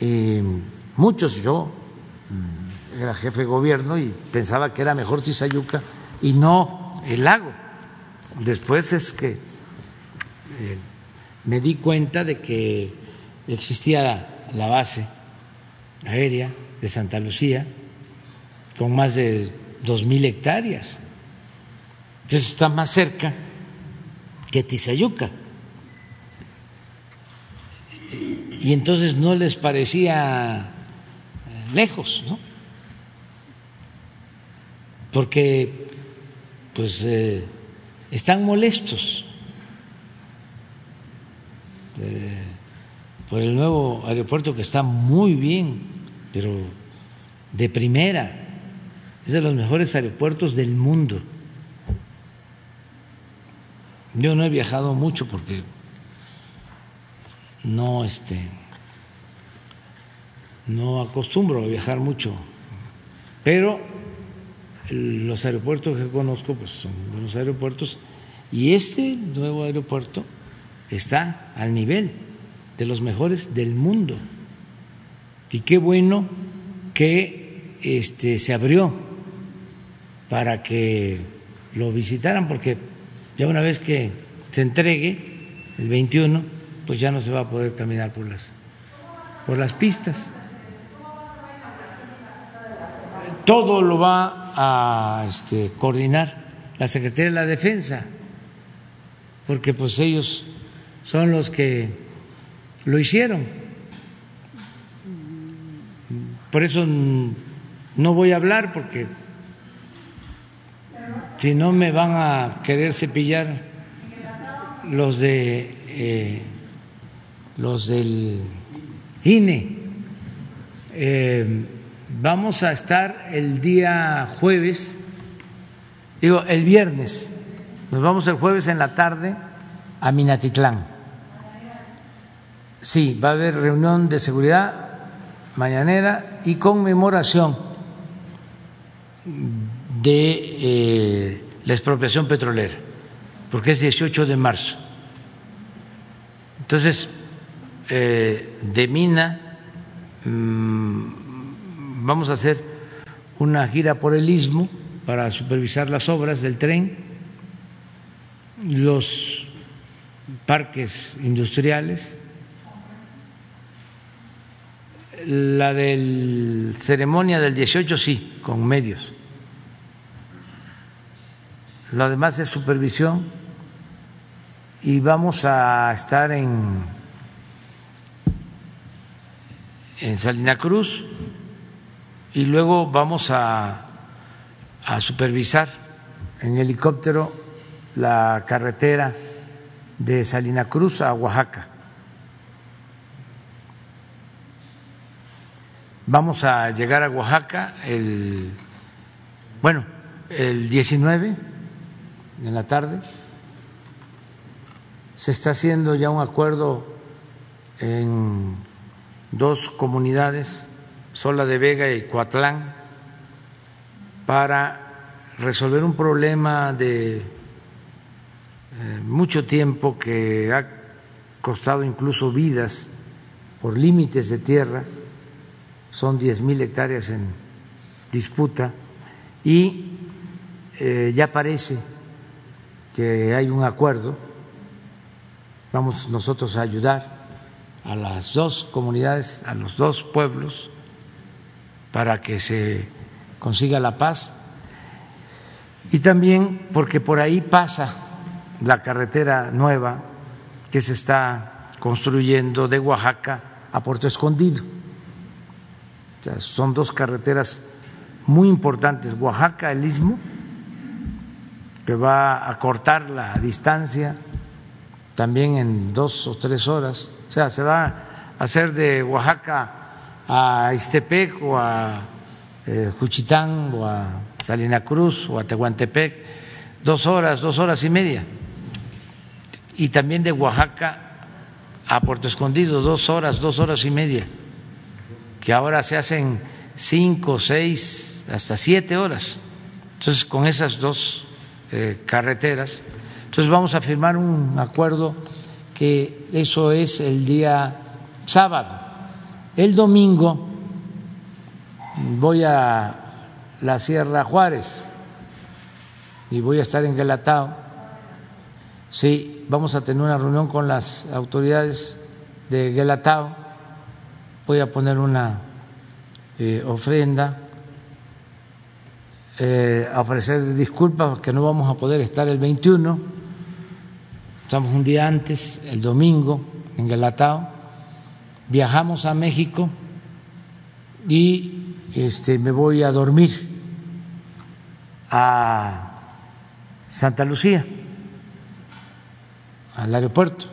Y muchos, yo mm, era jefe de gobierno y pensaba que era mejor Tizayuca y no el lago. Después es que eh, me di cuenta de que existía la base aérea de Santa Lucía con más de dos mil hectáreas. Entonces está más cerca que Tizayuca. Y entonces no les parecía eh, lejos, ¿no? Porque pues eh, están molestos eh, por el nuevo aeropuerto que está muy bien, pero de primera es de los mejores aeropuertos del mundo. Yo no he viajado mucho porque no este no acostumbro a viajar mucho, pero los aeropuertos que conozco pues son buenos aeropuertos y este nuevo aeropuerto está al nivel de los mejores del mundo. Y qué bueno que este se abrió para que lo visitaran porque ya una vez que se entregue el 21 pues ya no se va a poder caminar por las por las pistas. todo lo va a este, coordinar la Secretaría de la Defensa, porque pues ellos son los que lo hicieron. Por eso no voy a hablar, porque si no me van a querer cepillar los de eh, los del INE. Eh, Vamos a estar el día jueves, digo, el viernes, nos vamos el jueves en la tarde a Minatitlán. Sí, va a haber reunión de seguridad mañanera y conmemoración de eh, la expropiación petrolera, porque es 18 de marzo. Entonces, eh, de Mina mm, vamos a hacer una gira por el istmo para supervisar las obras del tren, los parques industriales, la del ceremonia del 18 sí, con medios. Lo demás es supervisión y vamos a estar en, en Salina Cruz y luego vamos a, supervisar en helicóptero la carretera de Salina Cruz a Oaxaca. Vamos a llegar a Oaxaca el, bueno, el 19 en la tarde. Se está haciendo ya un acuerdo en dos comunidades Sola de Vega y Coatlán para resolver un problema de eh, mucho tiempo que ha costado incluso vidas por límites de tierra, son diez mil hectáreas en disputa y eh, ya parece que hay un acuerdo, vamos nosotros a ayudar a las dos comunidades, a los dos pueblos, para que se consiga la paz y también porque por ahí pasa la carretera nueva que se está construyendo de Oaxaca a Puerto Escondido. son dos carreteras muy importantes, Oaxaca, el istmo, que va a cortar la distancia también en dos o tres horas, o sea, se va a hacer de Oaxaca a Istepec o a eh, Juchitán o a Salina Cruz o a Tehuantepec, dos horas, dos horas y media. Y también de Oaxaca a Puerto Escondido, dos horas, dos horas y media, que ahora se hacen cinco, seis, hasta siete horas. Entonces, con esas dos eh, carreteras, entonces vamos a firmar un acuerdo que eso es el día sábado el domingo voy a la Sierra Juárez y voy a estar en Guelatao. Sí, vamos a tener una reunión con las autoridades de Guelatao. Voy a poner una eh, ofrenda, eh, a ofrecer disculpas porque no vamos a poder estar el 21. Estamos un día antes, el domingo, en Guelatao viajamos a México y este, me voy a dormir a Santa Lucía, al aeropuerto,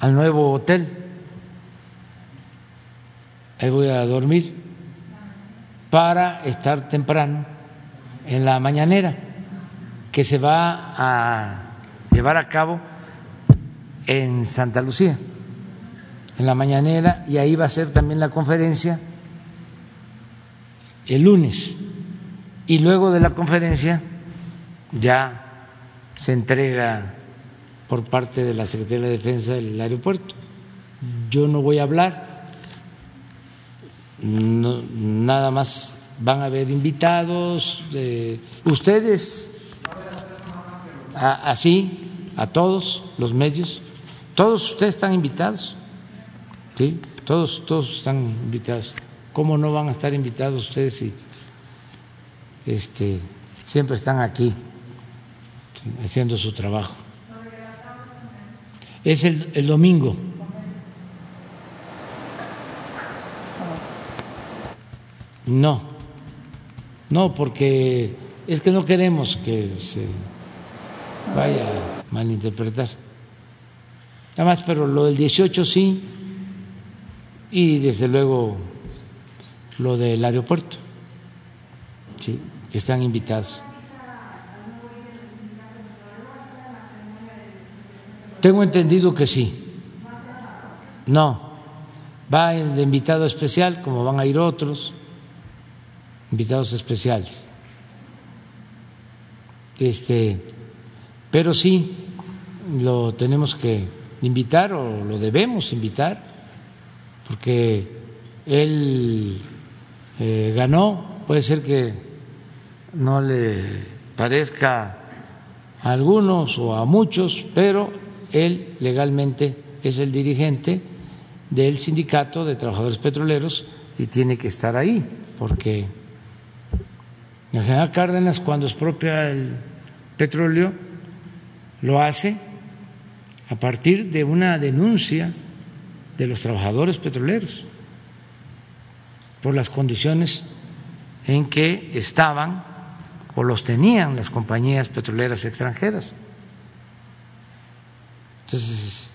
al nuevo hotel. Ahí voy a dormir para estar temprano en la mañanera que se va a llevar a cabo en Santa Lucía, en la mañanera, y ahí va a ser también la conferencia el lunes. Y luego de la conferencia ya se entrega por parte de la Secretaría de Defensa del aeropuerto. Yo no voy a hablar, nada más van a haber invitados, ustedes, así, a todos los medios, todos ustedes están invitados, ¿sí? Todos, todos están invitados. ¿Cómo no van a estar invitados ustedes si este, siempre están aquí haciendo su trabajo? Es el, el domingo. No, no, porque es que no queremos que se vaya a malinterpretar. Además, pero lo del 18 sí, y desde luego lo del aeropuerto, sí, que están invitados. Tengo entendido que sí. No, va de invitado especial, como van a ir otros invitados especiales. Este, pero sí lo tenemos que invitar o lo debemos invitar, porque él eh, ganó, puede ser que no le parezca a algunos o a muchos, pero él legalmente es el dirigente del sindicato de trabajadores petroleros y tiene que estar ahí, porque el general Cárdenas, cuando expropia el petróleo, lo hace a partir de una denuncia de los trabajadores petroleros por las condiciones en que estaban o los tenían las compañías petroleras extranjeras. Entonces,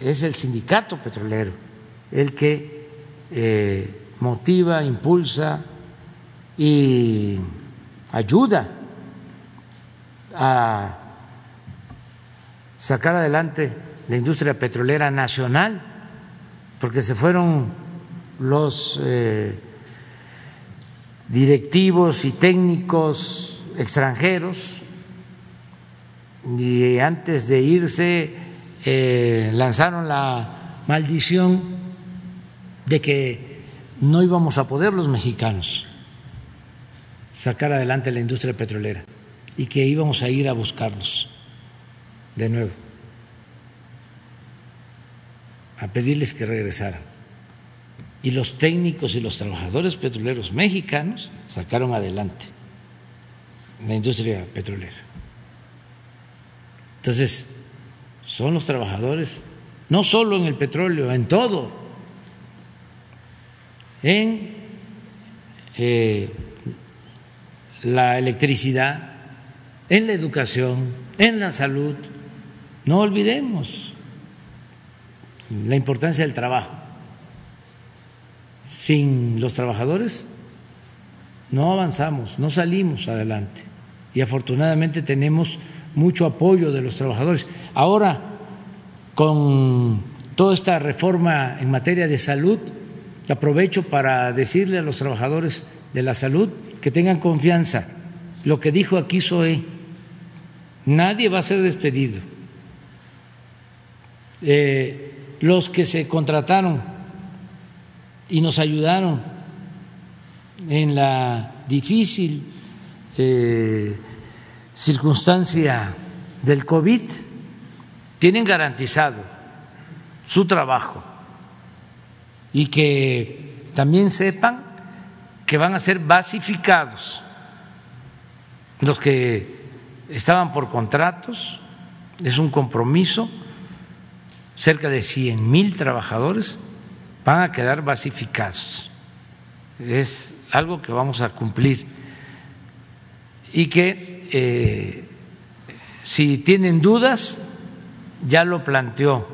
es el sindicato petrolero el que eh, motiva, impulsa y ayuda a sacar adelante la industria petrolera nacional, porque se fueron los eh, directivos y técnicos extranjeros y antes de irse eh, lanzaron la maldición de que no íbamos a poder los mexicanos sacar adelante la industria petrolera y que íbamos a ir a buscarlos de nuevo, a pedirles que regresaran y los técnicos y los trabajadores petroleros mexicanos sacaron adelante la industria petrolera. Entonces, son los trabajadores, no solo en el petróleo, en todo, en eh, la electricidad, en la educación, en la salud. No olvidemos la importancia del trabajo sin los trabajadores no avanzamos, no salimos adelante. Y afortunadamente tenemos mucho apoyo de los trabajadores. Ahora, con toda esta reforma en materia de salud, aprovecho para decirle a los trabajadores de la salud que tengan confianza. Lo que dijo aquí Zoe, nadie va a ser despedido. Eh, los que se contrataron y nos ayudaron en la difícil eh, circunstancia del COVID, tienen garantizado su trabajo y que también sepan que van a ser basificados. Los que estaban por contratos, es un compromiso, cerca de 100 mil trabajadores van a quedar basificados. Es algo que vamos a cumplir. Y que eh, si tienen dudas, ya lo planteó.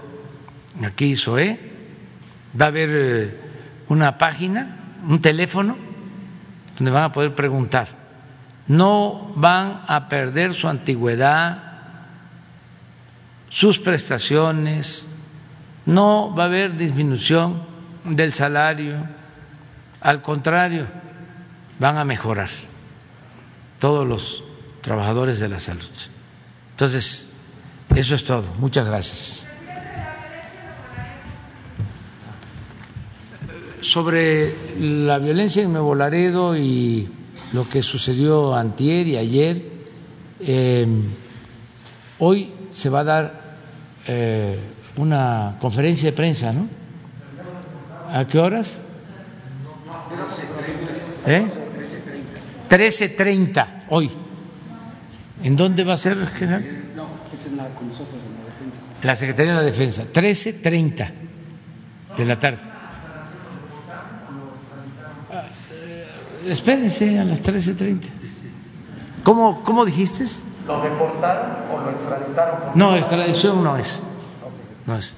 Aquí SOE, va a haber eh, una página, un teléfono, donde van a poder preguntar. No van a perder su antigüedad, sus prestaciones, no va a haber disminución del salario, al contrario, van a mejorar todos los trabajadores de la salud. Entonces, eso es todo. Muchas gracias. Sobre la violencia en Nuevo Laredo y lo que sucedió antier y ayer, eh, hoy se va a dar eh, una conferencia de prensa, ¿no? ¿A qué horas? ¿Eh? 13.30 hoy. ¿En dónde va a ser, general? No, es en la, con nosotros, en la defensa. La Secretaría de la Defensa, 13.30 de la tarde. Eh, espérense a las 13.30. ¿Cómo, ¿Cómo dijiste? ¿Lo deportaron o lo extraditaron? No, extradición no es. No es.